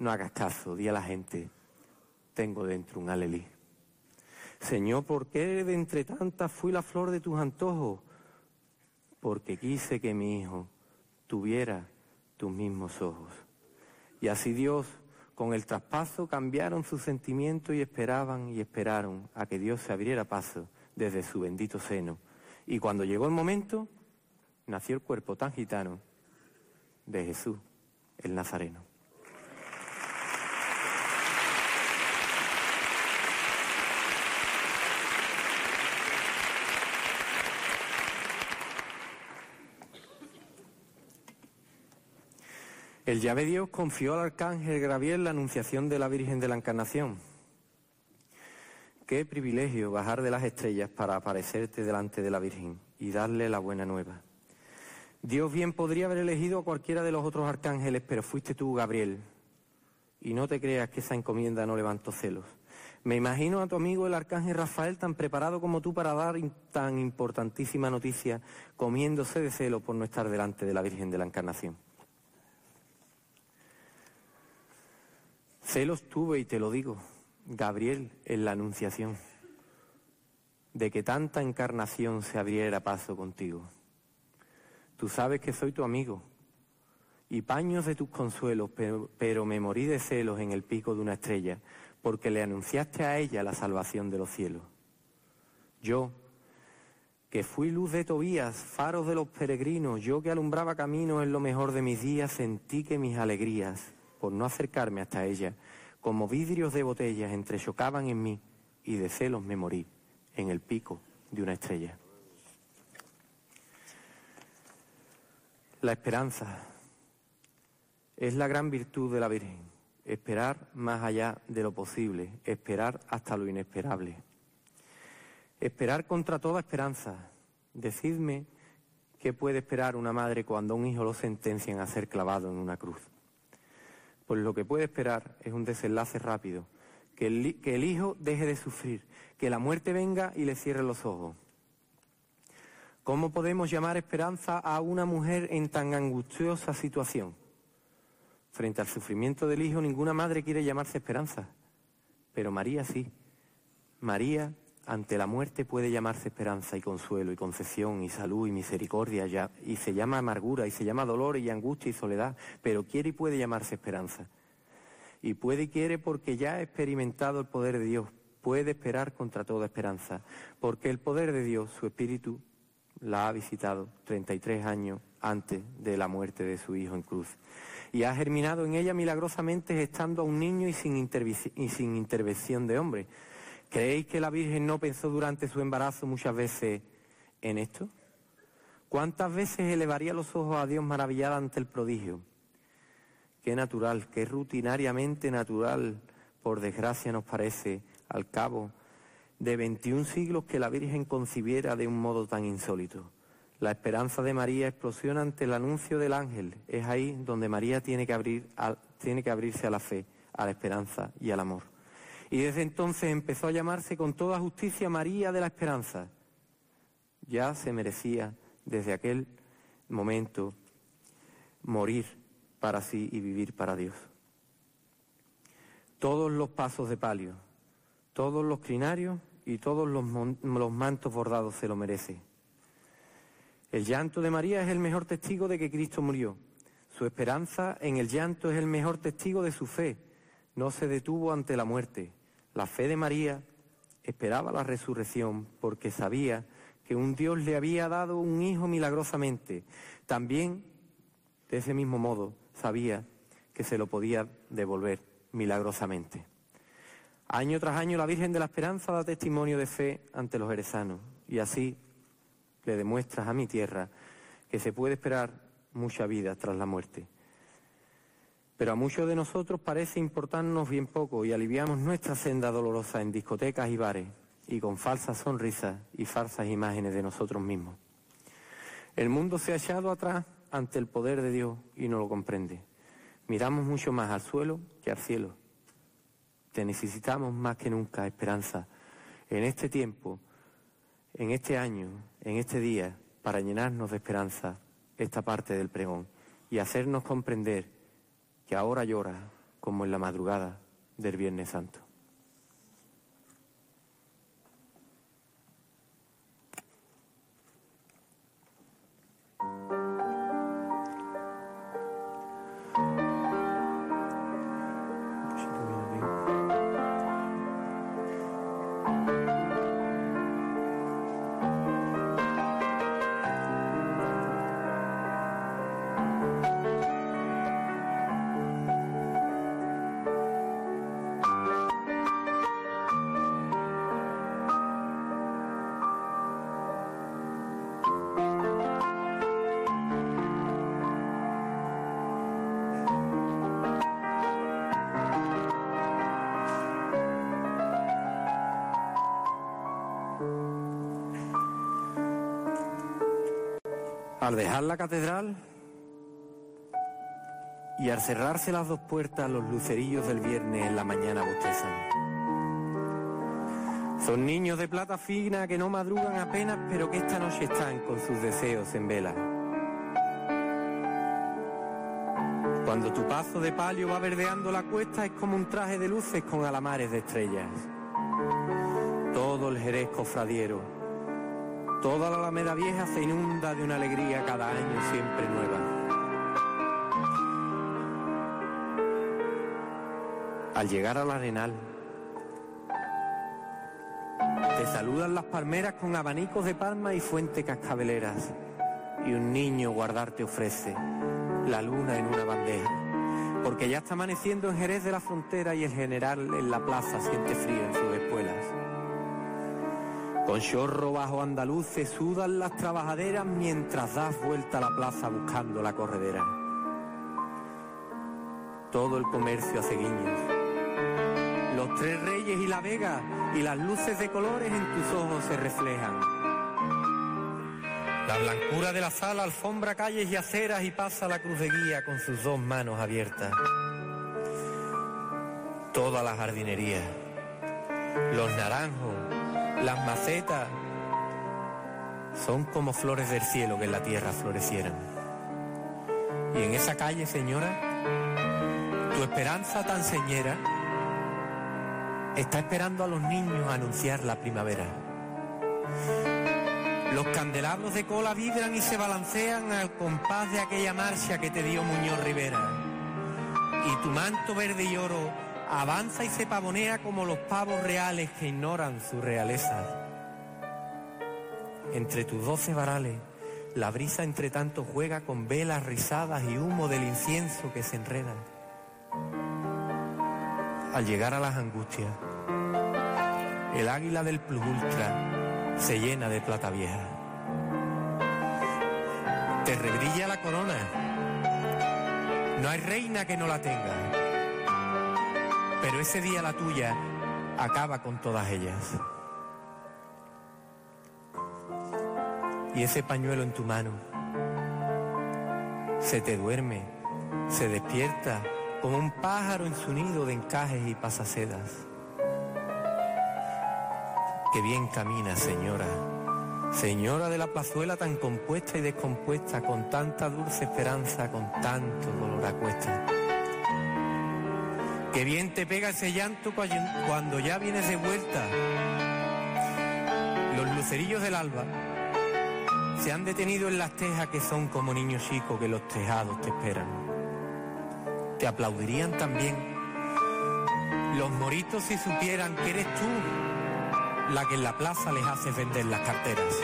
[SPEAKER 3] no hagas caso, di a la gente, tengo dentro un alelí. Señor, ¿por qué de entre tantas fui la flor de tus antojos? Porque quise que mi hijo tuviera tus mismos ojos. Y así Dios, con el traspaso, cambiaron sus sentimientos y esperaban y esperaron a que Dios se abriera paso desde su bendito seno. Y cuando llegó el momento, nació el cuerpo tan gitano de Jesús, el Nazareno. El llave Dios confió al arcángel Gabriel la anunciación de la Virgen de la Encarnación. Qué privilegio bajar de las estrellas para aparecerte delante de la Virgen y darle la buena nueva. Dios bien podría haber elegido a cualquiera de los otros arcángeles, pero fuiste tú, Gabriel. Y no te creas que esa encomienda no levantó celos. Me imagino a tu amigo el arcángel Rafael tan preparado como tú para dar tan importantísima noticia, comiéndose de celo por no estar delante de la Virgen de la Encarnación. Celos tuve y te lo digo, Gabriel, en la Anunciación, de que tanta encarnación se abriera paso contigo. Tú sabes que soy tu amigo y paños de tus consuelos, pero, me morí de celos en el pico de una estrella, porque le anunciaste a ella la salvación de los cielos. Yo, que fui luz de Tobías, faros de los peregrinos, yo que alumbraba caminos en lo mejor de mis días, sentí que mis alegrías, por no acercarme hasta ella, como vidrios de botellas entrechocaban en mí, y de celos me morí en el pico de una estrella. La esperanza es la gran virtud de la Virgen, esperar más allá de lo posible, esperar hasta lo inesperable. Esperar contra toda esperanza. Decidme qué puede esperar una madre cuando un hijo lo sentencian a ser clavado en una cruz. Pues lo que puede esperar es un desenlace rápido, que el, que el hijo deje de sufrir, que la muerte venga y le cierre los ojos. ¿Cómo podemos llamar esperanza a una mujer en tan angustiosa situación? Frente al sufrimiento del hijo, ninguna madre quiere llamarse esperanza, pero María sí. María, ante la muerte, puede llamarse esperanza y consuelo y concepción y salud y misericordia, ya, y se llama amargura y se llama dolor y angustia y soledad, pero quiere y puede llamarse esperanza. Y puede y quiere porque ya ha experimentado el poder de Dios, puede esperar contra toda esperanza, porque el poder de Dios, su Espíritu, la ha visitado 33 años antes de la muerte de su hijo en cruz. Y ha germinado en ella milagrosamente estando a un niño y sin intervención de hombre. ¿Creéis que la Virgen no pensó durante su embarazo muchas veces en esto? ¿Cuántas veces elevaría los ojos a Dios maravillada ante el prodigio? Qué natural, qué rutinariamente natural, por desgracia nos parece, al cabo de 21 siglos que la Virgen concibiera de un modo tan insólito. La esperanza de María explosiona ante el anuncio del ángel. Es ahí donde María tiene que, tiene que abrirse a la fe, a la esperanza y al amor. Y desde entonces empezó a llamarse con toda justicia María de la Esperanza. Ya se merecía desde aquel momento morir para sí y vivir para Dios. Todos los pasos de palio, todos los crinarios y todos los, mantos bordados se lo merece. El llanto de María es el mejor testigo de que Cristo murió. Su esperanza en el llanto es el mejor testigo de su fe. No se detuvo ante la muerte. La fe de María esperaba la resurrección porque sabía que un Dios le había dado un hijo milagrosamente. También, de ese mismo modo, sabía que se lo podía devolver milagrosamente. Año tras año la Virgen de la Esperanza da testimonio de fe ante los herezanos y así le demuestras a mi tierra que se puede esperar mucha vida tras la muerte. Pero a muchos de nosotros parece importarnos bien poco y aliviamos nuestra senda dolorosa en discotecas y bares y con falsas sonrisas y falsas imágenes de nosotros mismos. El mundo se ha echado atrás ante el poder de Dios y no lo comprende. Miramos mucho más al suelo que al cielo te necesitamos más que nunca, esperanza, en este tiempo, en este año, en este día, para llenarnos de esperanza esta parte del pregón y hacernos comprender que ahora llora como en la madrugada del Viernes Santo. Al dejar la catedral y al cerrarse las dos puertas, los lucerillos del viernes en la mañana bostezan. Son niños de plata fina que no madrugan apenas, pero que esta noche están con sus deseos en vela. Cuando tu paso de palio va verdeando la cuesta es como un traje de luces con alamares de estrellas. Todo el jerez cofradiero Toda la Alameda Vieja se inunda de una alegría cada año siempre nueva. Al llegar al arenal, Te saludan las palmeras con abanicos de palma y fuente cascabeleras. Y un niño guardar te ofrece la luna en una bandeja. Porque ya está amaneciendo en Jerez de la Frontera y el general en la plaza siente frío en sus espuelas. Con chorro bajo andaluz se sudan las trabajaderas mientras das vuelta a la plaza buscando la corredera. Todo el comercio hace guiños. Los tres reyes y la vega y las luces de colores en tus ojos se reflejan. La blancura de la sala alfombra calles y aceras y pasa la cruz de guía con sus dos manos abiertas. Toda la jardinería, los naranjos, las macetas, son como flores del cielo que en la tierra florecieran. Y en esa calle, señora, tu esperanza tan señera está esperando a los niños a anunciar la primavera. Los candelabros de cola vibran y se balancean al compás de aquella marcha que te dio Muñoz Rivera. Y tu manto verde y oro avanza y se pavonea como los pavos reales que ignoran su realeza. Entre tus doce varales, la brisa entre tanto juega con velas rizadas y humo del incienso que se enreda. Al llegar a las angustias, el águila del plus ultra se llena de plata vieja. Te rebrilla la corona. No hay reina que no la tenga. Pero ese día la tuya acaba con todas ellas. Y ese pañuelo en tu mano se te duerme, se despierta como un pájaro en su nido de encajes y pasasedas. Qué bien camina, señora. Señora de la plazuela tan compuesta y descompuesta, con tanta dulce esperanza, con tanto dolor a. Qué bien te pega ese llanto cuando ya vienes de vuelta. Los lucerillos del alba se han detenido en las tejas que son como niños chicos que los tejados te esperan. Te aplaudirían también los moritos si supieran que eres tú la que en la plaza les hace vender las carteras.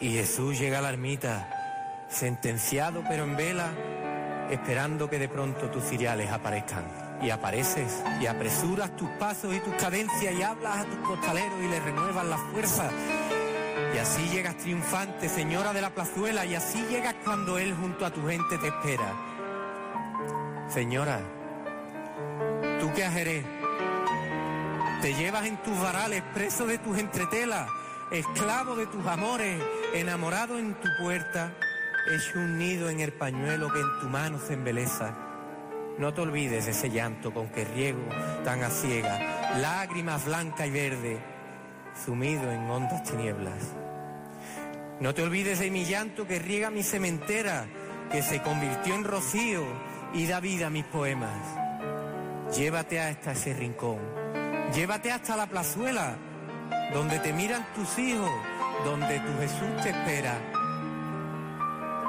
[SPEAKER 3] Y Jesús llega a la ermita, sentenciado pero en vela, esperando que de pronto tus ciriales aparezcan. Y apareces y apresuras tus pasos y tus cadencias y hablas a tus costaleros y les renuevas la fuerza. Y así llegas triunfante, señora de la plazuela, y así llegas cuando Él junto a tu gente te espera. Señora, tú que a Jerez te llevas en tus varales, preso de tus entretelas, esclavo de tus amores, enamorado en tu puerta, hecho un nido en el pañuelo que en tu mano se embeleza. No te olvides de ese llanto con que riego tan a ciega, lágrimas blanca y verde, sumido en hondas tinieblas. No te olvides de mi llanto que riega mi cementera, que se convirtió en rocío y da vida a mis poemas. Llévate hasta ese rincón, llévate hasta la plazuela, donde te miran tus hijos, donde tu Jesús te espera.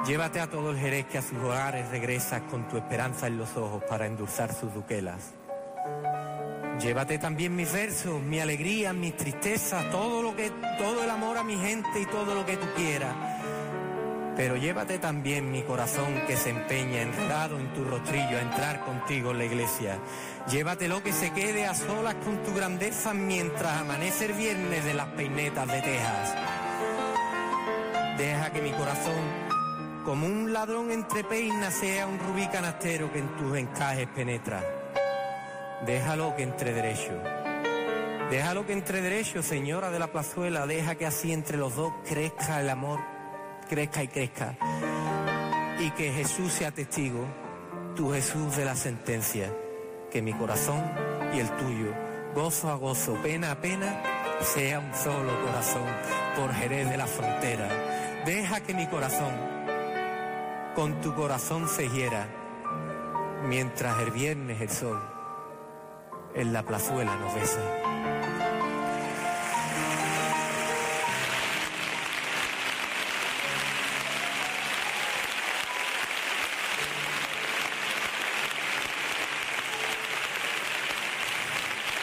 [SPEAKER 3] Llévate a todo el Jerez que a sus hogares regresas con tu esperanza en los ojos para endulzar sus duquelas. Llévate también mis versos, mi alegría, mis tristezas, todo lo que, todo el amor a mi gente y todo lo que tú quieras. Pero llévate también mi corazón que se empeña enredado en tu rostrillo a entrar contigo en la iglesia. Llévate lo que se quede a solas con tu grandeza mientras amanece el viernes de las peinetas de Texas. Deja que mi corazón, como un ladrón entre peinas, sea un rubí canastero que en tus encajes penetra. Déjalo que entre derecho. Déjalo que entre derecho, señora de la plazuela. Deja que así entre los dos crezca el amor, crezca y crezca. Y que Jesús sea testigo, tu Jesús de la sentencia. Que mi corazón y el tuyo, gozo a gozo, pena a pena, sea un solo corazón por Jerez de la frontera. Deja que mi corazón con tu corazón se hiera mientras el viernes el sol en la plazuela nos besa.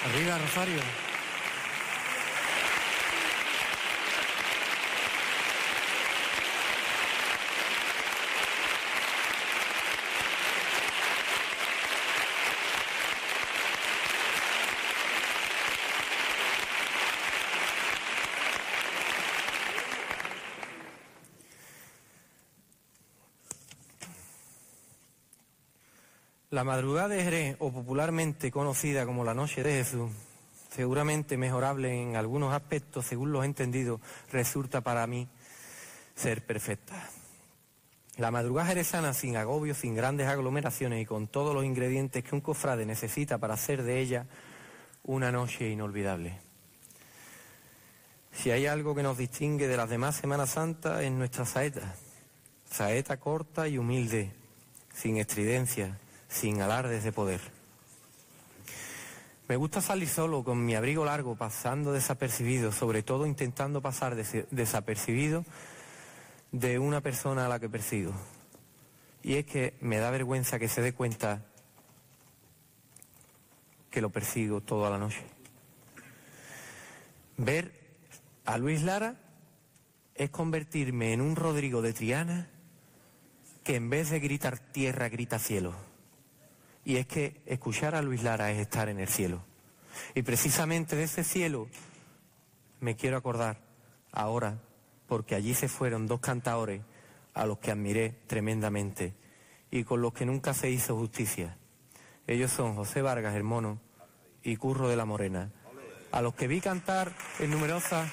[SPEAKER 3] Arriba, Rosario. La madrugada de Jerez, o popularmente conocida como la Noche de Jesús, seguramente mejorable en algunos aspectos, según los entendidos, resulta para mí ser perfecta. La madrugada jerezana sin agobio, sin grandes aglomeraciones y con todos los ingredientes que un cofrade necesita para hacer de ella una noche inolvidable. Si hay algo que nos distingue de las demás Semanas Santas es nuestra saeta. Saeta corta y humilde, sin estridencia, sin alardes de poder. Me gusta salir solo con mi abrigo largo, pasando desapercibido, sobre todo intentando pasar desapercibido de una persona a la que persigo. Y es que me da vergüenza que se dé cuenta que lo persigo toda la noche. Ver a Luis Lara es convertirme en un Rodrigo de Triana que en vez de gritar tierra grita cielo. Y es que escuchar a Luis Lara es estar en el cielo. Y precisamente de ese cielo me quiero acordar ahora, porque allí se fueron dos cantadores a los que admiré tremendamente y con los que nunca se hizo justicia. Ellos son José Vargas, el mono, y Curro de la Morena, a los que vi cantar en numerosas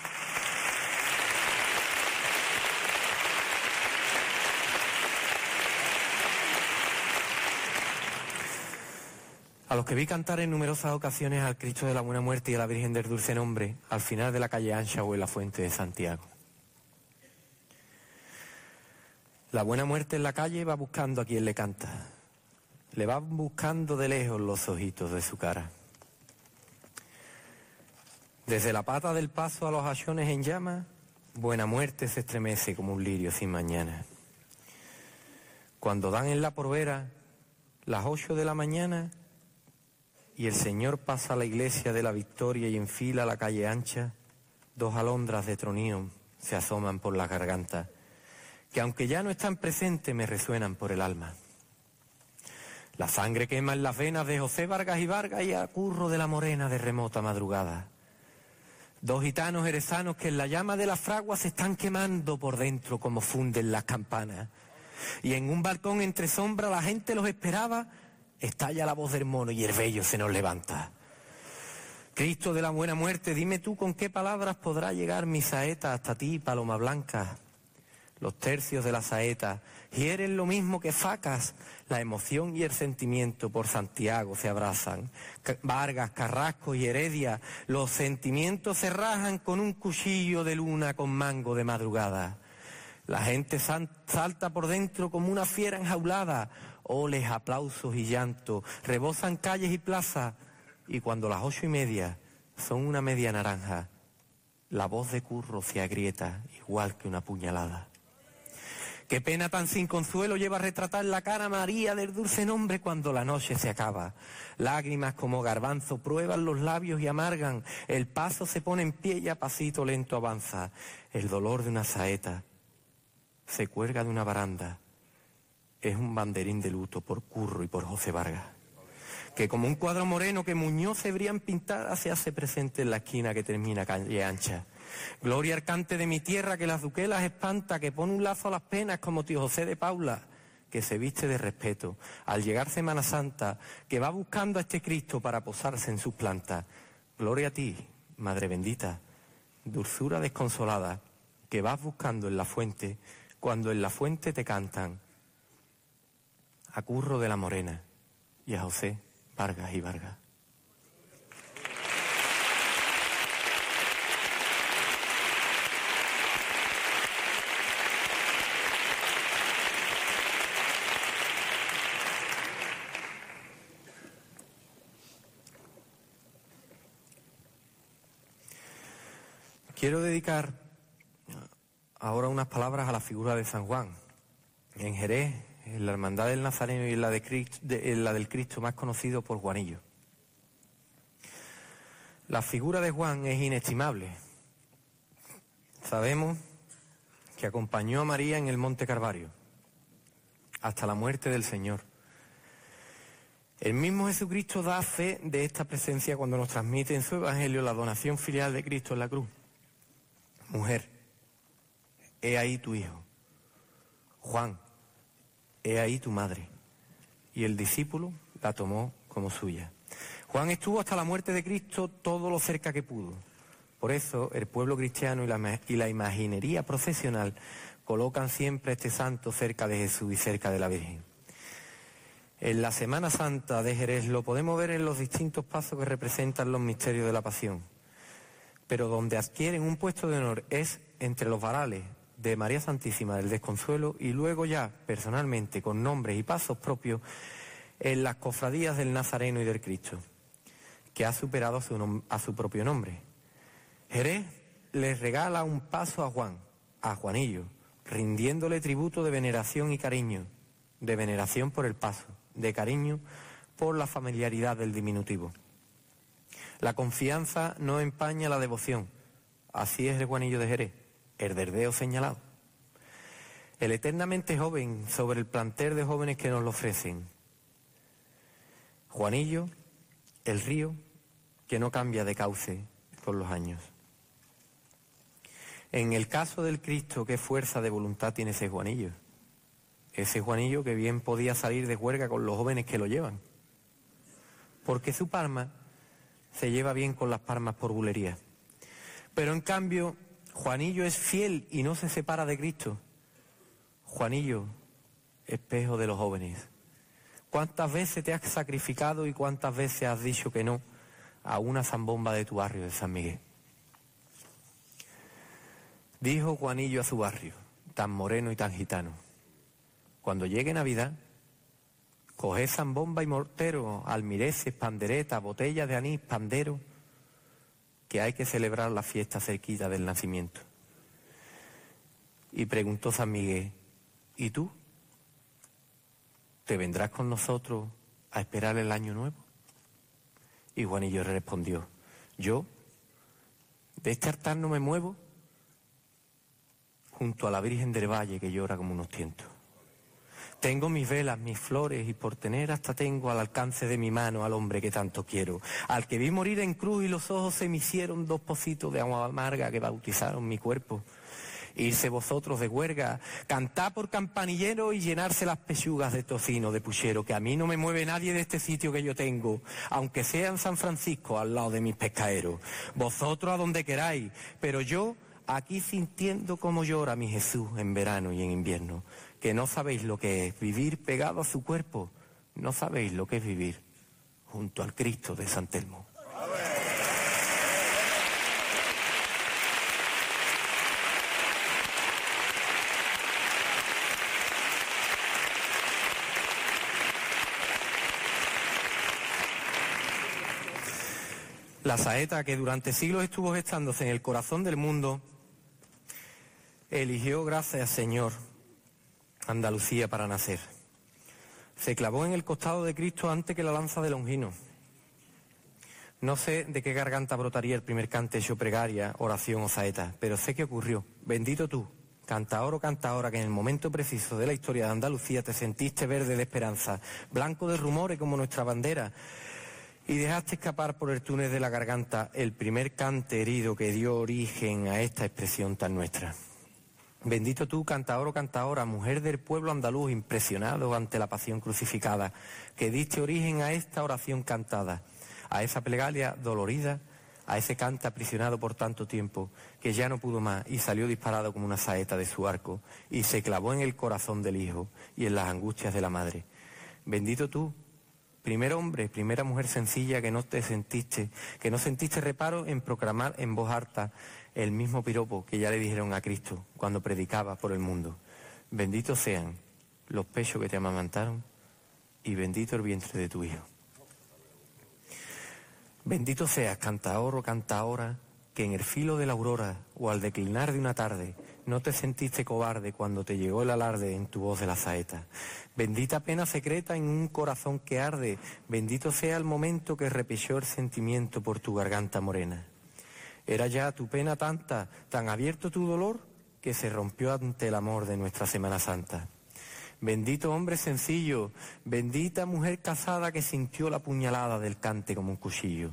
[SPEAKER 3] a los que vi cantar en numerosas ocasiones al Cristo de la Buena Muerte y a la Virgen del Dulce Nombre, al final de la calle Ancha o en la Fuente de Santiago. La Buena Muerte en la calle va buscando a quien le canta. Le van buscando de lejos los ojitos de su cara. Desde la pata del paso a los ayones en llama, Buena Muerte se estremece como un lirio sin mañana. Cuando dan en la porvera las ocho de la mañana, y el Señor pasa a la iglesia de la Victoria y enfila la calle ancha, dos alondras de tronío se asoman por la garganta, que aunque ya no están presentes me resuenan por el alma. La sangre quema en las venas de José Vargas y Vargas y a curro de la morena de remota madrugada. Dos gitanos herezanos que en la llama de la fragua se están quemando por dentro como funden las campanas. Y en un balcón entre sombra la gente los esperaba estalla la voz del mono y el vello se nos levanta. Cristo de la buena muerte, dime tú con qué palabras podrá llegar mi saeta hasta ti, paloma blanca. Los tercios de la saeta hieren lo mismo que facas, la emoción y el sentimiento por Santiago se abrazan. Vargas, Carrasco y Heredia, los sentimientos se rajan con un cuchillo de luna con mango de madrugada. La gente salta por dentro como una fiera enjaulada, oles, aplausos y llanto, rebosan calles y plazas, y cuando las ocho y media son una media naranja, la voz de Curro se agrieta igual que una puñalada. Qué pena tan sin consuelo lleva retratar la cara María del dulce nombre cuando la noche se acaba. Lágrimas como garbanzo prueban los labios y amargan. El paso se pone en pie y a pasito lento avanza. El dolor de una saeta se cuelga de una baranda es un banderín de luto por Curro y por José Vargas, que como un cuadro moreno que Muñoz se habrían pintado se hace presente en la esquina que termina calle ancha. Gloria arcante de mi tierra que las duquelas espanta, que pone un lazo a las penas como tío José de Paula, que se viste de respeto al llegar Semana Santa, que va buscando a este Cristo para posarse en sus plantas. Gloria a ti, Madre bendita, dulzura desconsolada, que vas buscando en la fuente, cuando en la fuente te cantan a Curro de la Morena y a José Vargas y Vargas. Quiero dedicar ahora unas palabras a la figura de San Juan. En Jerez la Hermandad del Nazareno y la, de la del Cristo más conocido por Juanillo. La figura de Juan es inestimable. Sabemos que acompañó a María en el Monte Carvario hasta la muerte del Señor. El mismo Jesucristo da fe de esta presencia cuando nos transmite en su Evangelio la donación filial de Cristo en la cruz. Mujer, he ahí tu hijo. Juan, he ahí tu madre. Y el discípulo la tomó como suya. Juan estuvo hasta la muerte de Cristo todo lo cerca que pudo. Por eso el pueblo cristiano y la, imaginería procesional colocan siempre a este santo cerca de Jesús y cerca de la Virgen. En la Semana Santa de Jerez lo podemos ver en los distintos pasos que representan los misterios de la pasión. Pero donde adquieren un puesto de honor es entre los varales de María Santísima del Desconsuelo y luego ya personalmente con nombres y pasos propios en las cofradías del Nazareno y del Cristo, que ha superado a su, propio nombre. Jerez les regala un paso a Juan, a Juanillo, rindiéndole tributo de veneración y cariño, de veneración por el paso, de cariño por la familiaridad del diminutivo. La confianza no empaña la devoción. Así es el Juanillo de Jerez, el derdeo señalado. El eternamente joven sobre el planter de jóvenes que nos lo ofrecen. Juanillo, el río que no cambia de cauce con los años. En el caso del Cristo, ¿qué fuerza de voluntad tiene ese Juanillo? Ese Juanillo que bien podía salir de huelga con los jóvenes que lo llevan. Porque su palma se lleva bien con las palmas por bulería. Pero en cambio, Juanillo es fiel y no se separa de Cristo. Juanillo, espejo de los jóvenes. ¿Cuántas veces te has sacrificado y cuántas veces has dicho que no a una zambomba de tu barrio de San Miguel? Dijo Juanillo a su barrio, tan moreno y tan gitano, cuando llegue Navidad, coge zambomba y mortero, almireces, pandereta, botellas de anís, pandero, que hay que celebrar la fiesta cerquita del nacimiento. Y preguntó San Miguel, ¿y tú? ¿Te vendrás con nosotros a esperar el año nuevo? Y Juanillo respondió, yo de este altar no me muevo junto a la Virgen del Valle que llora como unos tientos. Tengo mis velas, mis flores y por tener hasta tengo al alcance de mi mano al hombre que tanto quiero, al que vi morir en cruz y los ojos se me hicieron dos pocitos de agua amarga que bautizaron mi cuerpo. Irse vosotros de huerga, cantar por campanillero y llenarse las pechugas de tocino de puchero, que a mí no me mueve nadie de este sitio que yo tengo, aunque sea en San Francisco al lado de mis pescaderos. Vosotros a donde queráis, pero yo aquí sintiendo como llora mi Jesús en verano y en invierno que no sabéis lo que es vivir pegado a su cuerpo, no sabéis lo que es vivir junto al Cristo de San Telmo. La saeta que durante siglos estuvo gestándose en el corazón del mundo, eligió, gracias Señor, Andalucía para nacer. Se clavó en el costado de Cristo antes que la lanza de Longino. No sé de qué garganta brotaría el primer cante hecho pregaria, oración o saeta, pero sé que ocurrió. Bendito tú, cantaor o cantaora, que en el momento preciso de la historia de Andalucía te sentiste verde de esperanza, blanco de rumores como nuestra bandera, y dejaste escapar por el túnel de la garganta el primer cante herido que dio origen a esta expresión tan nuestra. Bendito tú, cantador o cantadora, mujer del pueblo andaluz, impresionado ante la pasión crucificada, que diste origen a esta oración cantada, a esa plegaria dolorida, a ese canta aprisionado por tanto tiempo, que ya no pudo más y salió disparado como una saeta de su arco, y se clavó en el corazón del hijo y en las angustias de la madre. Bendito tú, primer hombre, primera mujer sencilla que no te sentiste, que no sentiste reparo en proclamar en voz harta el mismo piropo que ya le dijeron a Cristo cuando predicaba por el mundo. Benditos sean los pechos que te amamantaron y bendito el vientre de tu hijo. Bendito seas, cantaor o cantaora, que en el filo de la aurora o al declinar de una tarde no te sentiste cobarde cuando te llegó el alarde en tu voz de la saeta. Bendita pena secreta en un corazón que arde, bendito sea el momento que repechó el sentimiento por tu garganta morena. Era ya tu pena tanta, tan abierto tu dolor, que se rompió ante el amor de nuestra Semana Santa. Bendito hombre sencillo, bendita mujer casada que sintió la puñalada del cante como un cuchillo.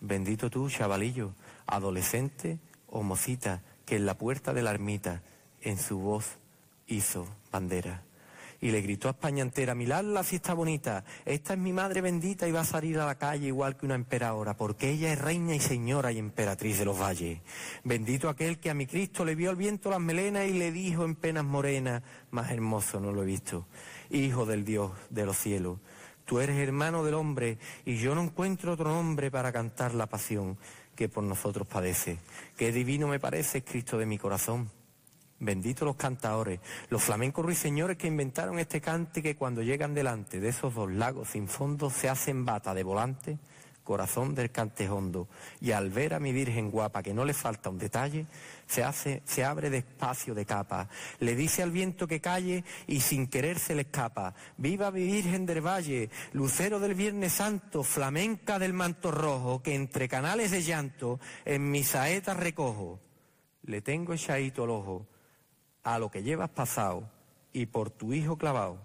[SPEAKER 3] Bendito tú, chavalillo, adolescente o mocita, que en la puerta de la ermita en su voz hizo bandera. Y le gritó a España entera, mirad la fiesta bonita, esta es mi madre bendita y va a salir a la calle igual que una emperadora, porque ella es reina y señora y emperatriz de los valles. Bendito aquel que a mi Cristo le vio al viento las melenas y le dijo en penas morenas, más hermoso no lo he visto, Hijo del Dios de los cielos, tú eres hermano del hombre y yo no encuentro otro nombre para cantar la pasión que por nosotros padece. Qué divino me parece Cristo de mi corazón. Bendito los cantadores, los flamencos ruiseñores que inventaron este cante que cuando llegan delante de esos dos lagos sin fondo se hacen bata de volante, corazón del cante hondo. Y al ver a mi virgen guapa que no le falta un detalle, se hace, se abre despacio de capa, le dice al viento que calle y sin querer se le escapa. Viva mi virgen del valle, lucero del Viernes Santo, flamenca del manto rojo, que entre canales de llanto en mi saeta recojo. Le tengo echadito el ojo a lo que llevas pasado y por tu hijo clavado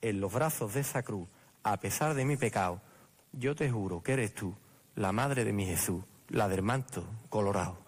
[SPEAKER 3] en los brazos de esa cruz, a pesar de mi pecado, yo te juro que eres tú, la madre de mi Jesús, la del manto colorado.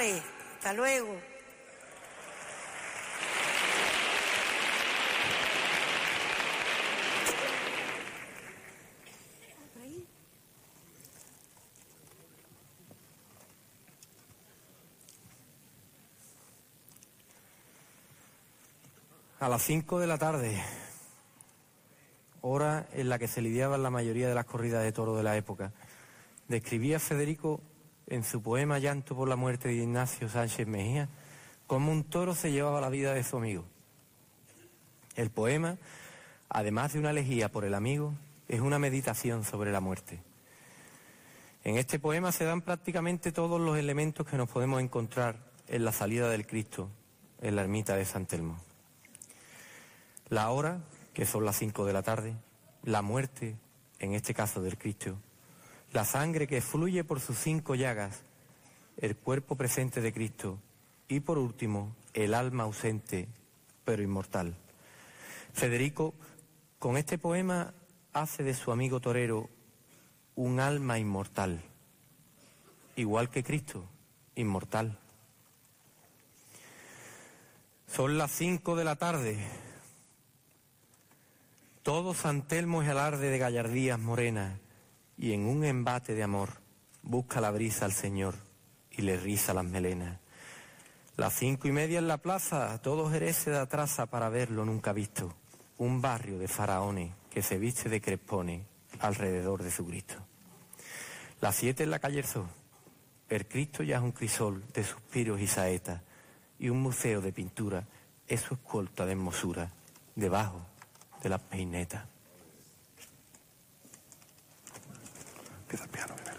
[SPEAKER 7] Hasta luego.
[SPEAKER 3] A las 5 de la tarde, hora en la que se lidiaban la mayoría de las corridas de toro de la época, describía Federico en su poema Llanto por la muerte de Ignacio Sánchez Mejía cómo un toro se llevaba la vida de su amigo. El poema, además de una elegía por el amigo, es una meditación sobre la muerte. En este poema se dan prácticamente todos los elementos que nos podemos encontrar en la salida del Cristo en la ermita de San Telmo. La hora, que son las cinco de la tarde, la muerte, en este caso del Cristo, la sangre que fluye por sus cinco llagas, el cuerpo presente de Cristo y por último el alma ausente pero inmortal. Federico, con este poema, hace de su amigo torero un alma inmortal, igual que Cristo, inmortal. Son las cinco de la tarde. Todo San Telmo es alarde de gallardías morenas y en un embate de amor busca la brisa al Señor y le riza las melenas. Las cinco y media en la plaza, todo Jerez se da traza para verlo nunca visto. Un barrio de faraones que se viste de crespones alrededor de su Cristo. Las siete en la calle Erzó. El Cristo ya es un crisol de suspiros y saetas y un museo de pintura es su escolta de hermosura debajo de las peinetas.
[SPEAKER 8] Piano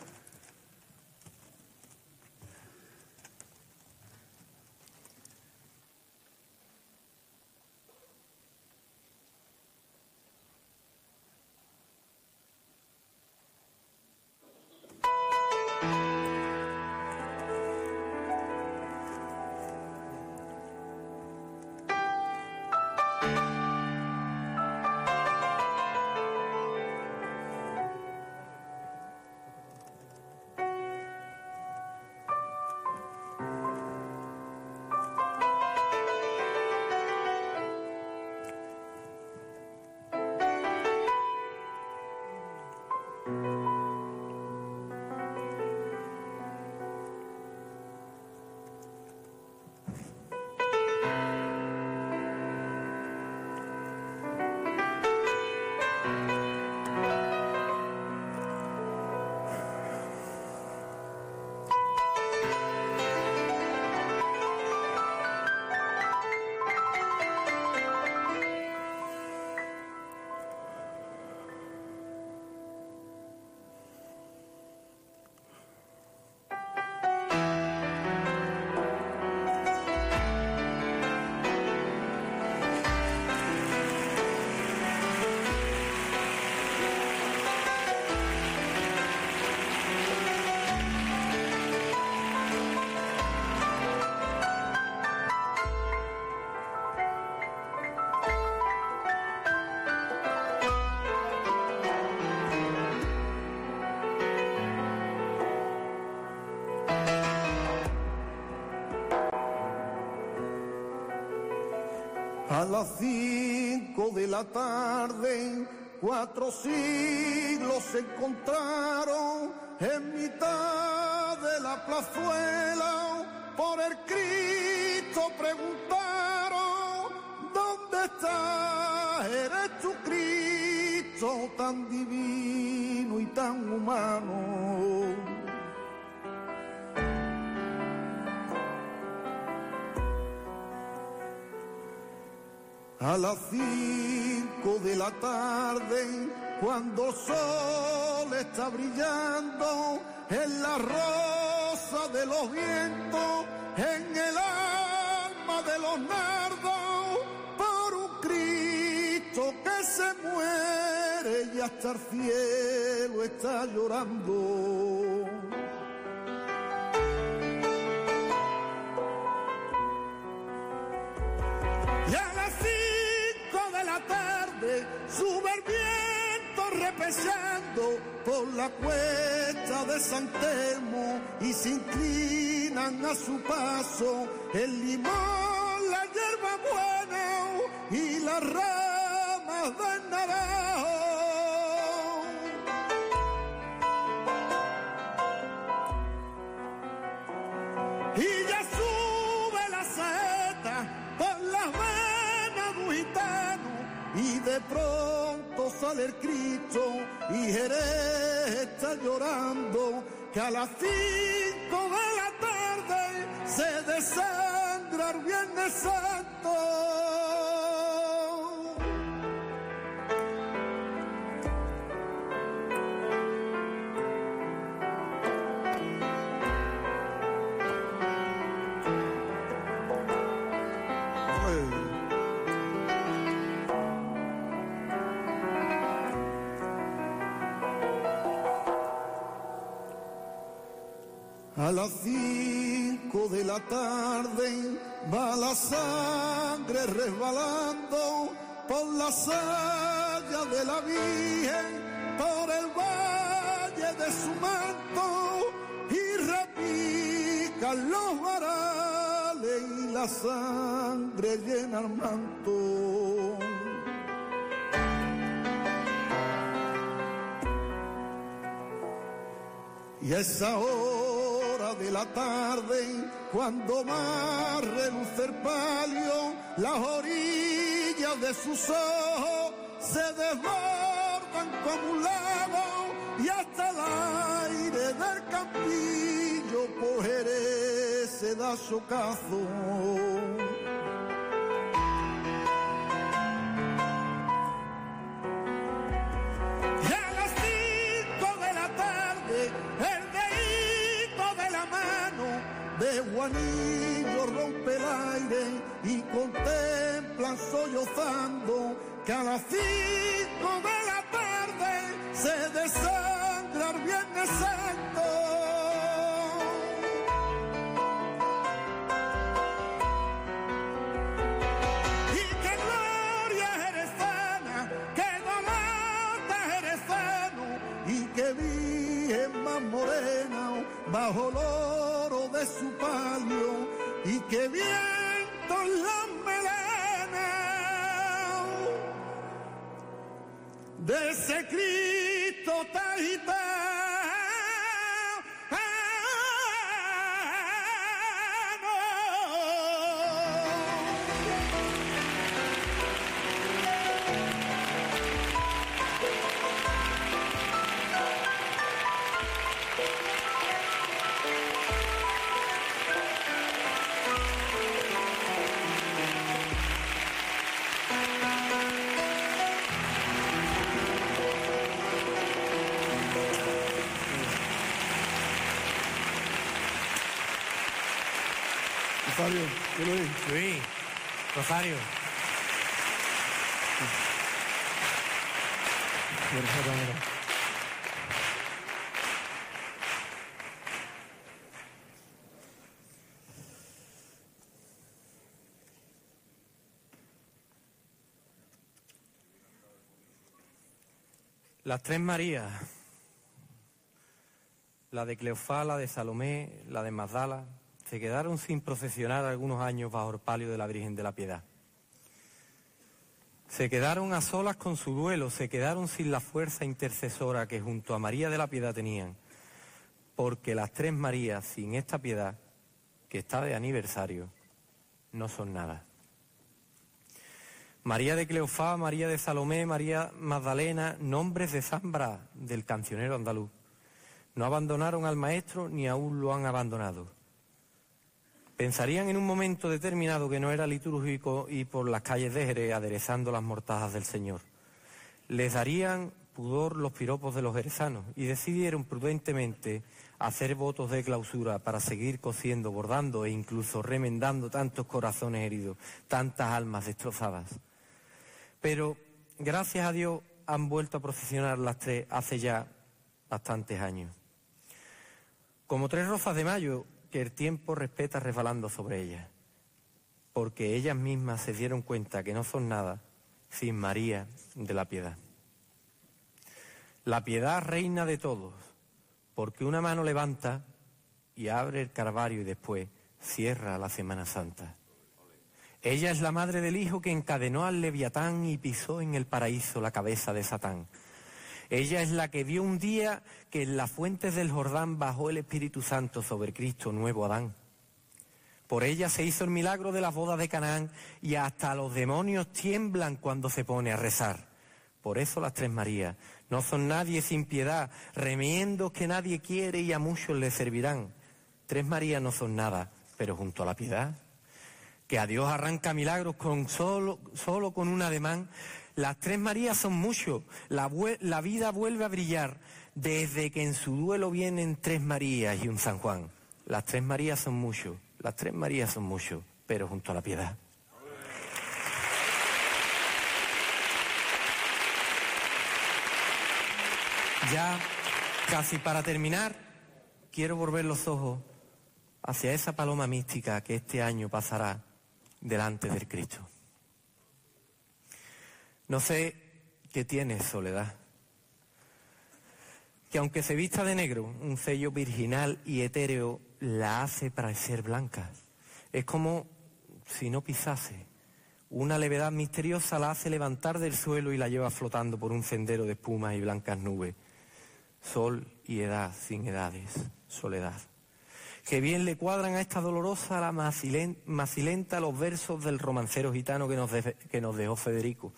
[SPEAKER 9] A las cinco de la tarde, cuatro siglos se encontraron en mitad de la plazuela. Por el Cristo preguntaron, ¿dónde está? Eres tu Cristo tan divino y tan humano. A las cinco de la tarde, cuando el sol está brillando en la rosa de los vientos, en el alma de los nardos, por un Cristo que se muere y hasta el cielo está llorando. Sube el viento repesando por la cuesta de San Telmo y se inclinan a su paso el limón, la hierba buena y las ramas del naranjo. Pronto sale el Cristo y Jerez está llorando que a las cinco de la tarde se desangra el Viernes Santo. A las cinco de la tarde va la sangre resbalando por la saya de la Virgen, por el valle de su manto y repican los varales y la sangre llena el manto. Y esa hora de la tarde, cuando más reluce el palio, las orillas de sus ojos se desbordan como un y hasta el aire del campillo por Jerez se da. De Juanillo rompe el aire y contemplan sollozando que a las cinco de la tarde se desangra el Viernes Santo. Y que gloria jerezana, que donata jerezano, y que virgen más morena bajo el que viento la melena de ese Cristo tajitano.
[SPEAKER 8] ¿Qué lo?
[SPEAKER 10] Luis, Rosario.
[SPEAKER 3] Las tres Marías, la de Cleofá, la de Salomé, la de Magdala, se quedaron sin procesionar algunos años bajo el palio de la Virgen de la Piedad. Se quedaron a solas con su duelo, se quedaron sin la fuerza intercesora que junto a María de la Piedad tenían, porque las tres Marías sin esta piedad, que está de aniversario, no son nada. María de Cleofá, María de Salomé, María Magdalena, nombres de Zambra del cancionero andaluz. No abandonaron al maestro ni aún lo han abandonado. Pensarían en un momento determinado que no era litúrgico y por las calles de Jerez aderezando las mortajas del Señor. Les darían pudor los piropos de los jerezanos y decidieron prudentemente hacer votos de clausura para seguir cosiendo, bordando e incluso remendando tantos corazones heridos, tantas almas destrozadas. Pero gracias a Dios han vuelto a procesionar las tres hace ya bastantes años. Como tres rosas de mayo que el tiempo respeta resbalando sobre ellas, porque ellas mismas se dieron cuenta que no son nada sin María de la Piedad. La piedad reina de todos, porque una mano levanta y abre el Carvario y después cierra la Semana Santa. Ella es la madre del hijo que encadenó al leviatán y pisó en el paraíso la cabeza de Satán. Ella es la que vio un día que en las fuentes del Jordán bajó el Espíritu Santo sobre Cristo, nuevo Adán. Por ella se hizo el milagro de las bodas de Canaán y hasta los demonios tiemblan cuando se pone a rezar. Por eso las tres Marías no son nadie sin piedad, remiendos que nadie quiere y a muchos le servirán. Tres Marías no son nada, pero junto a la piedad que a Dios arranca milagros con solo, solo con un ademán. Las tres Marías son mucho, la, vida vuelve a brillar desde que en su duelo vienen tres Marías y un San Juan. Las tres Marías son mucho, las tres Marías son mucho, pero junto a la piedad. Ya, casi para terminar, quiero volver los ojos hacia esa paloma mística que este año pasará delante del Cristo. No sé qué tiene soledad. Que aunque se vista de negro, un sello virginal y etéreo la hace parecer blanca. Es como si no pisase. Una levedad misteriosa la hace levantar del suelo y la lleva flotando por un sendero de espumas y blancas nubes. Sol y edad sin edades, soledad que bien le cuadran a esta dolorosa la macilenta los versos del romancero gitano que nos, que nos dejó Federico.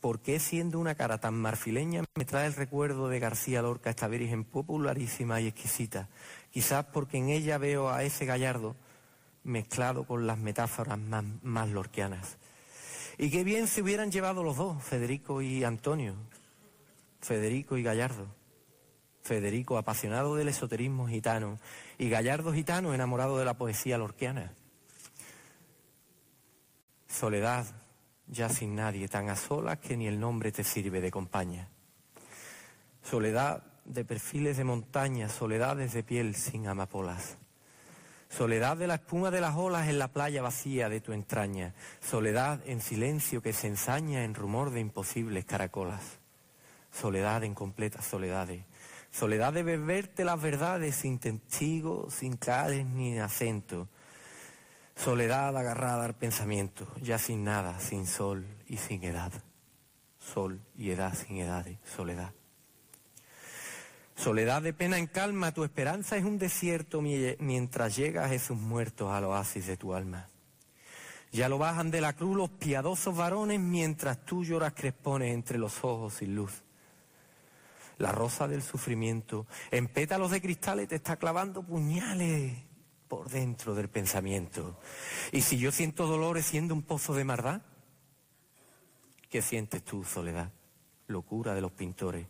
[SPEAKER 3] ¿Por qué siendo una cara tan marfileña me trae el recuerdo de García Lorca, esta virgen popularísima y exquisita? Quizás porque en ella veo a ese gallardo mezclado con las metáforas más, más lorquianas. Y qué bien se hubieran llevado los dos, Federico y Antonio, Federico y Gallardo. Federico, apasionado del esoterismo gitano, y Gallardo gitano, enamorado de la poesía lorquiana. Soledad, ya sin nadie, tan a solas que ni el nombre te sirve de compañía. Soledad de perfiles de montaña, soledades de piel sin amapolas. Soledad de la espuma de las olas en la playa vacía de tu entraña. Soledad en silencio que se ensaña en rumor de imposibles caracolas. Soledad en completas soledades Soledad de beberte las verdades sin testigos, sin claves ni acento. Soledad agarrada al pensamiento, ya sin nada, sin sol y sin edad. Sol y edad sin edades, soledad. Soledad de pena en calma, tu esperanza es un desierto mientras llega Jesús muertos al oasis de tu alma. Ya lo bajan de la cruz los piadosos varones mientras tú lloras crespones entre los ojos sin luz la rosa del sufrimiento, en pétalos de cristales te está clavando puñales por dentro del pensamiento. Y si yo siento dolores siendo un pozo de maldad, ¿qué sientes tú, soledad? Locura de los pintores.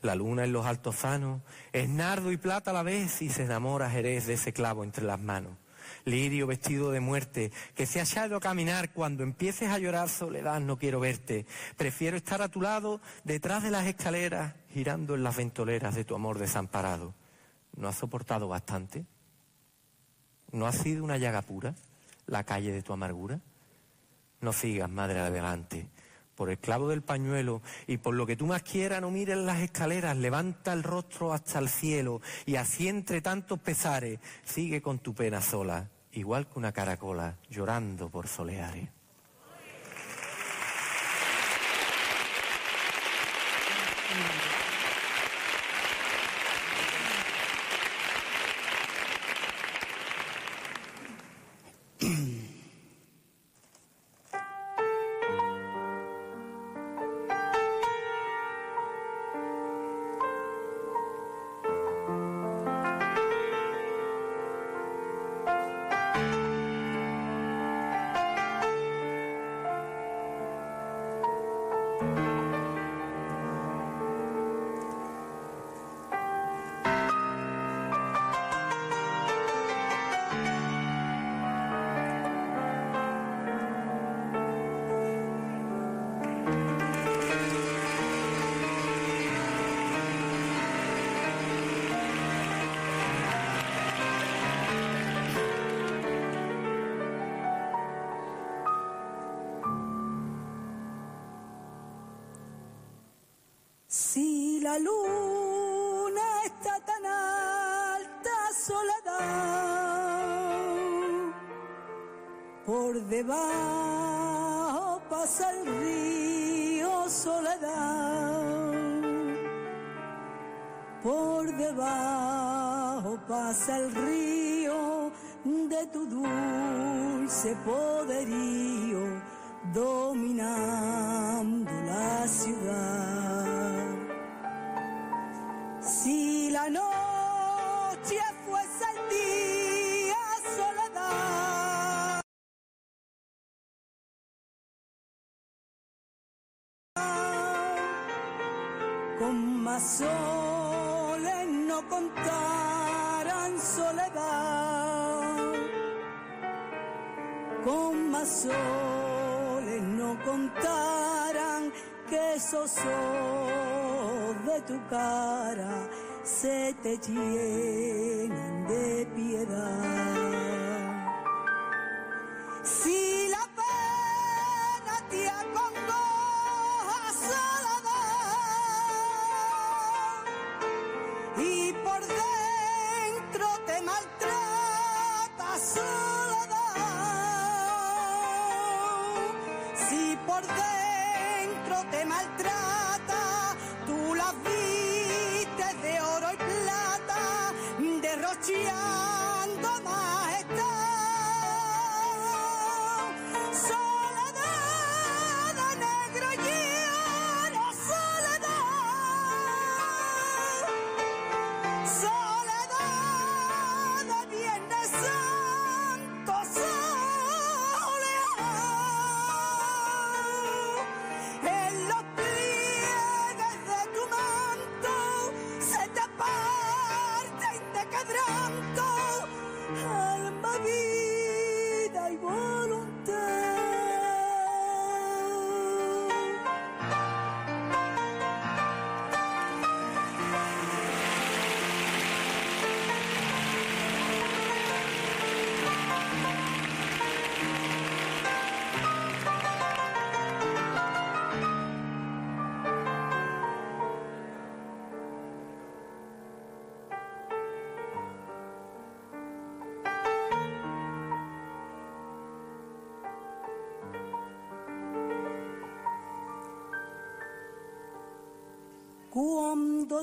[SPEAKER 3] La luna en los altozanos es nardo y plata a la vez y se enamora Jerez de ese clavo entre las manos lirio vestido de muerte, que se ha echado a caminar, cuando empieces a llorar soledad no quiero verte, prefiero estar a tu lado, detrás de las escaleras, girando en las ventoleras de tu amor desamparado. ¿No has soportado bastante? ¿No ha sido una llaga pura la calle de tu amargura? No sigas, madre, adelante. Por el clavo del pañuelo y por lo que tú más quieras, no mires las escaleras, levanta el rostro hasta el cielo y así entre tantos pesares, sigue con tu pena sola igual que una caracola llorando por soleares.
[SPEAKER 7] Por debajo pasa el río, soledad, por debajo pasa el río de tu dulce poderío, dominando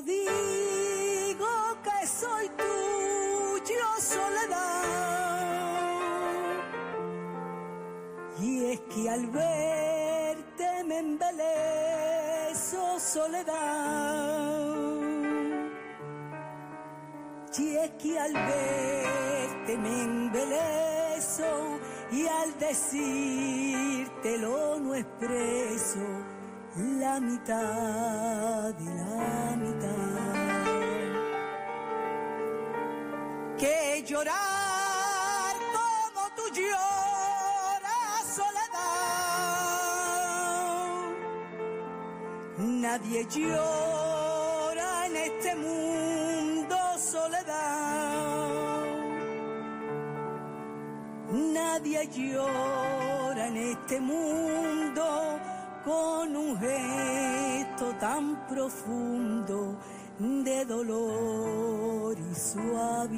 [SPEAKER 7] Digo que soy tuyo, soledad, y es que al verte me embeleso, soledad, y es que al verte me embeleso, y al decírtelo no expreso la mitad llorar como tú lloras, soledad. Nadie llora en este mundo, soledad. Nadie llora en este mundo con un gesto tan profundo de dolor y suavidad.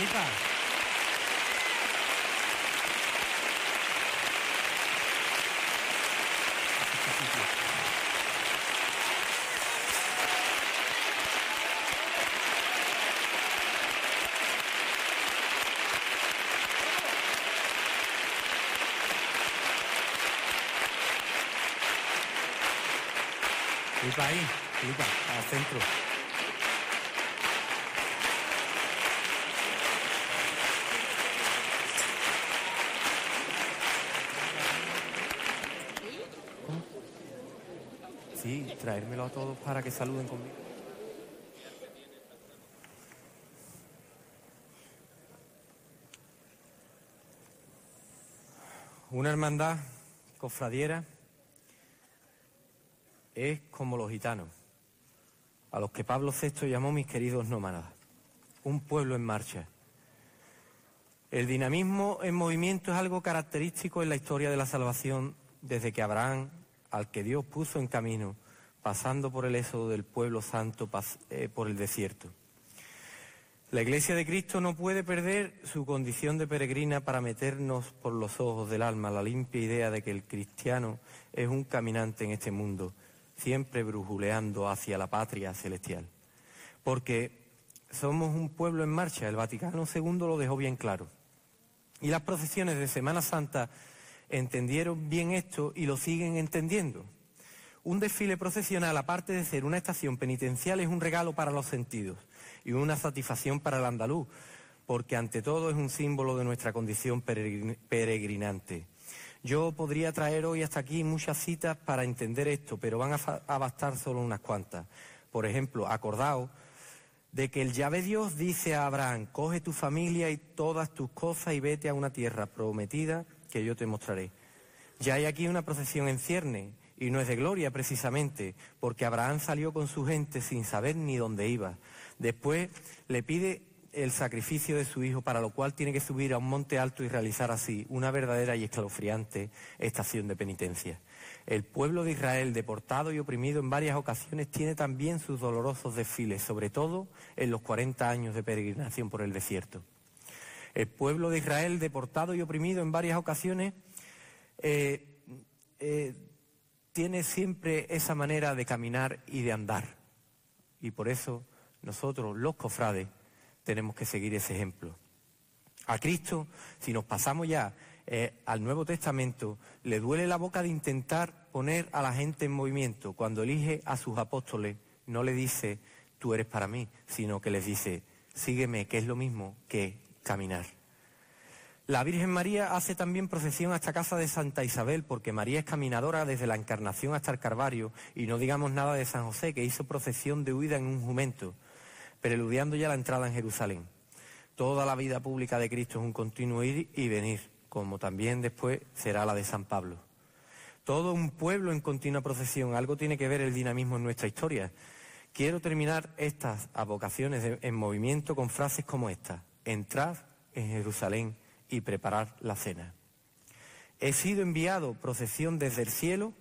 [SPEAKER 3] Felipa. Felipa ahí, Felipa, al centro. Sí, traérmelo a todos para que saluden conmigo. Una hermandad cofradiera es como los gitanos, a los que Pablo VI llamó mis queridos nómadas, un pueblo en marcha. El dinamismo en movimiento es algo característico en la historia de la salvación desde que Abraham, al que Dios puso en camino, pasando por el éxodo del pueblo santo eh, por el desierto. La Iglesia de Cristo no puede perder su condición de peregrina para meternos por los ojos del alma la limpia idea de que el cristiano es un caminante en este mundo, siempre brujuleando hacia la patria celestial. Porque somos un pueblo en marcha, el Vaticano II lo dejó bien claro. Y las procesiones de Semana Santa entendieron bien esto y lo siguen entendiendo. Un desfile procesional, aparte de ser una estación penitencial, es un regalo para los sentidos y una satisfacción para el andaluz, porque ante todo es un símbolo de nuestra condición peregrinante. Yo podría traer hoy hasta aquí muchas citas para entender esto, pero van a, bastar solo unas cuantas. Por ejemplo, acordaos de que el llave Dios dice a Abraham, coge tu familia y todas tus cosas y vete a una tierra prometida que yo te mostraré. Ya hay aquí una procesión en cierne, y no es de gloria precisamente, porque Abraham salió con su gente sin saber ni dónde iba. Después le pide el sacrificio de su hijo, para lo cual tiene que subir a un monte alto y realizar así una verdadera y escalofriante estación de penitencia. El pueblo de Israel, deportado y oprimido en varias ocasiones, tiene también sus dolorosos desfiles, sobre todo en los 40 años de peregrinación por el desierto. El pueblo de Israel, deportado y oprimido en varias ocasiones, eh, eh, tiene siempre esa manera de caminar y de andar. Y por eso nosotros, los cofrades, tenemos que seguir ese ejemplo. A Cristo, si nos pasamos ya eh, al Nuevo Testamento, le duele la boca de intentar poner a la gente en movimiento. Cuando elige a sus apóstoles, no le dice, tú eres para mí, sino que les dice, sígueme, que es lo mismo que caminar. La Virgen María hace también procesión hasta casa de Santa Isabel, porque María es caminadora desde la Encarnación hasta el Carvario, y no digamos nada de San José, que hizo procesión de huida en un jumento, preludiando ya la entrada en Jerusalén. Toda la vida pública de Cristo es un continuo ir y venir, como también después será la de San Pablo. Todo un pueblo en continua procesión, algo tiene que ver el dinamismo en nuestra historia. Quiero terminar estas avocaciones en movimiento con frases como esta. Entrad en Jerusalén y preparar la cena. He sido enviado procesión desde el cielo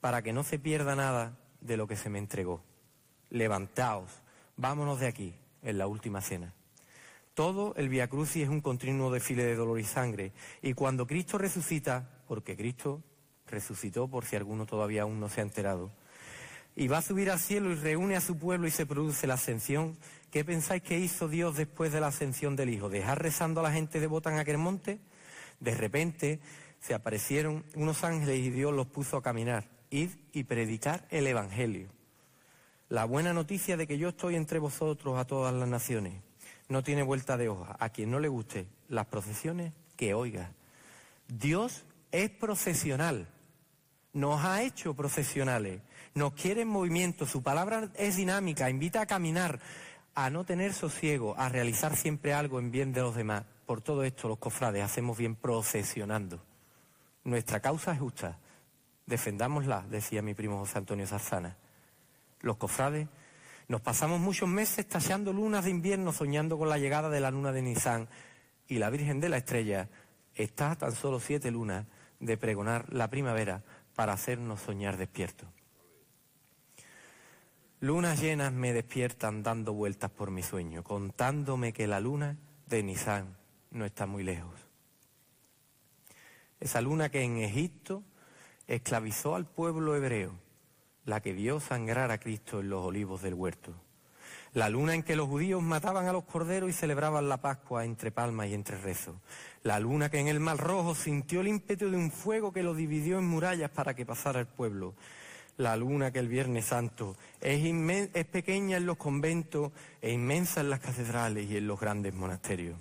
[SPEAKER 3] para que no se pierda nada de lo que se me entregó. Levantaos, vámonos de aquí, en la última cena. Todo el Via Crucis es un continuo desfile de dolor y sangre. Y cuando Cristo resucita, porque Cristo resucitó por si alguno todavía aún no se ha enterado, y va a subir al cielo y reúne a su pueblo y se produce la ascensión, ¿Qué pensáis que hizo Dios después de la ascensión del Hijo? ¿Dejar rezando a la gente de Botán aquel monte? De repente se aparecieron unos ángeles y Dios los puso a caminar. Id y predicar el Evangelio. la buena noticia de que yo estoy entre vosotros a todas las naciones. No tiene vuelta de hoja. A quien no le guste las procesiones, que oiga. Dios es procesional. Nos ha hecho procesionales. Nos quiere en movimiento. Su palabra es dinámica. Invita a caminar, a no tener sosiego, a realizar siempre algo en bien de los demás. Por todo esto, los cofrades hacemos bien procesionando. Nuestra causa es justa. Defendámosla, decía mi primo José Antonio Zarzana. Los cofrades nos pasamos muchos meses tallando lunas de invierno soñando con la llegada de la luna de Nisan y la Virgen de la Estrella está a tan solo siete lunas de pregonar la primavera para hacernos soñar despiertos. Lunas llenas me despiertan dando vueltas por mi sueño, contándome que la luna de Nisan no está muy lejos. Esa luna que en Egipto esclavizó al pueblo hebreo, la que vio sangrar a Cristo en los olivos del huerto. La luna en que los judíos mataban a los corderos y celebraban la Pascua entre palmas y entre rezos. La luna que en el Mar Rojo sintió el ímpetu de un fuego que lo dividió en murallas para que pasara el pueblo. La luna que el Viernes Santo es, es pequeña en los conventos e inmensa en las catedrales y en los grandes monasterios.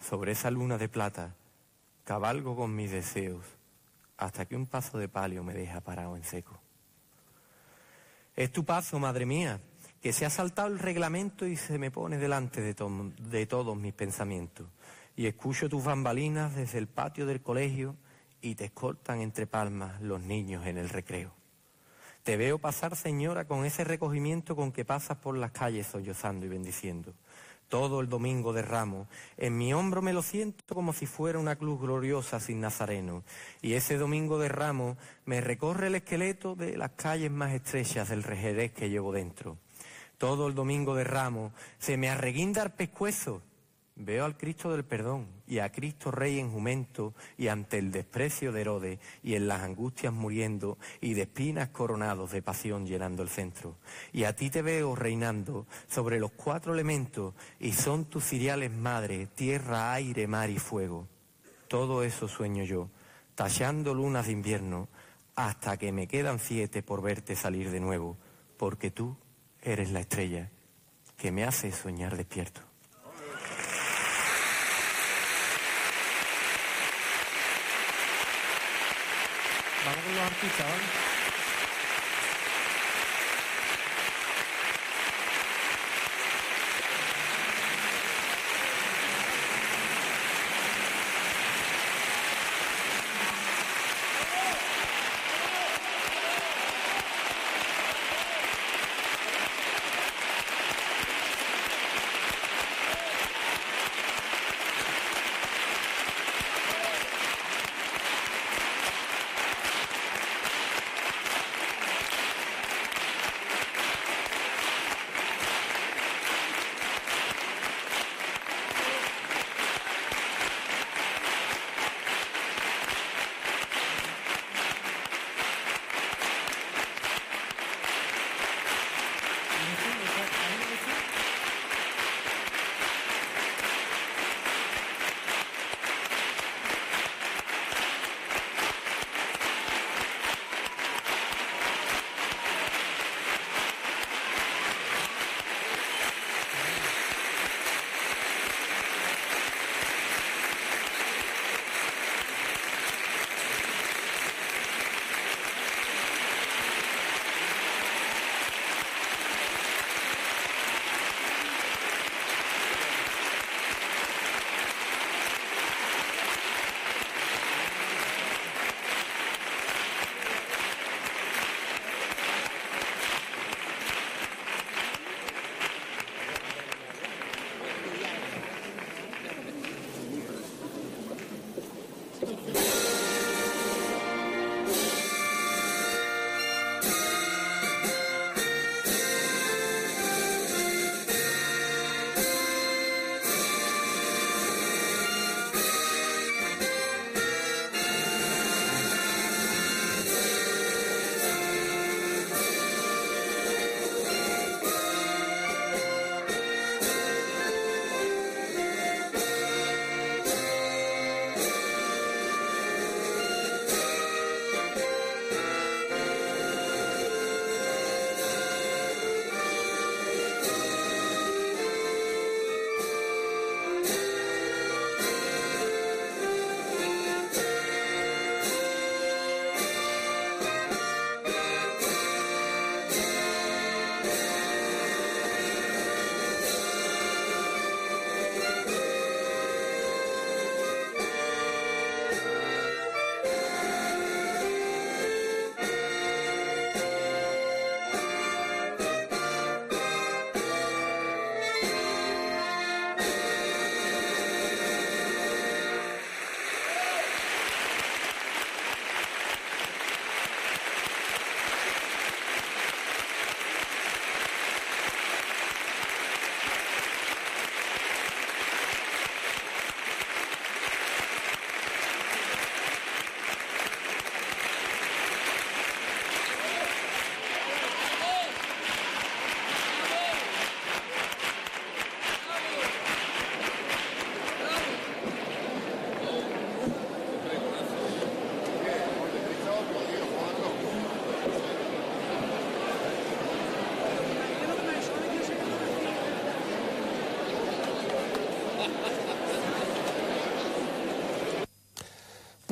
[SPEAKER 3] Sobre esa luna de plata cabalgo con mis deseos hasta que un paso de palio me deja parado en seco. Es tu paso, madre mía, que se ha saltado el reglamento y se me pone delante de, de todos mis pensamientos. Y escucho tus bambalinas desde el patio del colegio y te escoltan entre palmas los niños en el recreo. Te veo pasar, señora, con ese recogimiento con que pasas por las calles sollozando y bendiciendo todo el domingo de ramo. En mi hombro me lo siento como si fuera una cruz gloriosa sin nazareno. Y ese domingo de ramo me recorre el esqueleto de las calles más estrechas del rejerez que llevo dentro. Todo el domingo de ramo se me arreguinda el pescuezo Veo al Cristo del perdón y a Cristo Rey en jumento y ante el desprecio de Herodes y en las angustias muriendo y de espinas coronados de pasión llenando el centro. Y a ti te veo reinando sobre los cuatro elementos y son tus ciriales madre, tierra, aire, mar y fuego. Todo eso sueño yo, tallando lunas de invierno hasta que me quedan siete por verte salir de nuevo, porque tú eres la estrella que me hace soñar despierto. Vamos con los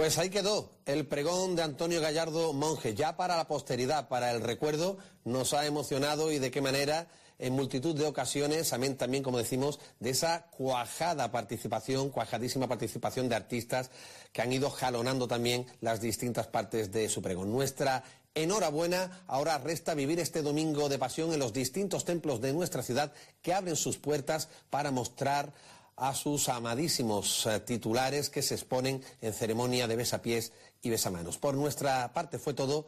[SPEAKER 1] Pues ahí quedó el pregón de Antonio Gallardo Monje, ya para la posteridad, para el recuerdo, nos ha emocionado y de qué manera en multitud de ocasiones, amén también, como decimos, de esa cuajada participación, cuajadísima participación de artistas que han ido jalonando también las distintas partes de su pregón. Nuestra enhorabuena, ahora resta vivir este domingo de pasión en los distintos templos de nuestra ciudad que abren sus puertas para mostrar a sus amadísimos eh, titulares que se exponen en ceremonia de besapiés y besamanos. Por nuestra parte fue todo.